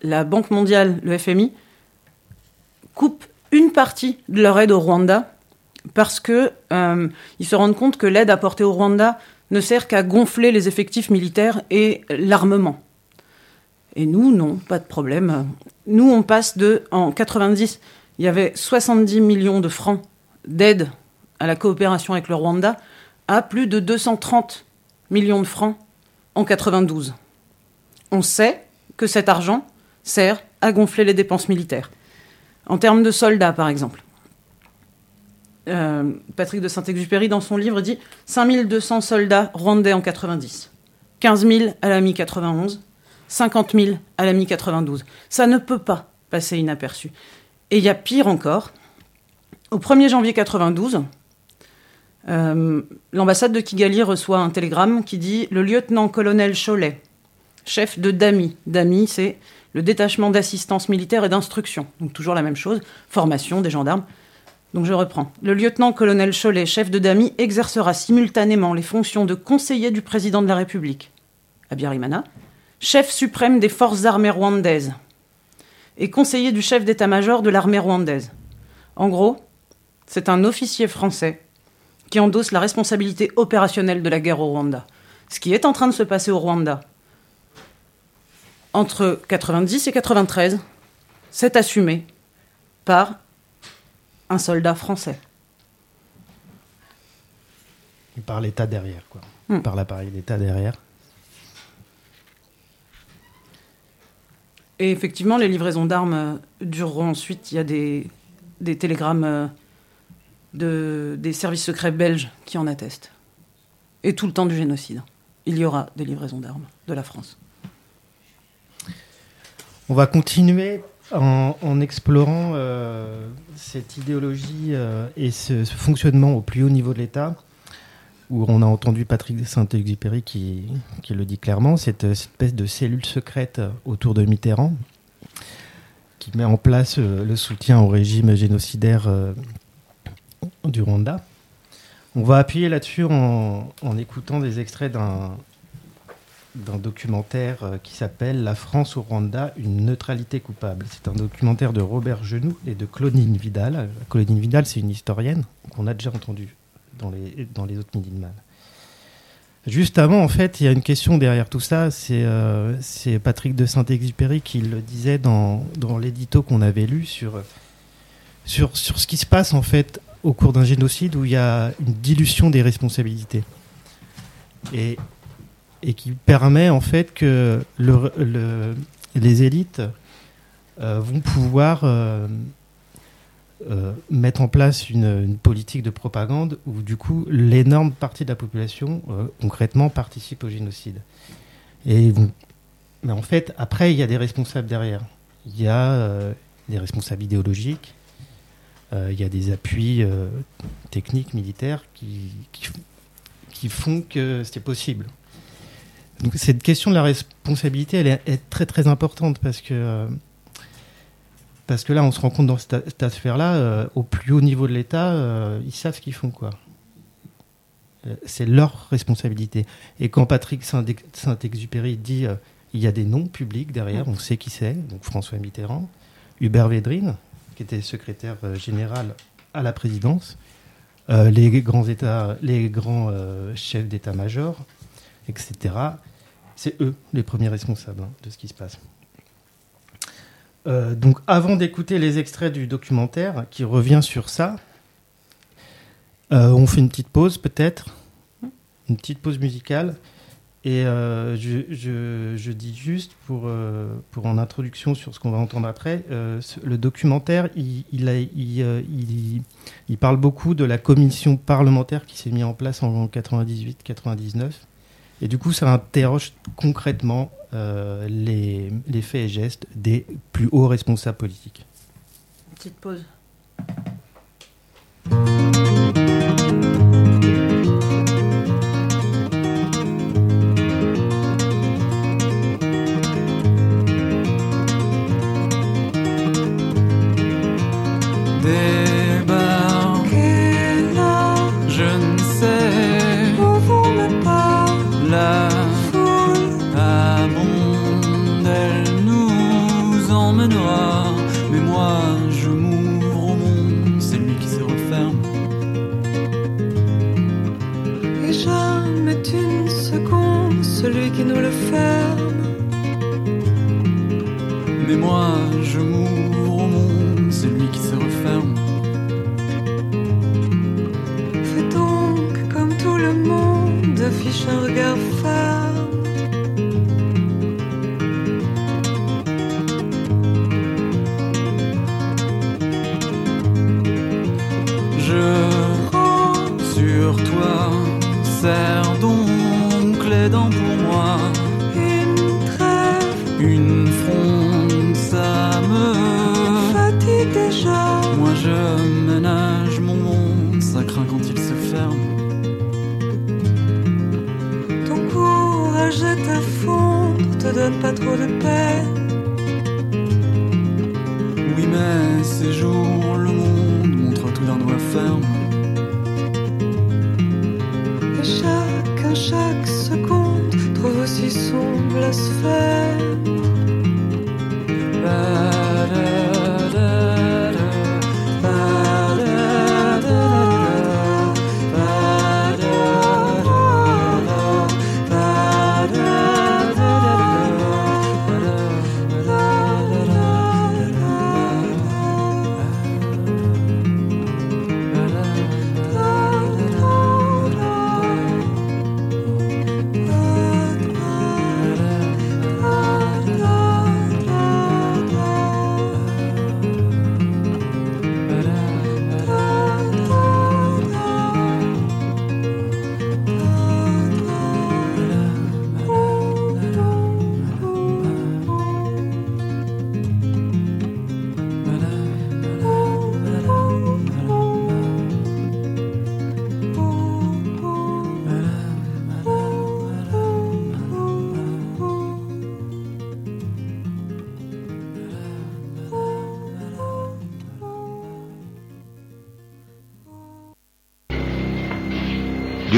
La Banque mondiale, le FMI, coupe une partie de leur aide au Rwanda parce que euh, ils se rendent compte que l'aide apportée au Rwanda ne sert qu'à gonfler les effectifs militaires et l'armement. Et nous, non, pas de problème. Nous, on passe de, en 90, il y avait 70 millions de francs d'aide à la coopération avec le Rwanda, à plus de 230 millions de francs en 92. On sait que cet argent sert à gonfler les dépenses militaires. En termes de soldats, par exemple. Euh, Patrick de Saint-Exupéry, dans son livre, dit 5200 soldats rwandais en 90, 15 000 à la mi-91, 50 000 à la mi-92. Ça ne peut pas passer inaperçu. Et il y a pire encore. Au 1er janvier 92, euh, l'ambassade de Kigali reçoit un télégramme qui dit Le lieutenant-colonel Cholet, chef de DAMI. DAMI, c'est le détachement d'assistance militaire et d'instruction. Donc toujours la même chose, formation des gendarmes. Donc je reprends. Le lieutenant-colonel Cholet, chef de DAMI, exercera simultanément les fonctions de conseiller du président de la République, Abiyarimana, chef suprême des forces armées rwandaises et conseiller du chef d'état-major de l'armée rwandaise. En gros, c'est un officier français qui endosse la responsabilité opérationnelle de la guerre au Rwanda. Ce qui est en train de se passer au Rwanda entre 90 et 93, c'est assumé par un soldat français. Et par l'État derrière, quoi. Hmm. Par l'appareil d'État derrière. Et effectivement, les livraisons d'armes dureront ensuite. Il y a des, des télégrammes euh, de, des services secrets belges qui en attestent. Et tout le temps du génocide, il y aura des livraisons d'armes de la France. On va continuer en, explorant euh, cette idéologie euh, et ce, fonctionnement au plus haut niveau de l'État, où on a entendu Patrick Saint-Exupéry qui, qui, le dit clairement, cette, espèce de cellule secrète autour de Mitterrand, qui met en place euh, le soutien au régime génocidaire du Rwanda. On va appuyer là-dessus en, écoutant des extraits d'un documentaire euh, qui s'appelle La France au Rwanda, une neutralité coupable. C'est un documentaire de Robert Genoux et de Claudine Vidal. Claudine Vidal, c'est une historienne qu'on a déjà entendue dans les, dans les autres Midi de Mal. Juste avant, en fait, il y a une question derrière tout ça. C'est euh, Patrick de Saint-Exupéry qui le disait dans, dans l'édito qu'on avait lu sur, sur, sur ce qui se passe, en fait, au cours d'un génocide où il y a une dilution des responsabilités. Et, et qui permet en fait que le, le- les élites euh, vont pouvoir euh, euh, mettre en place une, politique de propagande où du coup l'énorme partie de la population concrètement participe au génocide. Et mais en fait après il y a des responsables derrière. Il y a des responsables idéologiques, il y a des appuis techniques militaires qui, qui, qui font que c'est possible. Donc cette question de la responsabilité, elle est, très très importante parce que euh, parce que là, on se rend compte dans cette, affaire-là, euh, au plus haut niveau de l'État, euh, ils savent ce qu'ils font, quoi. C'est leur responsabilité. Et quand Patrick Saint- Saint-Exupéry dit il y a des noms publics derrière, on sait qui c'est, donc François Mitterrand, Hubert Védrine, qui était secrétaire général à la présidence, les grands états, les grands chefs d'état-major, etc. C'est eux les premiers responsables hein, de ce qui se passe. Euh, donc, avant d'écouter les extraits du documentaire qui revient sur ça, euh, on fait une petite pause peut-être, une petite pause musicale. Et euh, je, dis juste pour, pour en introduction sur ce qu'on va entendre après, le documentaire, il- il parle beaucoup de la commission parlementaire qui s'est mise en place en 98-99. Et du coup, ça interroge concrètement euh, les, les faits et gestes des plus hauts responsables politiques. Petite pause.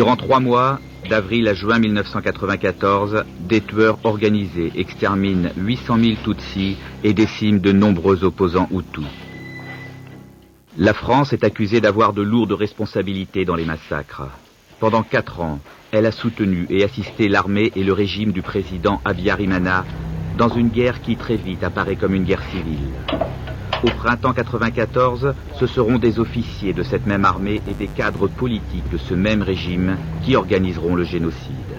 Durant trois mois, d'avril à juin 1994, des tueurs organisés exterminent 800 000 Tutsis et déciment de nombreux opposants Hutus. La France est accusée d'avoir de lourdes responsabilités dans les massacres. Pendant quatre ans, elle a soutenu et assisté l'armée et le régime du président Abiyarimana dans une guerre qui très vite apparaît comme une guerre civile. Au printemps 94, ce seront des officiers de cette même armée et des cadres politiques de ce même régime qui organiseront le génocide.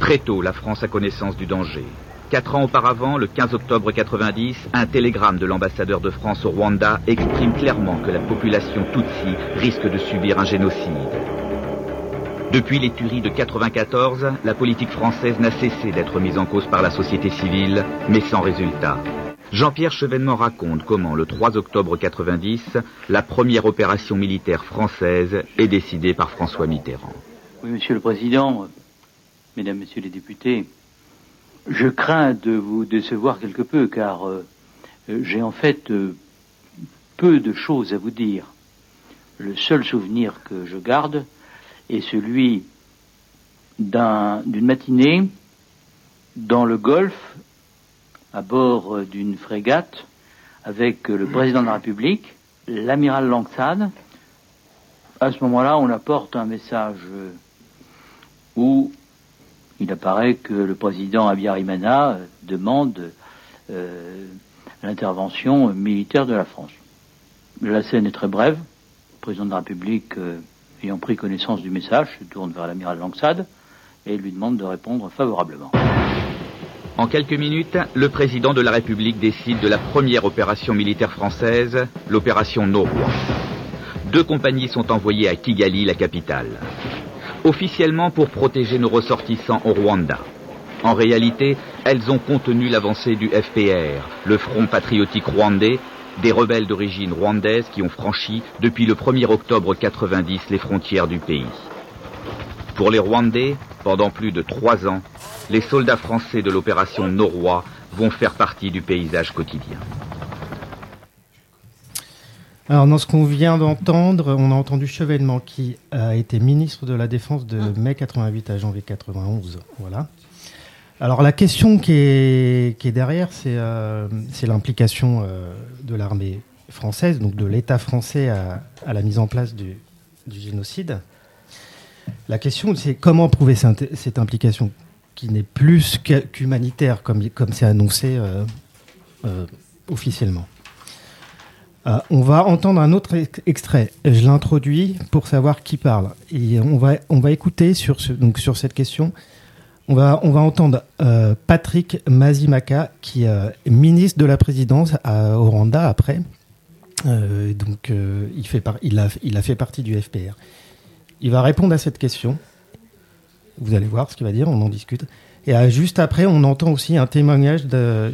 Très tôt, la France a connaissance du danger. Quatre ans auparavant, le 15 octobre 90, un télégramme de l'ambassadeur de France au Rwanda exprime clairement que la population Tutsi risque de subir un génocide. Depuis les tueries de 94, la politique française n'a cessé d'être mise en cause par la société civile, mais sans résultat. Jean-Pierre Chevènement raconte comment, le 3 octobre 90, la première opération militaire française est décidée par François Mitterrand. Oui, Monsieur le Président, Mesdames, Messieurs les députés, je crains de vous décevoir quelque peu, car euh, j'ai en fait euh, peu de choses à vous dire. Le seul souvenir que je garde est celui d'une matinée dans le Golfe, à bord euh, d'une frégate, avec le président de la République, l'amiral Langsade. À ce moment-là, on apporte un message où il apparaît que le président Abiyarimana demande euh, l'intervention militaire de la France. La scène est très brève. Le président de la République, euh, ayant pris connaissance du message, se tourne vers l'amiral Langsade et lui demande de répondre favorablement. En quelques minutes, le président de la République décide de la première opération militaire française, l'opération Noroi. Deux compagnies sont envoyées à Kigali, la capitale officiellement pour protéger nos ressortissants au Rwanda. En réalité, elles ont contenu l'avancée du FPR, le Front patriotique rwandais, des rebelles d'origine rwandaise qui ont franchi depuis le 1er octobre 90 les frontières du pays. Pour les Rwandais, pendant plus de trois ans, les soldats français de l'opération Noroi vont faire partie du paysage quotidien. Alors, dans ce qu'on vient d'entendre, on a entendu Chevènement, qui a été ministre de la Défense de ah. mai 88 à janvier 91. Voilà. Alors, la question qui est, qui est derrière, c'est euh, l'implication euh, de l'armée française, donc de l'État français à, à, la mise en place du, du génocide. La question, c'est comment prouver cette implication? Qui n'est plus qu'humanitaire, comme c'est annoncé euh, euh officiellement. Euh, on va entendre un autre extrait. Je l'introduis pour savoir qui parle. Et on va, on va écouter sur, donc sur cette question. On va, on va entendre Patrick Mazimaka, qui est ministre de la présidence à, au Rwanda après. donc il, fait il, a, il a fait partie du FPR. Il va répondre à cette question. Vous allez voir ce qu'il va dire, on en discute. Et euh, juste après, on entend aussi un témoignage d'un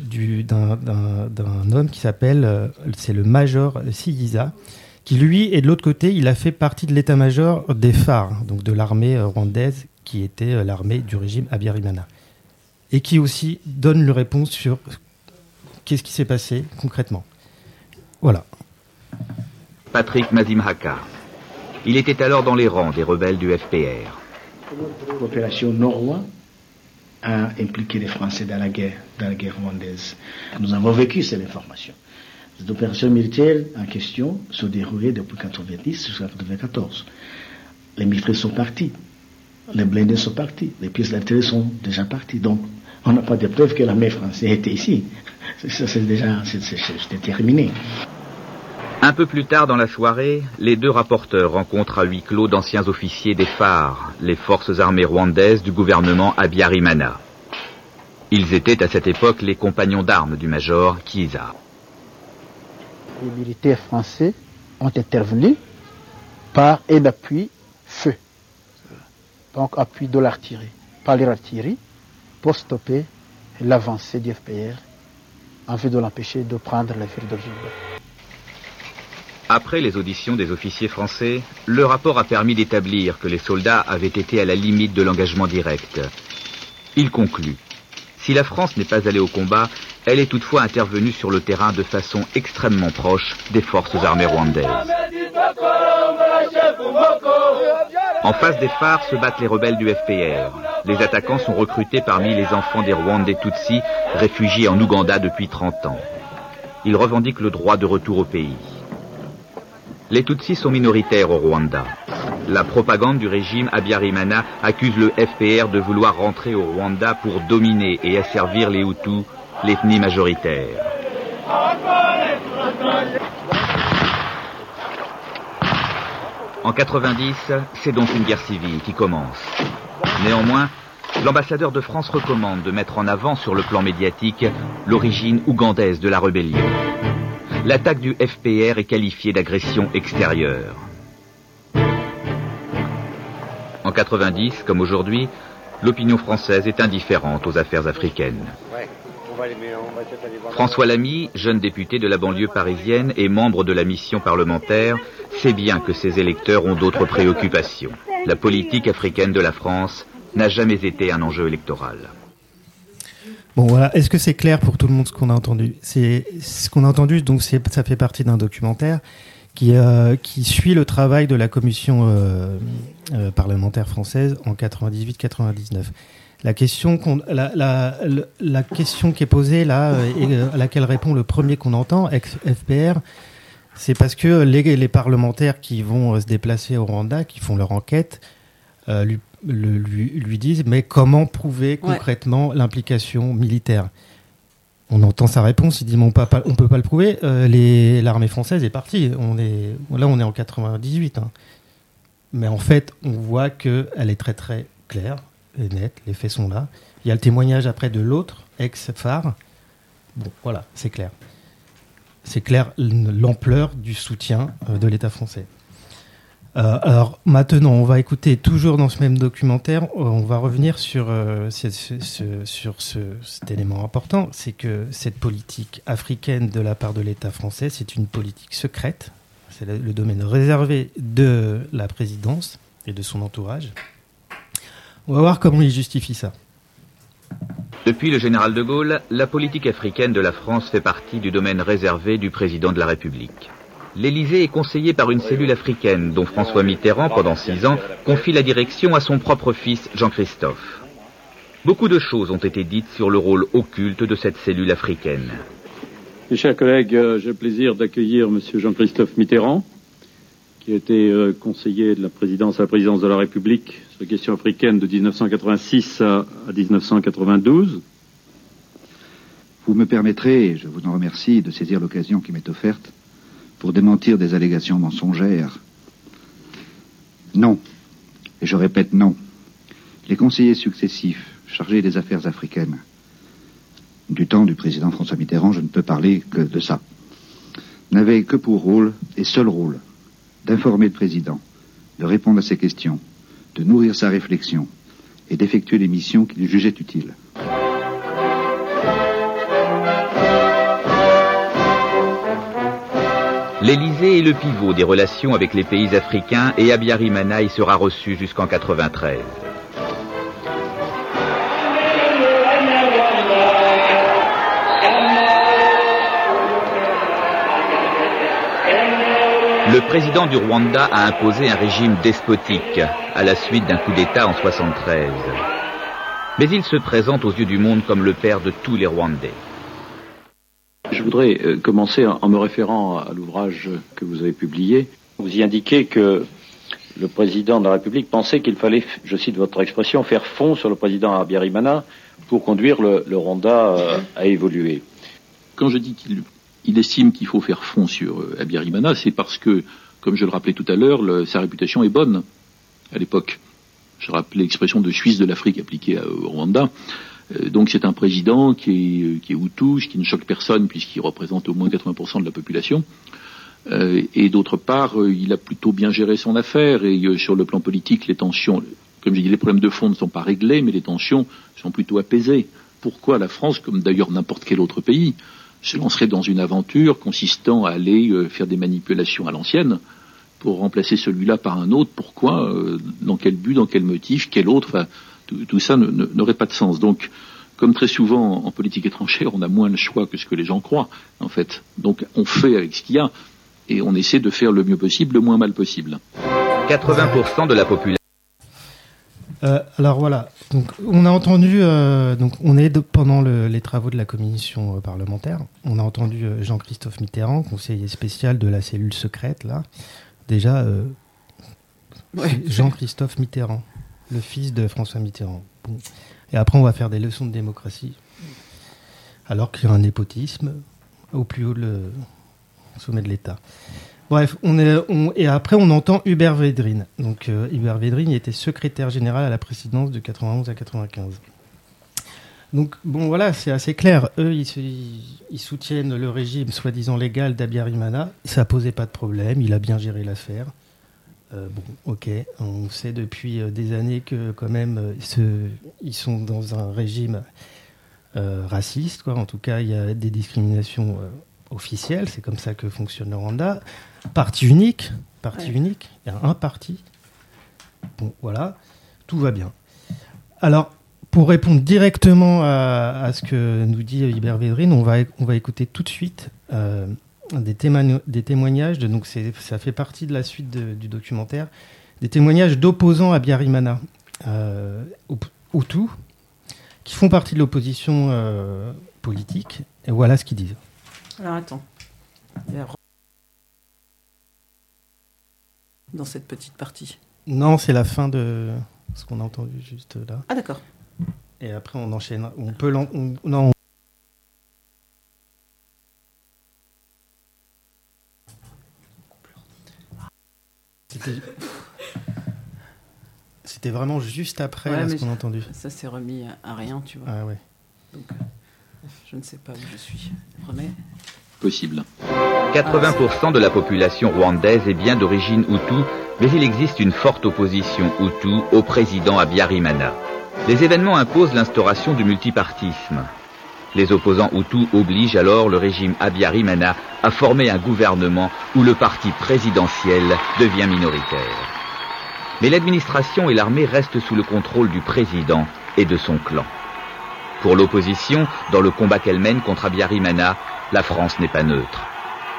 homme qui s'appelle, euh, c'est le major Sigiza, qui lui est de l'autre côté, il a fait partie de l'état-major des phares, donc de l'armée euh, rwandaise, qui était l'armée du régime Abiyarimana. Et qui aussi donne le réponse sur qu'est-ce qui s'est passé concrètement. Voilà. Patrick Mazimhaka. Il était alors dans les rangs des rebelles du FPR. L'opération Norrois a impliqué les Français dans la guerre, dans la guerre rwandaise. Nous avons vécu cette information. Les opérations militaires en question sont déroulées depuis 1990 jusqu'à 1994. Les militaires sont partis, les blindés sont partis, les pièces d'artillerie sont déjà parties. Donc, on n'a pas de preuve que l'armée française était ici. C'est déjà c'est terminé. Un peu plus tard dans la soirée, les deux rapporteurs rencontrent à huis clos d'anciens officiers des phares, les forces armées rwandaises du gouvernement Abiyarimana. Ils étaient à cette époque les compagnons d'armes du major Kiza. Les militaires français ont intervenu par un appui feu, donc appui de l'artillerie, par l'artillerie, pour stopper l'avancée du FPR en vue de l'empêcher de prendre la ville de. Après les auditions des officiers français, le rapport a permis d'établir que les soldats avaient été à la limite de l'engagement direct. Il conclut. Si la France n'est pas allée au combat, elle est toutefois intervenue sur le terrain de façon extrêmement proche des forces armées rwandaises. En face des phares se battent les rebelles du FPR. Les attaquants sont recrutés parmi les enfants des Rwandais Tutsis, réfugiés en Ouganda depuis 30 ans. Ils revendiquent le droit de retour au pays. Les Tutsis sont minoritaires au Rwanda. La propagande du régime Abiyarimana accuse le FPR de vouloir rentrer au Rwanda pour dominer et asservir les Hutus, l'ethnie majoritaire. En 90, c'est donc une guerre civile qui commence. Néanmoins, l'ambassadeur de France recommande de mettre en avant sur le plan médiatique l'origine ougandaise de la rébellion. L'attaque du FPR est qualifiée d'agression extérieure. En 90, comme aujourd'hui, l'opinion française est indifférente aux affaires africaines. François Lamy, jeune député de la banlieue parisienne et membre de la mission parlementaire, sait bien que ses électeurs ont d'autres préoccupations. La politique africaine de la France n'a jamais été un enjeu électoral. Bon voilà, est-ce que c'est clair pour tout le monde ce qu'on a entendu? C'est ce qu'on a entendu, donc ça fait partie d'un documentaire qui euh, qui suit le travail de la commission euh, euh, parlementaire française en 98-99. La question qu'on la, la, la question qui est posée là euh, et euh, à laquelle répond le premier qu'on entend, ex FPR, c'est parce que les, les parlementaires qui vont euh, se déplacer au Rwanda, qui font leur enquête, euh, lui, le- lui, lui disent mais comment prouver Ouais. concrètement l'implication militaire? On entend sa réponse, il dit mais on pas, on peut pas le prouver. Euh, L'armée française est partie. On est là, on est en 98. hein. Mais en fait, on voit que elle est très très claire et nette. Les faits sont là. Il y a le témoignage après de l'autre ex-phare. Bon, voilà, c'est clair. C'est clair l'ampleur du soutien euh, de l'État français. Euh, alors maintenant, on va écouter toujours dans ce même documentaire, euh, on va revenir sur, euh, cet élément important, c'est que cette politique africaine de la part de l'État français, c'est une politique secrète, c'est le, le domaine réservé de la présidence et de son entourage. On va voir comment il justifie ça. Depuis le général de Gaulle, la politique africaine de la France fait partie du domaine réservé du président de la République. L'Élysée est conseillé par une cellule africaine dont François Mitterrand, pendant six ans, confie la direction à son propre fils Jean-Christophe. Beaucoup de choses ont été dites sur le rôle occulte de cette cellule africaine. Mes chers collègues, euh, j'ai le plaisir d'accueillir Monsieur Jean-Christophe Mitterrand, qui a été euh, conseiller de la présidence à la présidence de la République sur les questions africaines de 1986 à, à 1992. Vous me permettrez, et je vous en remercie, de saisir l'occasion qui m'est offerte pour démentir des allégations mensongères. Non, et je répète non, les conseillers successifs chargés des affaires africaines du temps du président François Mitterrand, je ne peux parler que de ça, n'avaient que pour rôle, et seul rôle, d'informer le président, de répondre à ses questions, de nourrir sa réflexion et d'effectuer les missions qu'il jugeait utiles. L'Élysée est le pivot des relations avec les pays africains et Abiyarimana y sera reçu jusqu'en 93. Le président du Rwanda a imposé un régime despotique à la suite d'un coup d'État en 73. Mais il se présente aux yeux du monde comme le père de tous les Rwandais. Je voudrais euh, commencer en me référant à l'ouvrage que vous avez publié. Vous y indiquez que le président de la République pensait qu'il fallait, je cite votre expression, faire fond sur le président Abiyarimana pour conduire le, Rwanda euh, à évoluer. Quand je dis qu'il il estime qu'il faut faire fond sur euh, Abiyarimana, c'est parce que, comme je le rappelais tout à l'heure, sa réputation est bonne à l'époque. Je rappelais l'expression de Suisse de l'Afrique appliquée au Rwanda. Euh, donc c'est un président qui est, euh, qui qui ne choque personne puisqu'il représente au moins 80% de la population. Euh, et d'autre part, il a plutôt bien géré son affaire. Et sur le plan politique, les tensions, comme j'ai dit, les problèmes de fond ne sont pas réglés, mais les tensions sont plutôt apaisées. Pourquoi la France, comme d'ailleurs n'importe quel autre pays, se lancerait dans une aventure consistant à aller faire des manipulations à l'ancienne pour remplacer celui-là par un autre? Pourquoi? Dans quel but? Dans quel motif? Quel autre? Tout, tout ça n'aurait pas de sens. Donc, comme très souvent en politique étrangère, on a moins le choix que ce que les gens croient, en fait. Donc, on fait avec ce qu'il y a et on essaie de faire le mieux possible, le moins mal possible. 80% de la population. Euh, alors voilà, donc on a entendu, euh, donc on est de- pendant le- les travaux de la commission euh, parlementaire, on a entendu euh, Jean-Christophe Mitterrand, conseiller spécial de la cellule secrète là. Déjà, euh, Ouais. Jean-Christophe Mitterrand, le fils de François Mitterrand. Et après, on va faire des leçons de démocratie, alors qu'il y a un népotisme au plus haut, sommet de l'État. Bref, on est, et après on entend Hubert Védrine. Donc euh, Hubert Védrine était secrétaire général à la présidence de 91 à 95. Donc bon voilà, c'est assez clair. Eux, ils soutiennent le régime soi-disant légal d'Abiyarimana. Ça posait pas de problème, il a bien géré l'affaire. Euh, bon, ok, on sait depuis euh, des années que quand même euh, ce- ils sont dans un régime euh, raciste, quoi. En tout cas, il y a des discriminations euh, officielles. C'est comme ça que fonctionne le Rwanda. Parti unique, parti Ouais. unique. Il y a un parti. Bon, voilà, tout va bien. Alors, pour répondre directement à, à ce que nous dit Hubert Védrine, on va, on va écouter tout de suite des, témoign- des témoignages. De, donc, ça fait partie de la suite de- du documentaire. Des témoignages d'opposants à Biarimana, euh, Hutus, qui font partie de l'opposition euh, politique. Et voilà ce qu'ils disent. Alors attends. Dans cette petite partie. Non, c'est la fin de ce qu'on a entendu juste là. Ah d'accord. Et après, on enchaîne. On peut l'en- on- non. C'était- C'était vraiment juste après Ouais, là, ce qu'on a entendu. Ça s'est remis à, à rien, tu vois. Ah ouais. Donc, euh, je ne sais pas où je suis. Remets. Possible. 80% de la population rwandaise est bien d'origine Hutu, mais il existe une forte opposition Hutu au président Abiyarimana. Les événements imposent l'instauration du multipartisme. Les opposants Hutus obligent alors le régime Abiyarimana à former un gouvernement où le parti présidentiel devient minoritaire. Mais l'administration et l'armée restent sous le contrôle du président et de son clan. Pour l'opposition, dans le combat qu'elle mène contre Abiyarimana, la France n'est pas neutre.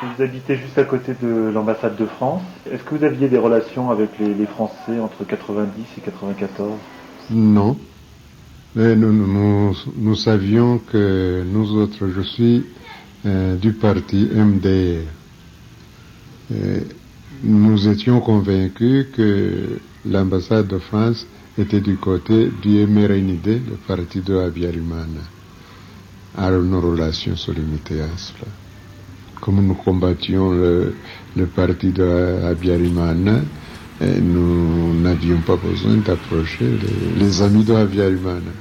Vous habitez juste à côté de l'ambassade de France. Est-ce que vous aviez des relations avec les, les Français entre 90 et 94 Non. Nous, nous, savions que nous autres, je suis euh, du parti MDR. Nous étions convaincus que l'ambassade de France était du côté du MRNID, le parti de Abiyarimana. Alors nos relations se limitaient à cela. Comme nous combattions le, parti de Abiyarimana, nous n'avions pas besoin d'approcher les, les amis de Abiyarimana.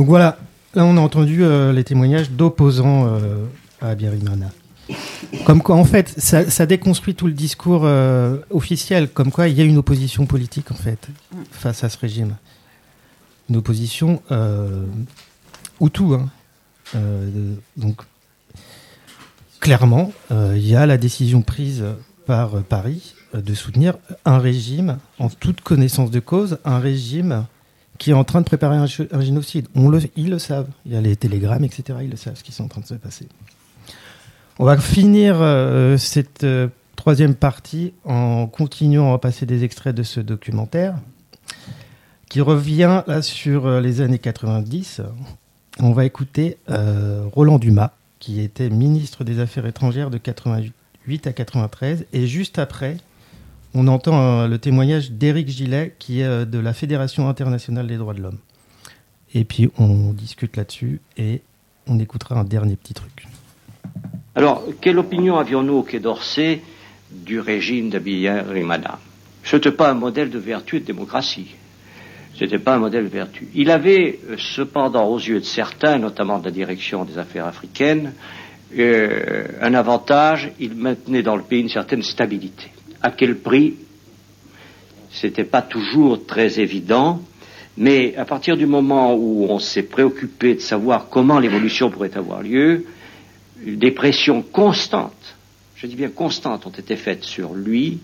Donc voilà, là on a entendu euh, les témoignages d'opposants euh, à Abiyarimana. Comme quoi, en fait, ça, déconstruit tout le discours euh, officiel, comme quoi il y a une opposition politique, en fait, face à ce régime. Une opposition euh, Hutu. Hein. Donc, clairement, il y a la décision prise par Paris de soutenir un régime, en toute connaissance de cause, un régime qui est en train de préparer un, génocide. Ils le savent. Il y a les télégrammes, etc. Ils le savent ce qui est en train de se passer. On va finir euh, cette euh, troisième partie en continuant à passer des extraits de ce documentaire qui revient là sur euh, les années 90. On va écouter Roland Dumas, qui était ministre des Affaires étrangères de 88 à 93. Et juste après, on entend euh, le témoignage d'Éric Gillet, qui est euh, de la Fédération internationale des droits de l'homme. Et puis on discute là-dessus et on écoutera un dernier petit truc. Alors, quelle opinion avions-nous au Quai d'Orsay du régime d'Abiyarimana Ce n'était pas un modèle de vertu et de démocratie. Ce n'était pas un modèle de vertu. Il avait euh, cependant, aux yeux de certains, notamment de la direction des affaires africaines, un avantage, il maintenait dans le pays une certaine stabilité. À quel prix C'était pas toujours très évident, mais à partir du moment où on s'est préoccupé de savoir comment l'évolution pourrait avoir lieu, des pressions constantes, je dis bien constantes, ont été faites sur lui,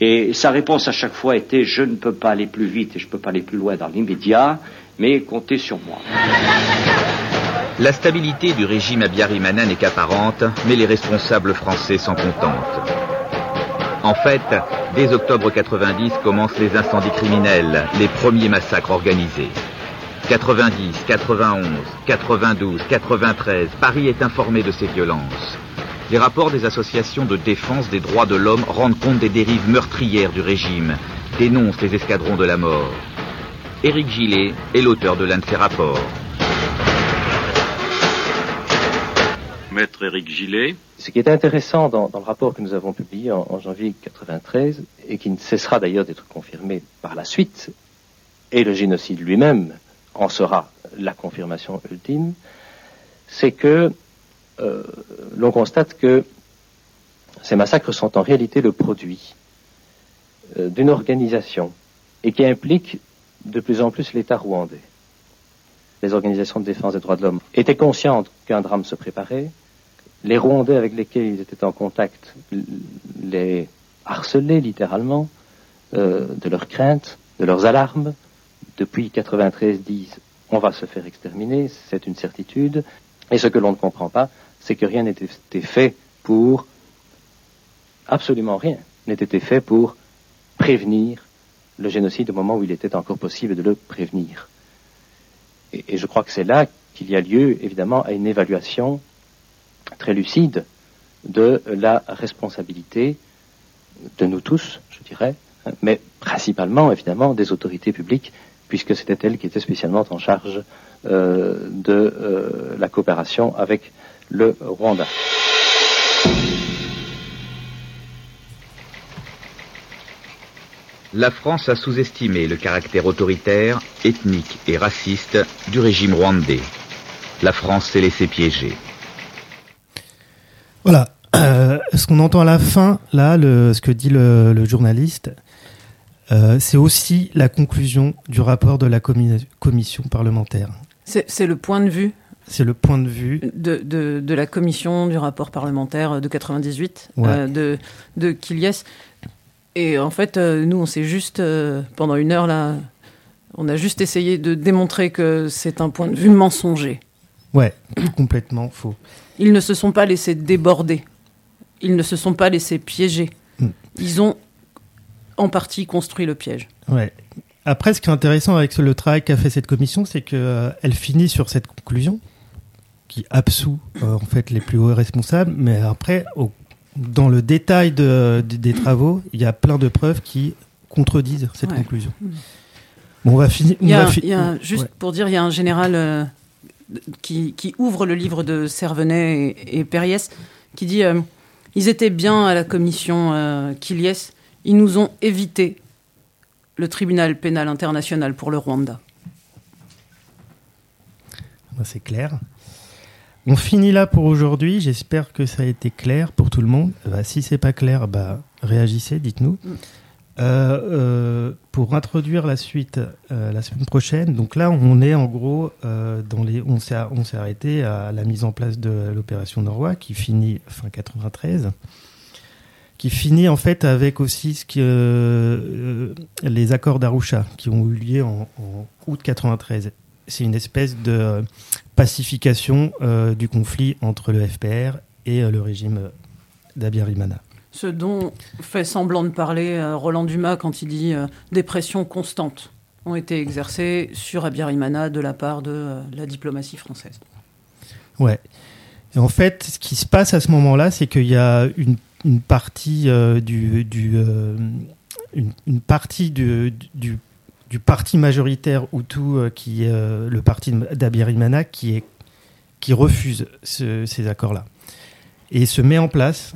et sa réponse à chaque fois était je ne peux pas aller plus vite et je ne peux pas aller plus loin dans l'immédiat, mais comptez sur moi. La stabilité du régime Abiyarimana n'est qu'apparente, mais les responsables français s'en contentent. En fait, dès octobre 90 commencent les incendies criminels, les premiers massacres organisés. 90, 91, 92, 93, Paris est informé de ces violences. Les rapports des associations de défense des droits de l'homme rendent compte des dérives meurtrières du régime, dénoncent les escadrons de la mort. Éric Gillet est l'auteur de l'un de ces rapports. Maître Éric Gillet. Ce qui est intéressant dans, le rapport que nous avons publié en, janvier 93, et qui ne cessera d'ailleurs d'être confirmé par la suite, et le génocide lui-même en sera la confirmation ultime, c'est que euh, l'on constate que ces massacres sont en réalité le produit euh, d'une organisation et qui implique de plus en plus l'État rwandais. Les organisations de défense des droits de l'homme étaient conscientes qu'un drame se préparait. Les Rwandais avec lesquels ils étaient en contact les harcelaient littéralement euh, de leurs craintes, de leurs alarmes. Depuis 93 disent on va se faire exterminer, c'est une certitude. Et ce que l'on ne comprend pas, c'est que rien n'était fait pour absolument rien été fait pour prévenir le génocide au moment où il était encore possible de le prévenir. Et je crois que c'est là qu'il y a lieu, évidemment, à une évaluation très lucide de la responsabilité de nous tous, je dirais, hein, mais principalement, évidemment, des autorités publiques, puisque c'était elles qui étaient spécialement en charge euh, de euh, la coopération avec le Rwanda. La France a sous-estimé le caractère autoritaire, ethnique et raciste du régime rwandais. La France s'est laissée piéger. Voilà. Euh, ce qu'on entend à la fin, là, le, ce que dit le, le journaliste, euh, c'est aussi la conclusion du rapport de la commi- commission parlementaire. C'est le point de vue C'est le point de vue. de, de, de la commission du rapport parlementaire de 98 Ouais. euh, de, de Kiliès. Et en fait, nous, on s'est juste, pendant une heure, là, on a juste essayé de démontrer que c'est un point de vue mensonger. Ouais, complètement faux. Ils ne se sont pas laissés déborder. Ils ne se sont pas laissés piéger. Mm. Ils ont en partie construit le piège. Ouais. Après, ce qui est intéressant avec le travail qu'a fait cette commission, c'est qu'elle finit sur cette conclusion qui absout euh, en fait les plus hauts responsables, mais après, au- dans le détail de- de- des travaux, il y a plein de preuves qui contredisent cette Ouais. conclusion. Mm. Bon, on va finir. Juste Ouais. pour dire, il y a un général euh, qui, qui ouvre le livre de Servenet et, et Périès qui dit euh, Ils étaient bien à la commission euh, Kiliès, ils nous ont évité le tribunal pénal international pour le Rwanda. C'est clair. On finit là pour aujourd'hui. J'espère que ça a été clair pour tout le monde. Bah, si c'est pas clair, bah, réagissez, dites-nous. Mm. Euh, euh, pour introduire la suite euh, la semaine prochaine, donc là on est en gros dans les, on s'est on s'est arrêté à la mise en place de l'opération Norwa qui finit fin 93, qui finit en fait avec aussi les accords d'Arusha qui ont eu lieu en, août 93. C'est une espèce de pacification du conflit entre le FPR et le régime d'Abiyarimana. Ce dont fait semblant de parler euh, Roland Dumas quand il dit euh, des pressions constantes ont été exercées sur Abiyarimana de la part de euh, la diplomatie française. Ouais. Et en fait, ce qui se passe à ce moment-là, c'est qu'il y a une, partie du, du une, partie du, du, parti majoritaire Hutu qui le parti d'Abiyarimana qui est qui refuse ce- ces accords-là et se met en place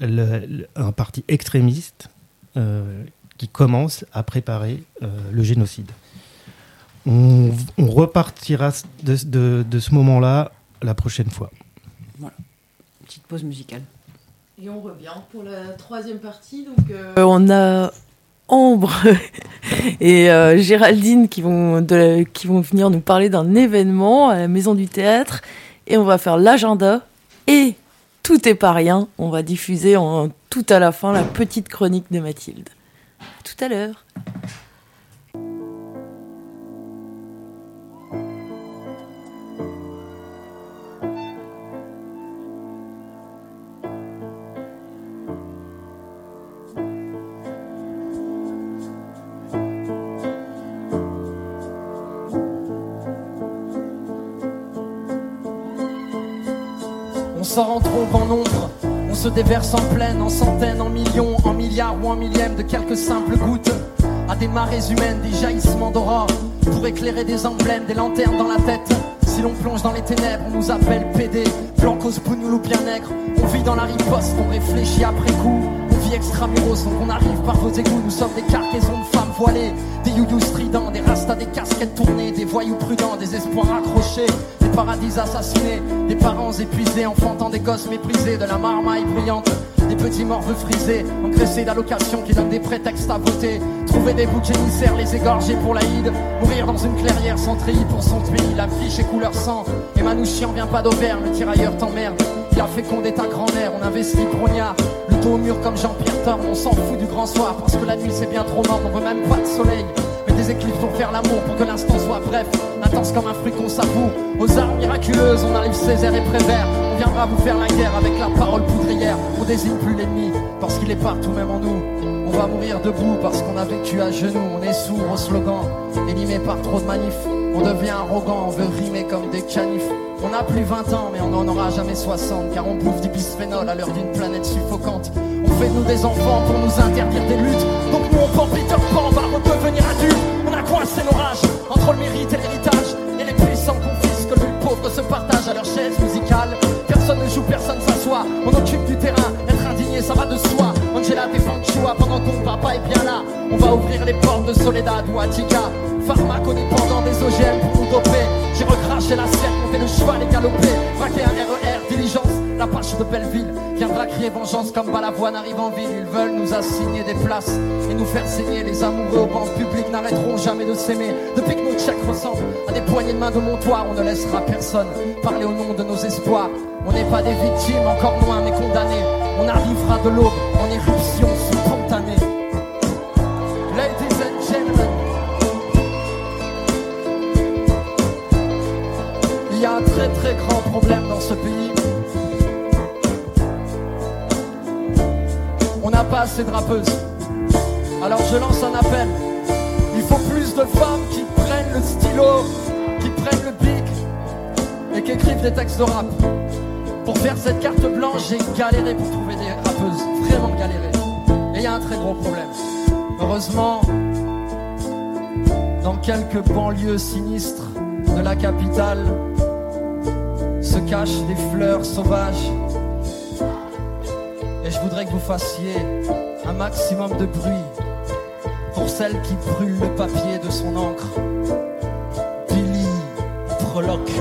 le- le- un parti extrémiste euh, qui commence à préparer euh, le génocide. On, on repartira de, de- de ce moment-là la prochaine fois. Voilà. Petite pause musicale. Et on revient pour la troisième partie. Donc, euh, on a Ambre et euh, Géraldine qui vont, de la- qui vont venir nous parler d'un événement à la Maison du Théâtre. Et on va faire l'agenda. Et tout est pas rien. On va diffuser tout à la fin la petite chronique de Mathilde. Tout à l'heure. Nombre, on se déverse en pleine, en centaines, en millions, en milliards ou en millièmes de quelques simples gouttes. À des marées humaines, des jaillissements d'aurore, pour éclairer des emblèmes, des lanternes dans la tête. Si l'on plonge dans les ténèbres, on nous appelle PD, blancos, ou bien nègre. On vit dans la riposte, on réfléchit après coup. On vit extramuros, donc on arrive par vos égouts. Nous sommes des cargaisons de femmes voilées, des youyous stridents, des rastas, des casquettes tournées, des voyous prudents, des espoirs accrochés, paradis assassinés, des parents épuisés, enfantant des gosses méprisés, de la marmaille bruyante. Des petits morveux frisés, engraissés d'allocations qui donnent des prétextes à voter. Trouver des boucs émissaires, les égorger pour l'Aïd. Mourir dans une clairière sans treillis pour son. La fiche est couleur sang. Et Manouchian vient pas d'Auvergne, le tirailleur t'emmerde. Il a fécondé ta grand-mère, on investit brognard. Le dos au mur comme Jean-Pierre Thorne, on s'en fout du grand soir parce que la nuit c'est bien trop mort, on veut même pas de soleil. Mais des éclipses pour faire l'amour, pour que l'instant soit bref, intense comme un fruit qu'on savoure. Aux armes miraculeuses, on arrive Césaire et Prévert. On viendra vous faire la guerre avec la parole poudrière. On désigne plus l'ennemi parce qu'il est partout, même en nous. On va mourir debout parce qu'on a vécu à genoux. On est sourd au slogan, animé par trop de manifs. On devient arrogant, on veut rimer comme des canifs. On n'a plus 20 ans, mais on n'en aura jamais 60, car on bouffe du bisphénol à l'heure d'une planète suffocante. On fait nous des enfants pour nous interdire des luttes. Donc nous, on porte Peter Pan, on va redevenir adultes. On a coincé nos rages entre le mérite et l'héritage? Et les puissants confisquent, lui le pauvre se partage à leur chaise musicale. Personne ne joue, personne s'assoit. On occupe du terrain, être indigné, ça va de soi. Angela défend Chua pendant ton papa est bien là. On va ouvrir les portes de Soledad ou Attica. Pharmacodépendant des OGM pour nous doper. J'ai recraché l'assiette, monté le cheval et galopé. Braqué un RER, diligence, la pâche de Belleville. Viendra crier vengeance comme Balavoine arrive en ville. Ils veulent nous assigner des places et nous faire saigner. Les amoureux au banc public n'arrêteront jamais de s'aimer. Depuis que nos chèques ressemblent à des poignées de main de montoir, on ne laissera personne parler au nom de nos espoirs. On n'est pas des victimes, encore moins, mais condamnés. On arrivera de l'aube en éruption spontanée. Ladies and gentlemen, il y a un très très grand problème dans ce pays. On n'a pas assez de rappeuses. Alors je lance un appel. Il faut plus de femmes qui prennent le stylo, qui prennent le bic et qui écrivent des textes de rap. Pour faire cette carte blanche, j'ai galéré pour trouver des. Galéré. Et il y a un très gros problème. Heureusement, dans quelques banlieues sinistres de la capitale, se cachent des fleurs sauvages. Et je voudrais que vous fassiez un maximum de bruit pour celle qui brûle le papier de son encre. Billy Proloque.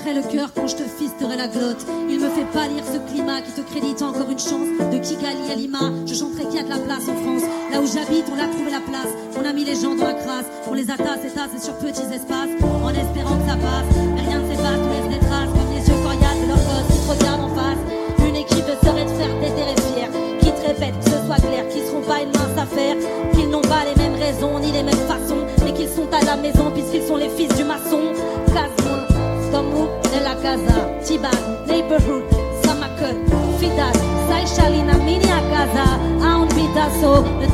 T'arraserai le cœur quand je te fisterai la glotte. Il me fait pâlir ce climat qui te crédite encore une chance. De Kigali à Lima, je chanterai qu'il y a de la place en France. Là où j'habite, on a trouvé la place. On a mis les gens dans la crasse. On les attasse et tasse sur petits espaces. En espérant que ça passe. Rien ne s'efface, on laisse des traces. Comme les yeux coriaces de leurs gosses qui te regardent en face. Une équipe de sœurs et de frères déterrés fiers. Qui te répètent que ce soit clair, qu'ils seront pas une mince affaire. Qu'ils n'ont pas les mêmes raisons ni les mêmes façons. Mais qu'ils sont à la maison puisqu'ils sont les fils du maçon.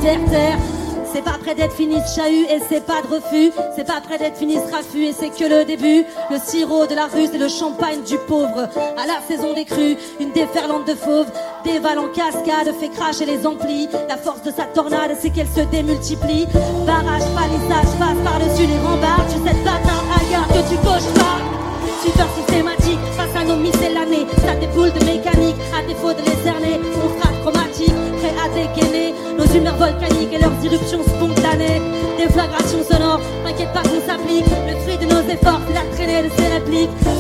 De. C'est pas près d'être fini ce chahut et c'est pas de refus. C'est pas près d'être fini ce raffut et c'est que le début. Le sirop de la rue, c'est le champagne du pauvre. À la saison des crues, une déferlante de fauves. Dévale en cascade, fait cracher les amplis. La force de sa tornade, c'est qu'elle se démultiplie. Barrage, palissage, passe par-dessus les rembarres. Tu sais, bâtard, hagard que tu gauches pas. Suiveur systématique face à nos miscellanées. Ça déboule de mécanique, à défaut de les cerner. On sera chromatique, prêt à dégainer nos humeurs volcaniques et leurs irruptions spontanées. Déflagration sonore, t'inquiète pas qu'on s'applique. Le fruit de nos efforts, c'est la traînée de ces.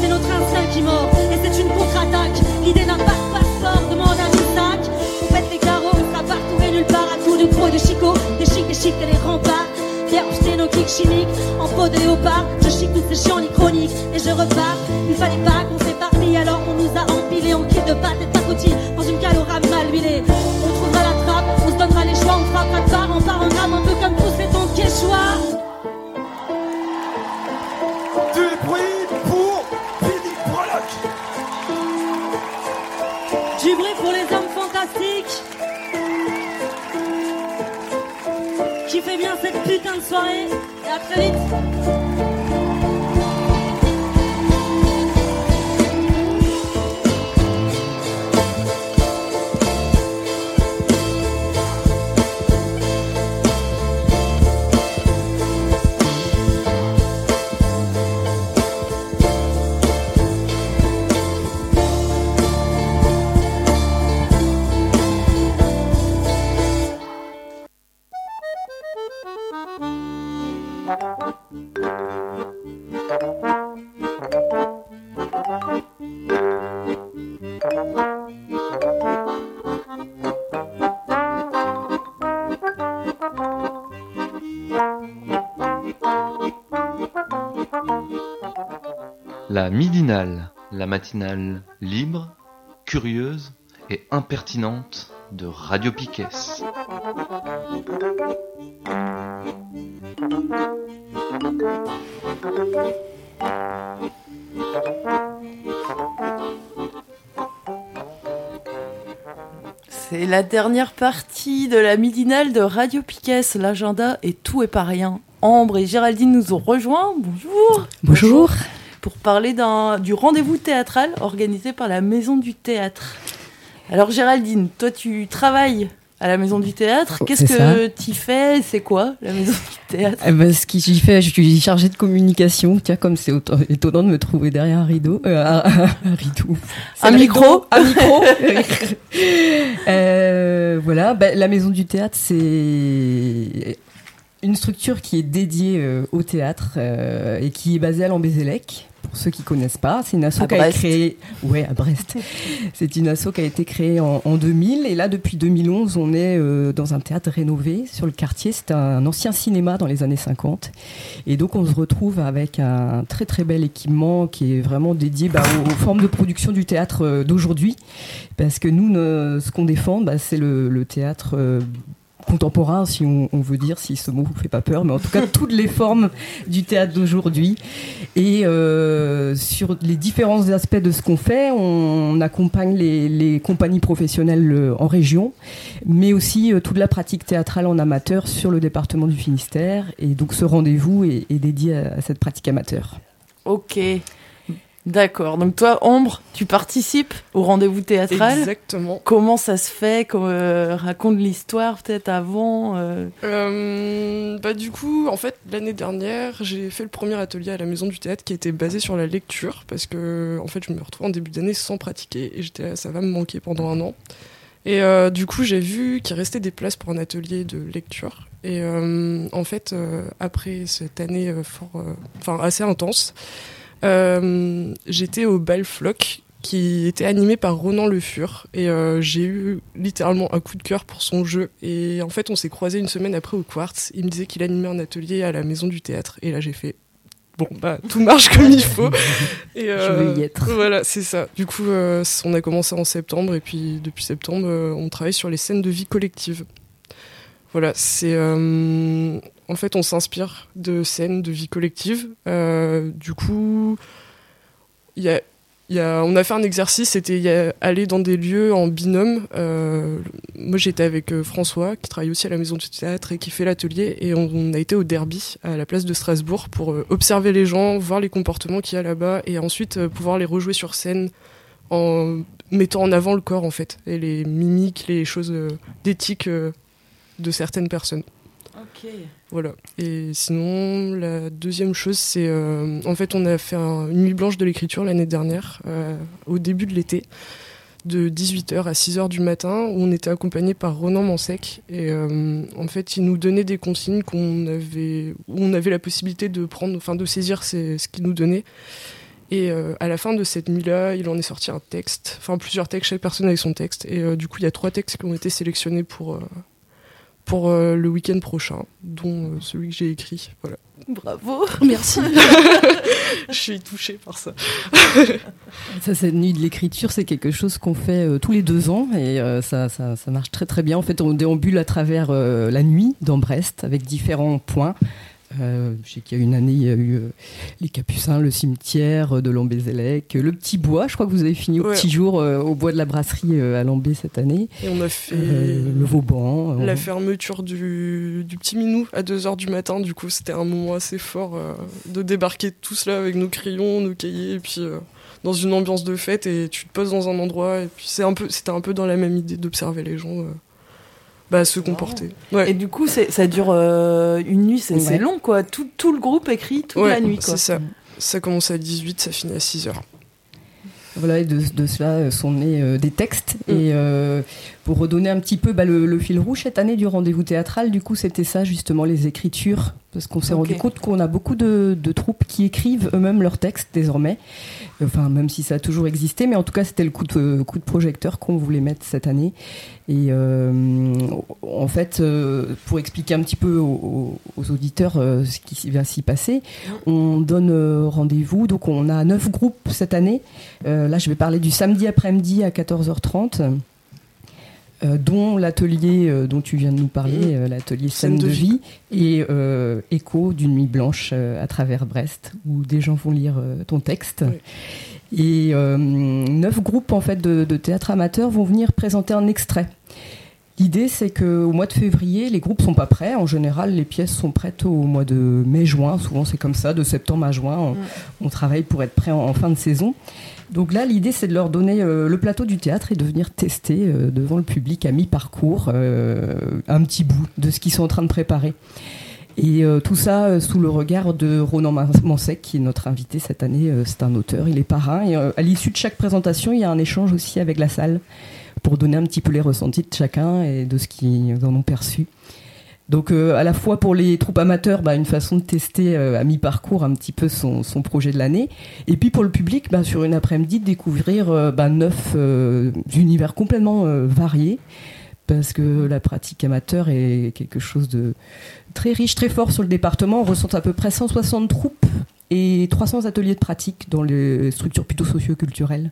C'est notre instinct qui mord et c'est une contre-attaque. L'idée d'un pas de passeport demande un sac. On pète les carreaux, on sera partout et nulle part à tout de et de chicot. Des chics, des chics et les remparts. Pierre, nos kicks chimiques en peau de léopard. Je chic toutes ces chiens chroniques et je repars. Il fallait pas qu'on s'éparpille, alors on nous a empilés en kit de pâte bien cette putain de soirée. Et à très vite. La matinale libre, curieuse et impertinente de Radio Piquet. C'est la dernière partie de la midinale de Radio Piquet. L'agenda et tout est pas rien. Ambre et Géraldine nous ont rejoints. Bonjour. Bonjour. Pour parler du rendez-vous théâtral organisé par la Maison du Théâtre. Alors Géraldine, toi tu travailles à la Maison du Théâtre. Qu'est-ce Oh, C'est que tu fais? C'est quoi la Maison du Théâtre? Eh ben, ce que j'y fais, je suis chargée de communication. Tiens, comme c'est étonnant de me trouver derrière un rideau. euh, un, rideau. Un micro Un micro Euh, Voilà, ben, la maison du théâtre, c'est une structure qui est dédiée euh, au théâtre et qui est basée à Lambézélec. Pour ceux qui connaissent pas, c'est une asso qui a été créée. Ouais, à Brest. c'est une asso qui a été créée en, en 2000 et là depuis 2011, on est euh, dans un théâtre rénové sur le quartier. C'est un ancien cinéma dans les années 50 et donc on se retrouve avec un très très bel équipement qui est vraiment dédié bah, aux, aux formes de production du théâtre euh, d'aujourd'hui parce que nous, ne- ce qu'on défend, bah, c'est le, le théâtre. euh, contemporain, si on, on veut dire, si ce mot vous fait pas peur, mais en tout cas toutes les formes du théâtre d'aujourd'hui. Et euh, sur les différents aspects de ce qu'on fait, on, accompagne les, les compagnies professionnelles euh, en région, mais aussi euh, toute la pratique théâtrale en amateur sur le département du Finistère. Et donc ce rendez-vous est, est dédié à, à cette pratique amateur. Ok. D'accord. Donc toi, Ombre, tu participes au rendez-vous théâtral. Exactement. Comment ça se fait Comment, euh, Raconte l'histoire peut-être avant. euh? Euh, bah du coup, en fait, l'année dernière, j'ai fait le premier atelier à la Maison du Théâtre qui était basé sur la lecture parce que, en fait, je me retrouvais en début d'année sans pratiquer et j'étais là, ça va me manquer pendant un an. Et euh, du coup, j'ai vu qu'il restait des places pour un atelier de lecture. Et en fait, après cette année fort, enfin assez intense, j'étais au bal Floc qui était animé par Ronan Le Fur et euh, j'ai eu littéralement un coup de cœur pour son jeu. Et en fait on s'est croisé une semaine après au Quartz. Il me disait qu'il animait un atelier à la maison du théâtre et là j'ai fait bon bah tout marche comme il faut. Et euh, Je veux y être. voilà c'est ça. Du coup euh, on a commencé en septembre et puis depuis septembre euh, on travaille sur les scènes de vie collective voilà, c'est euh, en fait on s'inspire de scènes de vie collective. Euh, du coup, on a fait un exercice, c'était aller dans des lieux en binôme. Euh, moi j'étais avec euh, François qui travaille aussi à la maison du théâtre et qui fait l'atelier et on, on a été au Derby à la place de Strasbourg pour observer les gens, voir les comportements qu'il y a là-bas et ensuite pouvoir les rejouer sur scène en mettant en avant le corps en fait et les mimiques, les choses d'éthique de certaines personnes. Voilà. Et sinon, la deuxième chose, c'est euh, en fait, on a fait un- une nuit blanche de l'écriture l'année dernière, euh, au début de l'été, de 18h à 6h du matin, où on était accompagné par Ronan Mansec. Et euh, en fait, il nous donnait des consignes qu'on avait, où on avait la possibilité de prendre, enfin, de saisir ce qu'il nous donnait. Et à la fin de cette nuit-là, il en est sorti un texte, enfin plusieurs textes, chaque personne avec son texte. Et du coup, il y a trois textes qui ont été sélectionnés pour, pour euh, le week-end prochain, dont euh, celui que j'ai écrit. Voilà. Bravo. Merci. Je suis touchée par ça. Ça, cette nuit de l'écriture, c'est quelque chose qu'on fait euh, tous les deux ans et euh, ça, ça, ça marche très très bien. En fait, on déambule à travers euh, la nuit dans Brest avec différents points. Euh, je sais qu'il y a une année, il y a eu euh, les Capucins, le cimetière euh, de Lambézélec, le petit bois. Je crois que vous avez fini au petit jour euh, au bois de la brasserie à Lambé cette année. Et on a fait le Vauban. la fermeture du, du petit Minou à 2h du matin. Du coup, c'était un moment assez fort de débarquer tous là avec nos crayons, nos cahiers, et puis dans une ambiance de fête. Et tu te poses dans un endroit, et puis c'est un peu, c'était un peu dans la même idée d'observer les gens. Bah, se comporter. Et du coup, c'est- ça dure euh, une nuit, c'est c'est Ouais. long quoi. Tout, tout le groupe écrit toute Ouais, la nuit quoi. C'est ça. Ça commence à 18, ça finit à 6h. Voilà, et de, de cela euh, sont nés euh, des textes. Et euh, pour redonner un petit peu bah, le, le fil rouge cette année du rendez-vous théâtral, du coup, c'était ça, justement, les écritures parce qu'on s'est rendu compte qu'on a beaucoup de, de troupes qui écrivent eux-mêmes leurs textes désormais. Enfin, même si ça a toujours existé, mais en tout cas, c'était le coup de, coup de projecteur qu'on voulait mettre cette année. Et euh, en fait, euh, pour expliquer un petit peu aux, aux auditeurs euh, ce qui va s'y passer, on donne rendez-vous. Donc, on a neuf groupes cette année. Là, je vais parler du samedi après-midi à 14h30. Euh, dont l'atelier euh, dont tu viens de nous parler, euh, l'atelier Scène de vie, et Écho d'une nuit blanche à travers Brest, où des gens vont lire ton texte. Et neuf groupes en fait de, de théâtre amateur vont venir présenter un extrait. L'idée, c'est qu'au mois de février, les groupes sont pas prêts. En général, les pièces sont prêtes au mois de mai-juin. Souvent, c'est comme ça, de septembre à juin. On, on travaille pour être prêt en, en fin de saison. Donc là, l'idée, c'est de leur donner euh, le plateau du théâtre et de venir tester euh, devant le public à mi-parcours euh, un petit bout de ce qu'ils sont en train de préparer. Et tout ça sous le regard de Ronan Man- Mansec, qui est notre invité cette année. C'est un auteur, il est parrain. Et à l'issue de chaque présentation, il y a un échange aussi avec la salle pour donner un petit peu les ressentis de chacun et de ce qu'ils en ont perçu. Donc euh, à la fois pour les troupes amateurs, bah, une façon de tester euh, à mi-parcours un petit peu son, projet de l'année, et puis pour le public, bah, sur une après-midi, découvrir euh, bah, neuf univers complètement variés, parce que la pratique amateur est quelque chose de très riche, très fort sur le département. On ressent à peu près 160 troupes et 300 ateliers de pratique dans les structures plutôt socio-culturelles.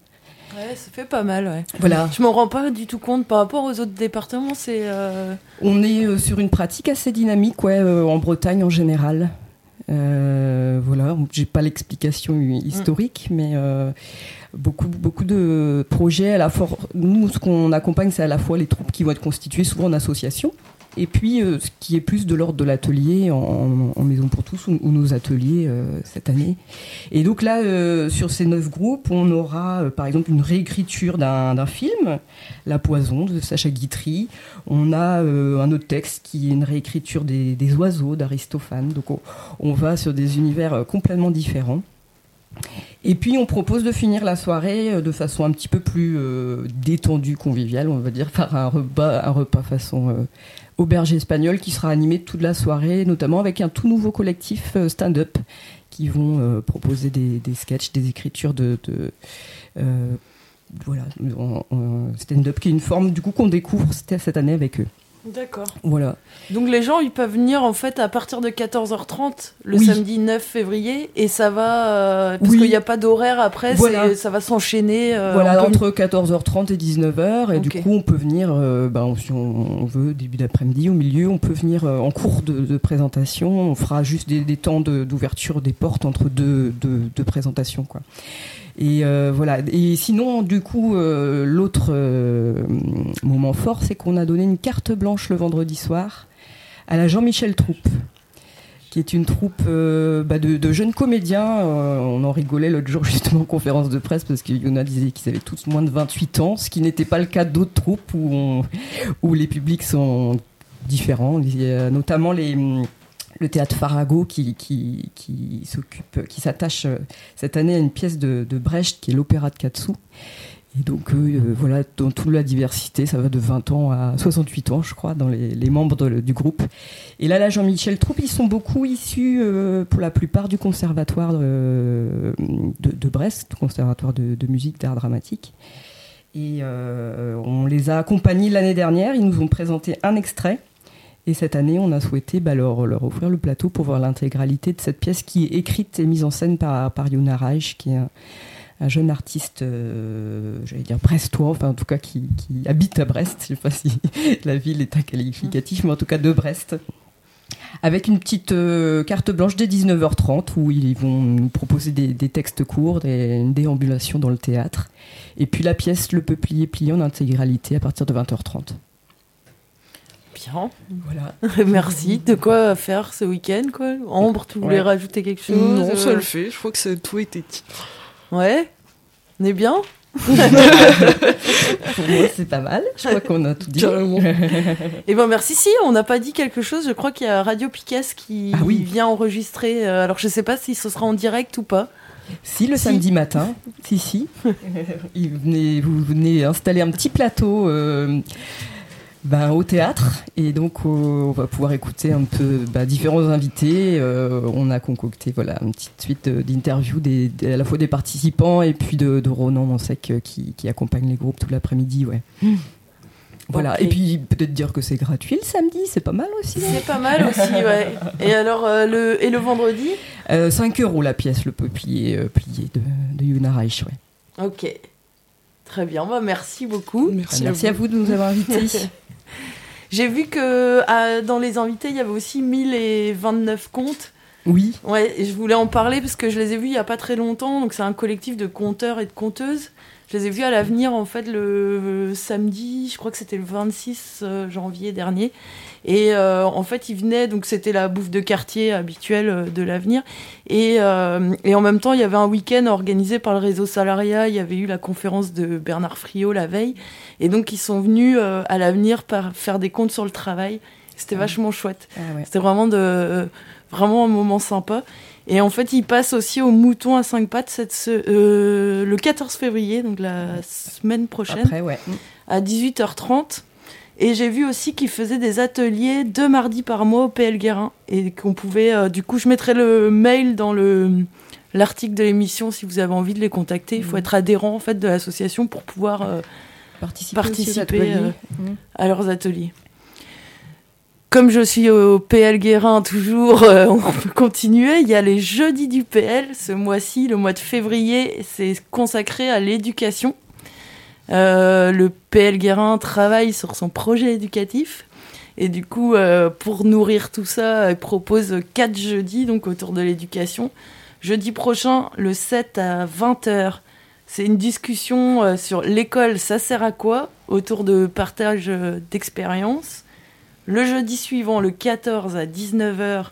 Ouais, ça fait pas mal, ouais. Voilà. Je m'en rends pas du tout compte par rapport aux autres départements, c'est. euh, On est euh, sur une pratique assez dynamique, ouais, euh, en Bretagne en général. Voilà, j'ai pas l'explication historique, mais beaucoup, beaucoup de projets. À la fois, nous, ce qu'on accompagne, c'est à la fois les troupes qui vont être constituées souvent en association, et puis euh, ce qui est plus de l'ordre de l'atelier en, Maison pour tous ou, nos ateliers euh, cette année. Et donc là, euh, sur ces neuf groupes, on aura par exemple une réécriture d'un film, La Poison de Sacha Guitry. On a un autre texte qui est une réécriture des, oiseaux d'Aristophane. Donc on, va sur des univers complètement différents. Et puis on propose de finir la soirée de façon un petit peu plus détendue, conviviale, on va dire, par un repas, façon auberge espagnole qui sera animé toute la soirée, notamment avec un tout nouveau collectif euh, stand-up qui vont euh, proposer des, des sketchs, des écritures de, de, euh, voilà, stand-up qui est une forme du coup qu'on découvre cette année avec eux. D'accord. Voilà. Donc les gens, ils peuvent venir en fait à partir de 14h30 le Oui. samedi 9 février et ça va euh, parce Oui. qu'il n'y a pas d'horaire après, Voilà. ça va s'enchaîner. euh, voilà, peut- entre 14h30 et 19h. Et du coup, on peut venir, euh, ben, si on, veut, début d'après-midi, au milieu, on peut venir euh, en cours de, de présentation. On fera juste des, des temps de- d'ouverture des portes entre deux, deux, deux présentations. Quoi. Et euh, voilà. Et sinon, du coup, euh, l'autre euh, moment fort, c'est qu'on a donné une carte blanche le vendredi soir à la Jean-Michel Troupe qui est une troupe bah, de, jeunes comédiens. On en rigolait l'autre jour justement en conférence de presse parce que Yona disait qu'ils avaient tous moins de 28 ans, ce qui n'était pas le cas d'autres troupes où, où les publics sont différents. Y a notamment les, le théâtre Farago qui, s'occupe, qui s'attache euh, cette année à une pièce de, de Brecht qui est l'opéra de Katsu. Et donc, eux, euh, voilà, dans toute la diversité, ça va de 20 ans à 68 ans, je crois, dans les, membres du groupe. Et là, là, Jean-Michel Troupe, ils sont beaucoup issus, euh, pour la plupart, du conservatoire euh, de, de Brest, conservatoire de, musique, d'art dramatique. Et euh, on les a accompagnés l'année dernière, ils nous ont présenté un extrait. Et cette année, on a souhaité bah, leur, offrir le plateau pour voir l'intégralité de cette pièce qui est écrite et mise en scène par, par Yona Reich, qui est un, un jeune artiste, euh, j'allais dire brestois, enfin en tout cas qui, habite à Brest. Je sais pas si la ville est un qualificatif, mais en tout cas de Brest. Avec une petite euh, carte blanche dès 19h30 où ils vont nous proposer des, textes courts, une déambulation dans le théâtre. Et puis la pièce Le Peuplier plié en intégralité à partir de 20h30. Bien. Voilà. Merci. De quoi faire ce week-end, quoi? Ambre, tu voulais Ouais. rajouter quelque chose? Non, euh, ça le fait. Je crois que ça, tout était dit. Ouais. On est bien? Pour moi, c'est pas mal. Je crois qu'on a tout dit. Carrément. Eh ben merci. Si on n'a pas dit quelque chose, je crois qu'il y a Radio Piquet qui Ah oui. vient enregistrer. euh, alors je sais pas si ce sera en direct ou pas. Si, le samedi matin. Si, si. Il venait- vous venez installer un petit plateau euh, ben, au théâtre et donc on va pouvoir écouter un peu bah, différents invités. Euh, on a concocté voilà une petite suite d'interviews des, à la fois des participants et puis de, de Ronan Mansec euh, qui, qui accompagne les groupes tout l'après-midi. Ouais. Voilà, et puis peut-être dire que c'est gratuit le samedi, c'est pas mal aussi. C'est pas mal aussi, ouais. Et alors, euh, le, et le vendredi? 5 euros la pièce, le peuplier plié de, de Yuna Reich, ouais. Ok. Très bien, bah, merci beaucoup. Merci, à, vous. de nous avoir invités. J'ai vu que dans les invités, il y avait aussi 1029 contes. Oui. Ouais, et je voulais en parler parce que je les ai vus il y a pas très longtemps. Donc c'est un collectif de conteurs et de conteuses. Je les ai vus à l'avenir en fait le samedi, je crois que c'était le 26 euh, janvier dernier. Et euh, en fait, ils venaient, donc c'était la bouffe de quartier habituelle euh, de l'avenir. Et, et, en même temps, il y avait un week-end organisé par le réseau Salaria. Il y avait eu la conférence de Bernard Friot la veille. Et donc, ils sont venus à l'avenir faire des comptes sur le travail. C'était vachement chouette. Ah c'était vraiment, de, vraiment un moment sympa. Et en fait, il passe aussi au mouton à cinq pattes cette, euh, le 14 février, donc la semaine prochaine, Après, ouais. à 18h30. Et j'ai vu aussi qu'il faisait des ateliers deux mardis par mois au PL Guérin. Et qu'on pouvait. euh, du coup, je mettrai le mail dans le l'article de l'émission si vous avez envie de les contacter. Il faut Mhm. être adhérent en fait de l'association pour pouvoir euh, Participer euh, Mhm. à leurs ateliers. Comme je suis au PL Guérin toujours, euh, on peut continuer. Il y a les jeudis du PL ce mois-ci, le mois de février, c'est consacré à l'éducation. Euh, le PL Guérin travaille sur son projet éducatif. Et du coup, euh, pour nourrir tout ça, il propose quatre jeudis donc autour de l'éducation. Jeudi prochain, le 7 à 20h, c'est une discussion sur l'école, ça sert à quoi? Autour de partage d'expériences. Le jeudi suivant, le 14 à 19h,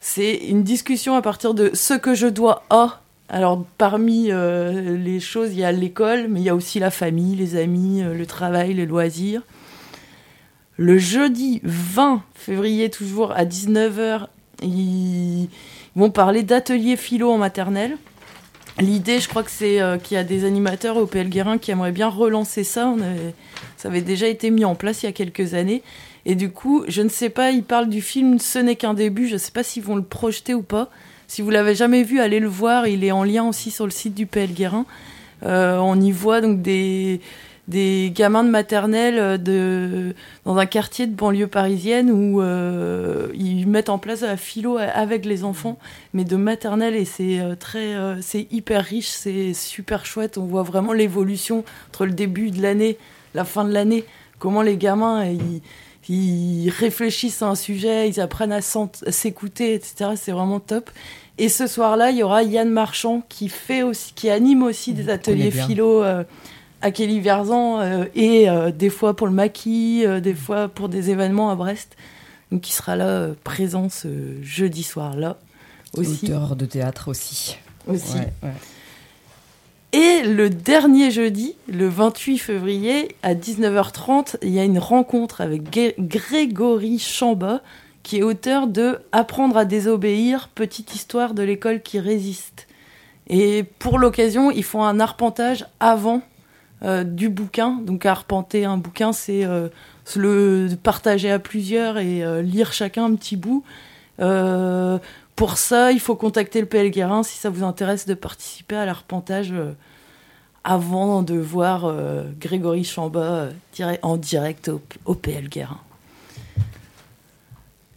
c'est une discussion à partir de ce que je dois à. Alors, parmi euh, les choses, il y a l'école, mais il y a aussi la famille, les amis, euh, le travail, les loisirs. Le jeudi 20 février, toujours à 19h, ils vont parler d'ateliers philo en maternelle. L'idée, je crois que c'est euh, qu'il y a des animateurs au PL Guérin qui aimeraient bien relancer ça. Ça avait déjà été mis en place il y a quelques années. Et du coup, je ne sais pas, ils parlent du film Ce n'est qu'un début. Je ne sais pas s'ils vont le projeter ou pas. Si vous l'avez jamais vu, allez le voir. Il est en lien aussi sur le site du PL Guérin. Euh, on y voit donc des, des gamins de maternelle euh, de, dans un quartier de banlieue parisienne où euh, ils mettent en place la philo avec les enfants, mais de maternelle et c'est très, c'est hyper riche, c'est super chouette. On voit vraiment l'évolution entre le début de l'année, la fin de l'année, comment les gamins ils, ils réfléchissent à un sujet, ils apprennent à s'écouter, etc. C'est vraiment top. Et ce soir-là, il y aura Yann Marchand qui fait aussi, qui anime aussi des ateliers philo euh, à Kelly Verzan euh, et euh, des fois pour le maquis, des fois pour des événements à Brest. Donc il sera là présent ce jeudi soir-là aussi. Auteur de théâtre aussi. Aussi. Ouais, ouais. Et le dernier jeudi, le 28 février, à 19h30, il y a une rencontre avec Grégory Chamba, qui est auteur de Apprendre à désobéir, petite histoire de l'école qui résiste. Et pour l'occasion, ils font un arpentage avant euh, du bouquin. Donc arpenter un bouquin, c'est euh, le partager à plusieurs et euh, lire chacun un petit bout. Pour ça, il faut contacter le PL Guérin si ça vous intéresse de participer à l'arpentage euh, avant de voir euh, Grégory Chamba euh, dire- en direct au, au PL Guérin.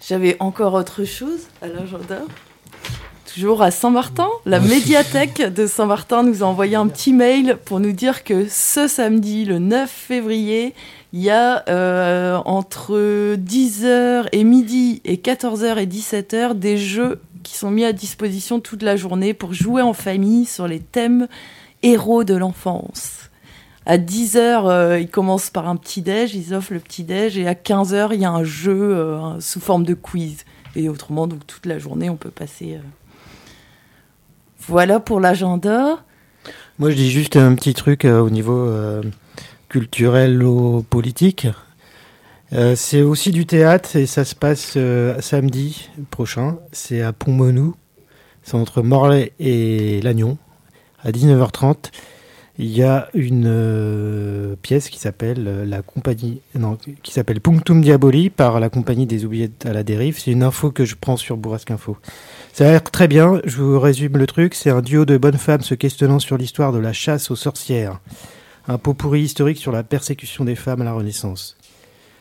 J'avais encore autre chose à l'agenda. Toujours à Saint-Martin, la médiathèque de Saint-Martin nous a envoyé un petit mail pour nous dire que ce samedi, le 9 février, il y a euh, entre 10h et midi et 14h et 17h des jeux qui sont mis à disposition toute la journée pour jouer en famille sur les thèmes héros de l'enfance. À 10h, ils commencent par un petit-déj, ils offrent le petit-déj, et à 15h, il y a un jeu euh, sous forme de quiz. Et autrement, donc toute la journée, on peut passer. euh. Voilà pour l'agenda. Moi, je dis juste un petit truc euh, au niveau euh, culturel ou politique. Euh, c'est aussi du théâtre et ça se passe euh, samedi prochain. C'est à Pont-Menou. C'est entre Morlaix et Lannion à 19h30. Il y a une euh, pièce qui s'appelle la compagnie, non, qui s'appelle Punctum Diaboli par la compagnie des oubliettes à la dérive. C'est une info que je prends sur Bourrasque Info. Ça a l'air très bien. Je vous résume le truc. C'est un duo de bonnes femmes se questionnant sur l'histoire de la chasse aux sorcières. Un pot pourri historique sur la persécution des femmes à la Renaissance.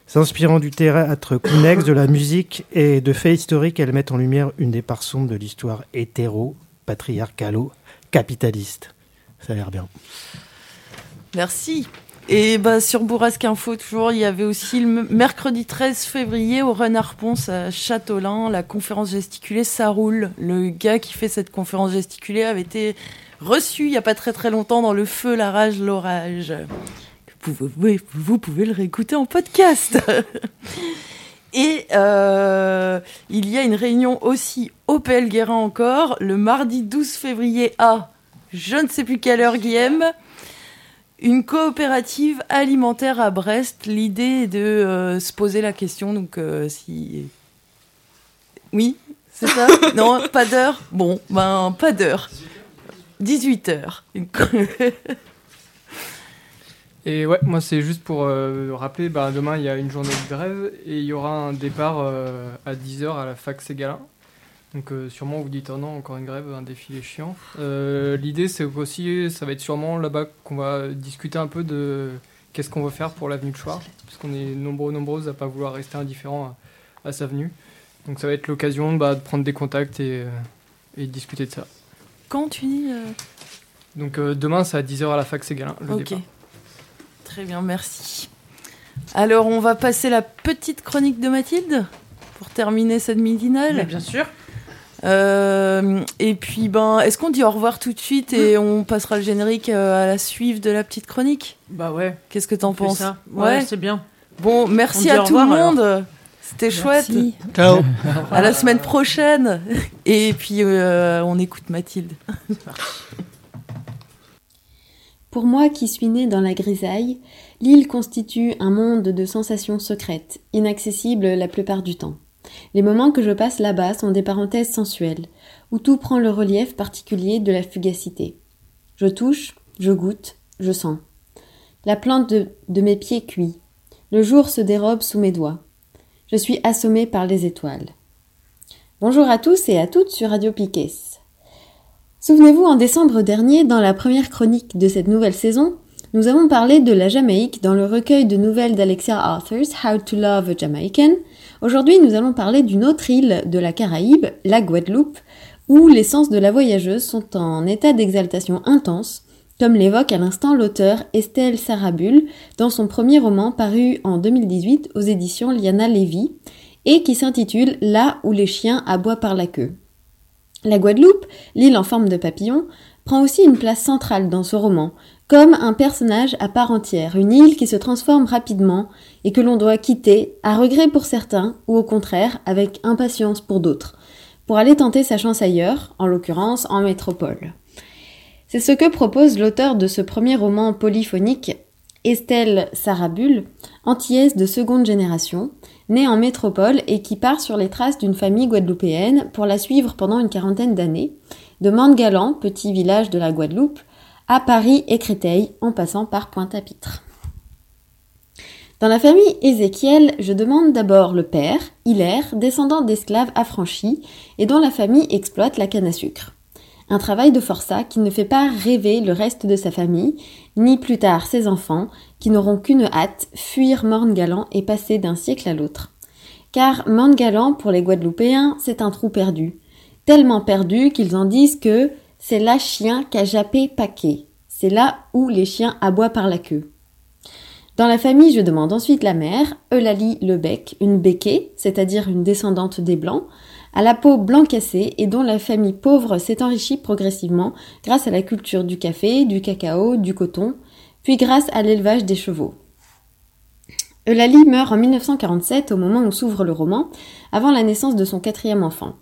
S'inspirant du théâtre connexe, de la musique et de faits historiques, elles mettent en lumière une des parts sombres de l'histoire hétéro, patriarcalo, capitaliste. Ça a l'air bien. Merci. Et bah, sur Bourrasque Info, toujours, il y avait aussi le mercredi 13 février au Renard Ponce à Châteaulin, la conférence gesticulée, ça roule. Le gars qui fait cette conférence gesticulée avait été reçu il n'y a pas très très longtemps dans Le Feu, la rage, l'orage. Vous, pouvez- vous pouvez le réécouter en podcast. Et euh, il y a une réunion aussi au PL Guérin encore, le mardi 12 février à je ne sais plus quelle heure, Guillaume. Une coopérative alimentaire à Brest. L'idée est de euh, se poser la question, donc euh, si... Oui, c'est ça? Non, pas d'heure? Bon, ben, pas d'heure. 18 heures. Et ouais, moi c'est juste pour euh, rappeler, bah, demain il y a une journée de grève et il y aura un départ euh, à 10h à la fac Ségalin. Donc euh, sûrement vous dites oh non, encore une grève, un défilé chiant. L'idée c'est aussi, ça va être sûrement là-bas qu'on va discuter un peu de qu'est-ce qu'on veut faire pour l'avenue de Choir, parce qu'on est nombreux nombreuses à pas vouloir rester indifférents à, à sa venue. Donc ça va être l'occasion bah, de prendre des contacts et, et de discuter de ça. Quand tu dis... Donc demain c'est à 10h à la fac Ségalin, le Ok. départ. Très bien, merci. Alors, on va passer la petite chronique de Mathilde pour terminer cette midinale. Mais bien sûr. Euh, et puis, ben, est-ce qu'on dit au revoir tout de suite et on passera le générique euh, à la suive de la petite chronique? Bah ouais. Qu'est-ce que t'en penses? ça. Ouais, c'est bien. Bon, On merci à tout le monde. C'était chouette. Ciao. À la semaine prochaine. Et puis, euh, on écoute Mathilde. Pour moi qui suis née dans la grisaille, l'île constitue un monde de sensations secrètes, inaccessibles la plupart du temps. Les moments que je passe là-bas sont des parenthèses sensuelles, où tout prend le relief particulier de la fugacité. Je touche, je goûte, je sens. La plante de, mes pieds cuit. Le jour se dérobe sous mes doigts. Je suis assommée par les étoiles. Bonjour à tous et à toutes sur Radio Piquet. Souvenez-vous, en décembre dernier, dans la première chronique de cette nouvelle saison, nous avons parlé de la Jamaïque dans le recueil de nouvelles d'Alexia Arthurs, How to Love a Jamaican. Aujourd'hui, nous allons parler d'une autre île de la Caraïbe, la Guadeloupe, où les sens de la voyageuse sont en état d'exaltation intense, comme l'évoque à l'instant l'auteur Estelle Sarabul dans son premier roman paru en 2018 aux éditions Liana Levy et qui s'intitule Là où les chiens aboient par la queue. La Guadeloupe, l'île en forme de papillon, prend aussi une place centrale dans ce roman, comme un personnage à part entière, une île qui se transforme rapidement et que l'on doit quitter, à regret pour certains, ou au contraire, avec impatience pour d'autres, pour aller tenter sa chance ailleurs, en l'occurrence en métropole. C'est ce que propose l'auteur de ce premier roman polyphonique, Estelle Sarabul, antillaise de seconde génération, née en métropole et qui part sur les traces d'une famille guadeloupéenne pour la suivre pendant une quarantaine d'années, de Mande-Galant, petit village de la Guadeloupe, à Paris et Créteil, en passant par Pointe-à-Pitre. Dans la famille Ézéchiel, je demande d'abord le père, Hilaire, descendant d'esclaves affranchis et dont la famille exploite la canne à sucre. Un travail de forçat qui ne fait pas rêver le reste de sa famille, ni plus tard ses enfants, qui n'auront qu'une hâte, fuir Morne-Galant et passer d'un siècle à l'autre. Car Morne-Galant, pour les Guadeloupéens, c'est un trou perdu. Tellement perdu qu'ils en disent que c'est là chien qu'a jappé paquet. C'est là où les chiens aboient par la queue. Dans la famille, je demande ensuite la mère, Eulalie Lebec, une béquée, c'est-à-dire une descendante des Blancs, à la peau blanc cassée et dont la famille pauvre s'est enrichie progressivement grâce à la culture du café, du cacao, du coton, puis grâce à l'élevage des chevaux. Eulalie meurt en 1947 au moment où s'ouvre le roman, avant la naissance de son quatrième enfant.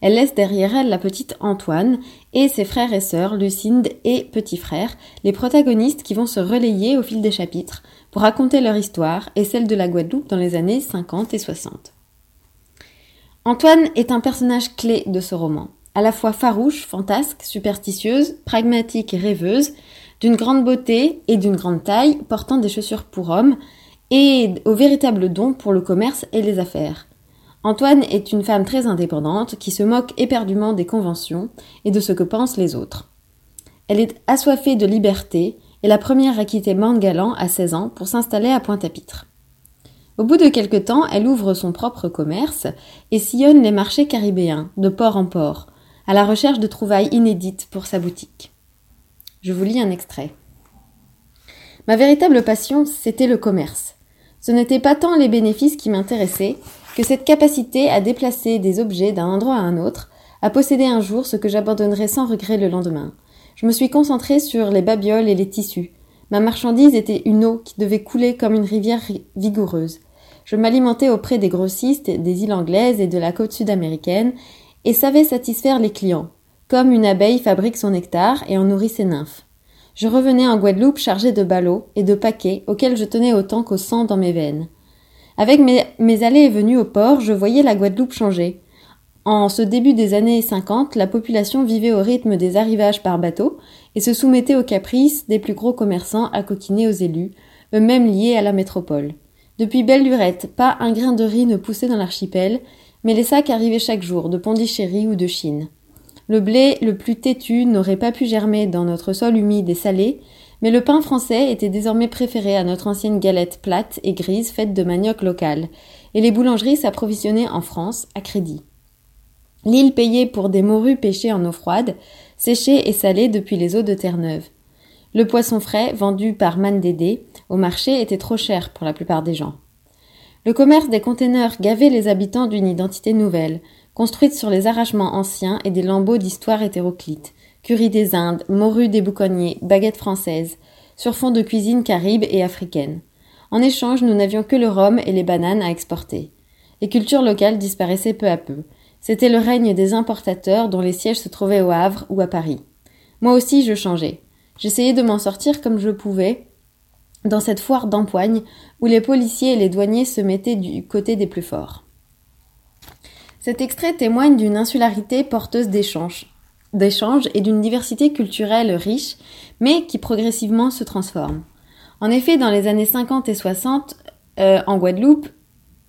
Elle laisse derrière elle la petite Antoine et ses frères et sœurs Lucinde et petit frère, les protagonistes qui vont se relayer au fil des chapitres pour raconter leur histoire et celle de la Guadeloupe dans les années 50 et 60. Antoine est un personnage clé de ce roman, à la fois farouche, fantasque, superstitieuse, pragmatique et rêveuse, d'une grande beauté et d'une grande taille, portant des chaussures pour hommes, et au véritable don pour le commerce et les affaires. Antoine est une femme très indépendante qui se moque éperdument des conventions et de ce que pensent les autres. Elle est assoiffée de liberté et la première à quitter Mont-Galant à 16 ans pour s'installer à Pointe-à-Pitre. Au bout de quelque temps, elle ouvre son propre commerce et sillonne les marchés caribéens, de port en port, à la recherche de trouvailles inédites pour sa boutique. Je vous lis un extrait. Ma véritable passion, c'était le commerce. Ce n'était pas tant les bénéfices qui m'intéressaient que cette capacité à déplacer des objets d'un endroit à un autre, à posséder un jour ce que j'abandonnerais sans regret le lendemain. Je me suis concentrée sur les babioles et les tissus. Ma marchandise était une eau qui devait couler comme une rivière vigoureuse. Je m'alimentais auprès des grossistes des îles anglaises et de la côte sud-américaine et savais satisfaire les clients, comme une abeille fabrique son nectar et en nourrit ses nymphes. Je revenais en Guadeloupe chargé de ballots et de paquets auxquels je tenais autant qu'au sang dans mes veines. Avec mes, mes allées et venues au port, je voyais la Guadeloupe changer. En ce début des années 50, la population vivait au rythme des arrivages par bateau et se soumettait aux caprices des plus gros commerçants à coquiner aux élus, eux-mêmes liés à la métropole. Depuis belle lurette, pas un grain de riz ne poussait dans l'archipel, mais les sacs arrivaient chaque jour, de Pondichéry ou de Chine. Le blé le plus têtu n'aurait pas pu germer dans notre sol humide et salé, mais le pain français était désormais préféré à notre ancienne galette plate et grise faite de manioc local, et les boulangeries s'approvisionnaient en France à crédit. L'île payait pour des morues pêchées en eau froide, séchées et salées depuis les eaux de Terre-Neuve. Le poisson frais, vendu par Mandédé au marché, était trop cher pour la plupart des gens. Le commerce des conteneurs gavait les habitants d'une identité nouvelle, construite sur les arrachements anciens et des lambeaux d'histoire hétéroclite, curry des Indes, morue des bouconniers, baguettes françaises, sur fond de cuisine caribe et africaine. En échange, nous n'avions que le rhum et les bananes à exporter. Les cultures locales disparaissaient peu à peu. C'était le règne des importateurs dont les sièges se trouvaient au Havre ou à Paris. Moi aussi, je changeais. J'essayais de m'en sortir comme je pouvais dans cette foire d'empoigne où les policiers et les douaniers se mettaient du côté des plus forts. Cet extrait témoigne d'une insularité porteuse d'échanges, et d'une diversité culturelle riche, mais qui progressivement se transforme. En effet, dans les années 50 et 60, euh, en Guadeloupe,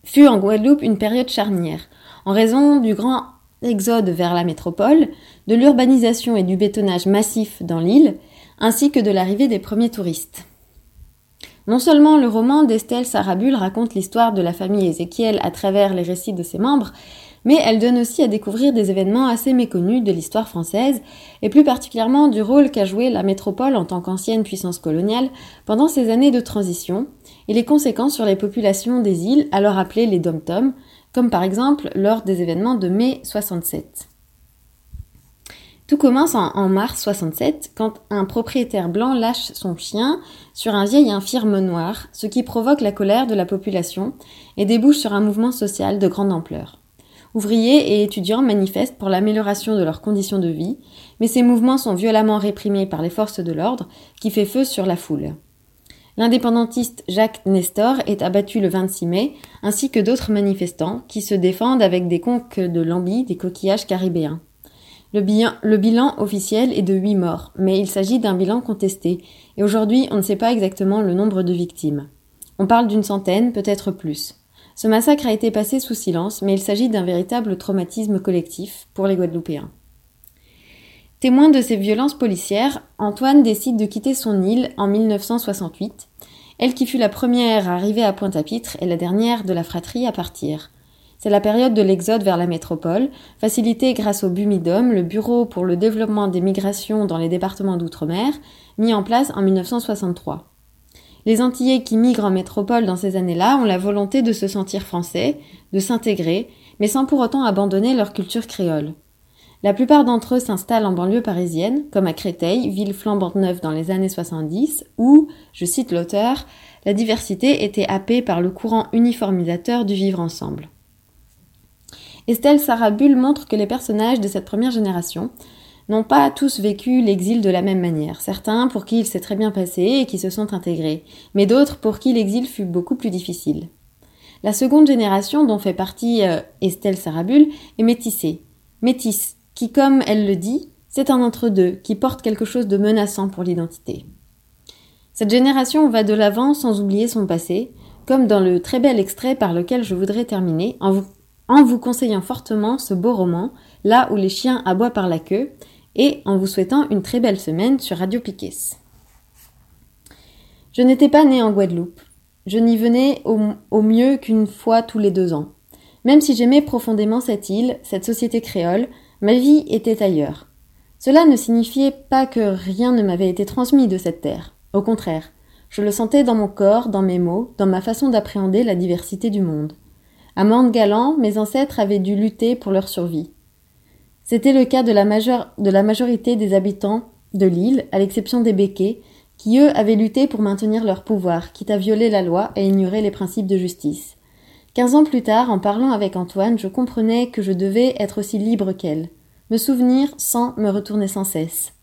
fut en Guadeloupe une période charnière, en raison du grand exode vers la métropole, de l'urbanisation et du bétonnage massif dans l'île, ainsi que de l'arrivée des premiers touristes. Non seulement le roman d'Estelle Sarabul raconte l'histoire de la famille Ézéchiel à travers les récits de ses membres, mais elle donne aussi à découvrir des événements assez méconnus de l'histoire française, et plus particulièrement du rôle qu'a joué la métropole en tant qu'ancienne puissance coloniale pendant ces années de transition, et les conséquences sur les populations des îles alors appelées les dom-toms, comme par exemple lors des événements de mai 67. Tout commence en, mars 67 quand un propriétaire blanc lâche son chien sur un vieil infirme noir, ce qui provoque la colère de la population et débouche sur un mouvement social de grande ampleur. Ouvriers et étudiants manifestent pour l'amélioration de leurs conditions de vie, mais ces mouvements sont violemment réprimés par les forces de l'ordre qui fait feu sur la foule. L'indépendantiste Jacques Nestor est abattu le 26 mai, ainsi que d'autres manifestants qui se défendent avec des conques de lambi des coquillages caribéens. Le bilan, officiel est de 8 morts, mais il s'agit d'un bilan contesté, et aujourd'hui on ne sait pas exactement le nombre de victimes. On parle d'une centaine, peut-être plus. Ce massacre a été passé sous silence, mais il s'agit d'un véritable traumatisme collectif pour les Guadeloupéens. Témoin de ces violences policières, Antoine décide de quitter son île en 1968, elle qui fut la première à arriver à Pointe-à-Pitre et la dernière de la fratrie à partir. C'est la période de l'exode vers la métropole, facilitée grâce au BUMIDOM, le Bureau pour le développement des migrations dans les départements d'outre-mer, mis en place en 1963. Les Antillais qui migrent en métropole dans ces années-là ont la volonté de se sentir français, de s'intégrer, mais sans pour autant abandonner leur culture créole. La plupart d'entre eux s'installent en banlieue parisienne, comme à Créteil, ville flambante neuve dans les années 70, où, je cite l'auteur, la diversité était happée par le courant uniformisateur du vivre ensemble. Estelle Sarabul montre que les personnages de cette première génération n'ont pas tous vécu l'exil de la même manière. Certains pour qui il s'est très bien passé et qui se sont intégrés, mais d'autres pour qui l'exil fut beaucoup plus difficile. La seconde génération dont fait partie euh, Estelle Sarabul est métissée. Métisse, qui comme elle le dit, c'est un entre-deux qui porte quelque chose de menaçant pour l'identité. Cette génération va de l'avant sans oublier son passé, comme dans le très bel extrait par lequel je voudrais terminer, en vous, en vous conseillant fortement ce beau roman, Là où les chiens aboient par la queue, et en vous souhaitant une très belle semaine sur Radio Piquet. Je n'étais pas née en Guadeloupe. Je n'y venais au, au mieux qu'une fois tous les deux ans. Même si j'aimais profondément cette île, cette société créole, ma vie était ailleurs. Cela ne signifiait pas que rien ne m'avait été transmis de cette terre. Au contraire, je le sentais dans mon corps, dans mes mots, dans ma façon d'appréhender la diversité du monde. À Mande-Galant, mes ancêtres avaient dû lutter pour leur survie. C'était le cas de la, majeure, de la majorité des habitants de l'île, à l'exception des béquets, qui eux avaient lutté pour maintenir leur pouvoir, quitte à violer la loi et ignorer les principes de justice. Quinze ans plus tard, en parlant avec Antoine, je comprenais que je devais être aussi libre qu'elle, me souvenir sans me retourner sans cesse.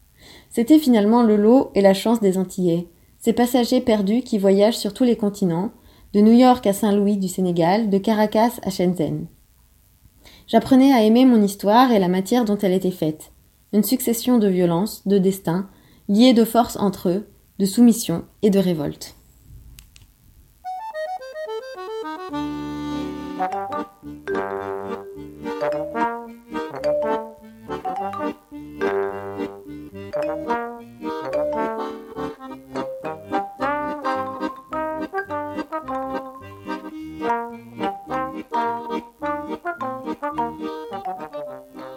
C'était finalement le lot et la chance des Antillais, ces passagers perdus qui voyagent sur tous les continents, de New York à Saint-Louis du Sénégal, de Caracas à Shenzhen. J'apprenais à aimer mon histoire et la matière dont elle était faite, une succession de violences, de destins, liés de force entre eux, de soumission et de révolte.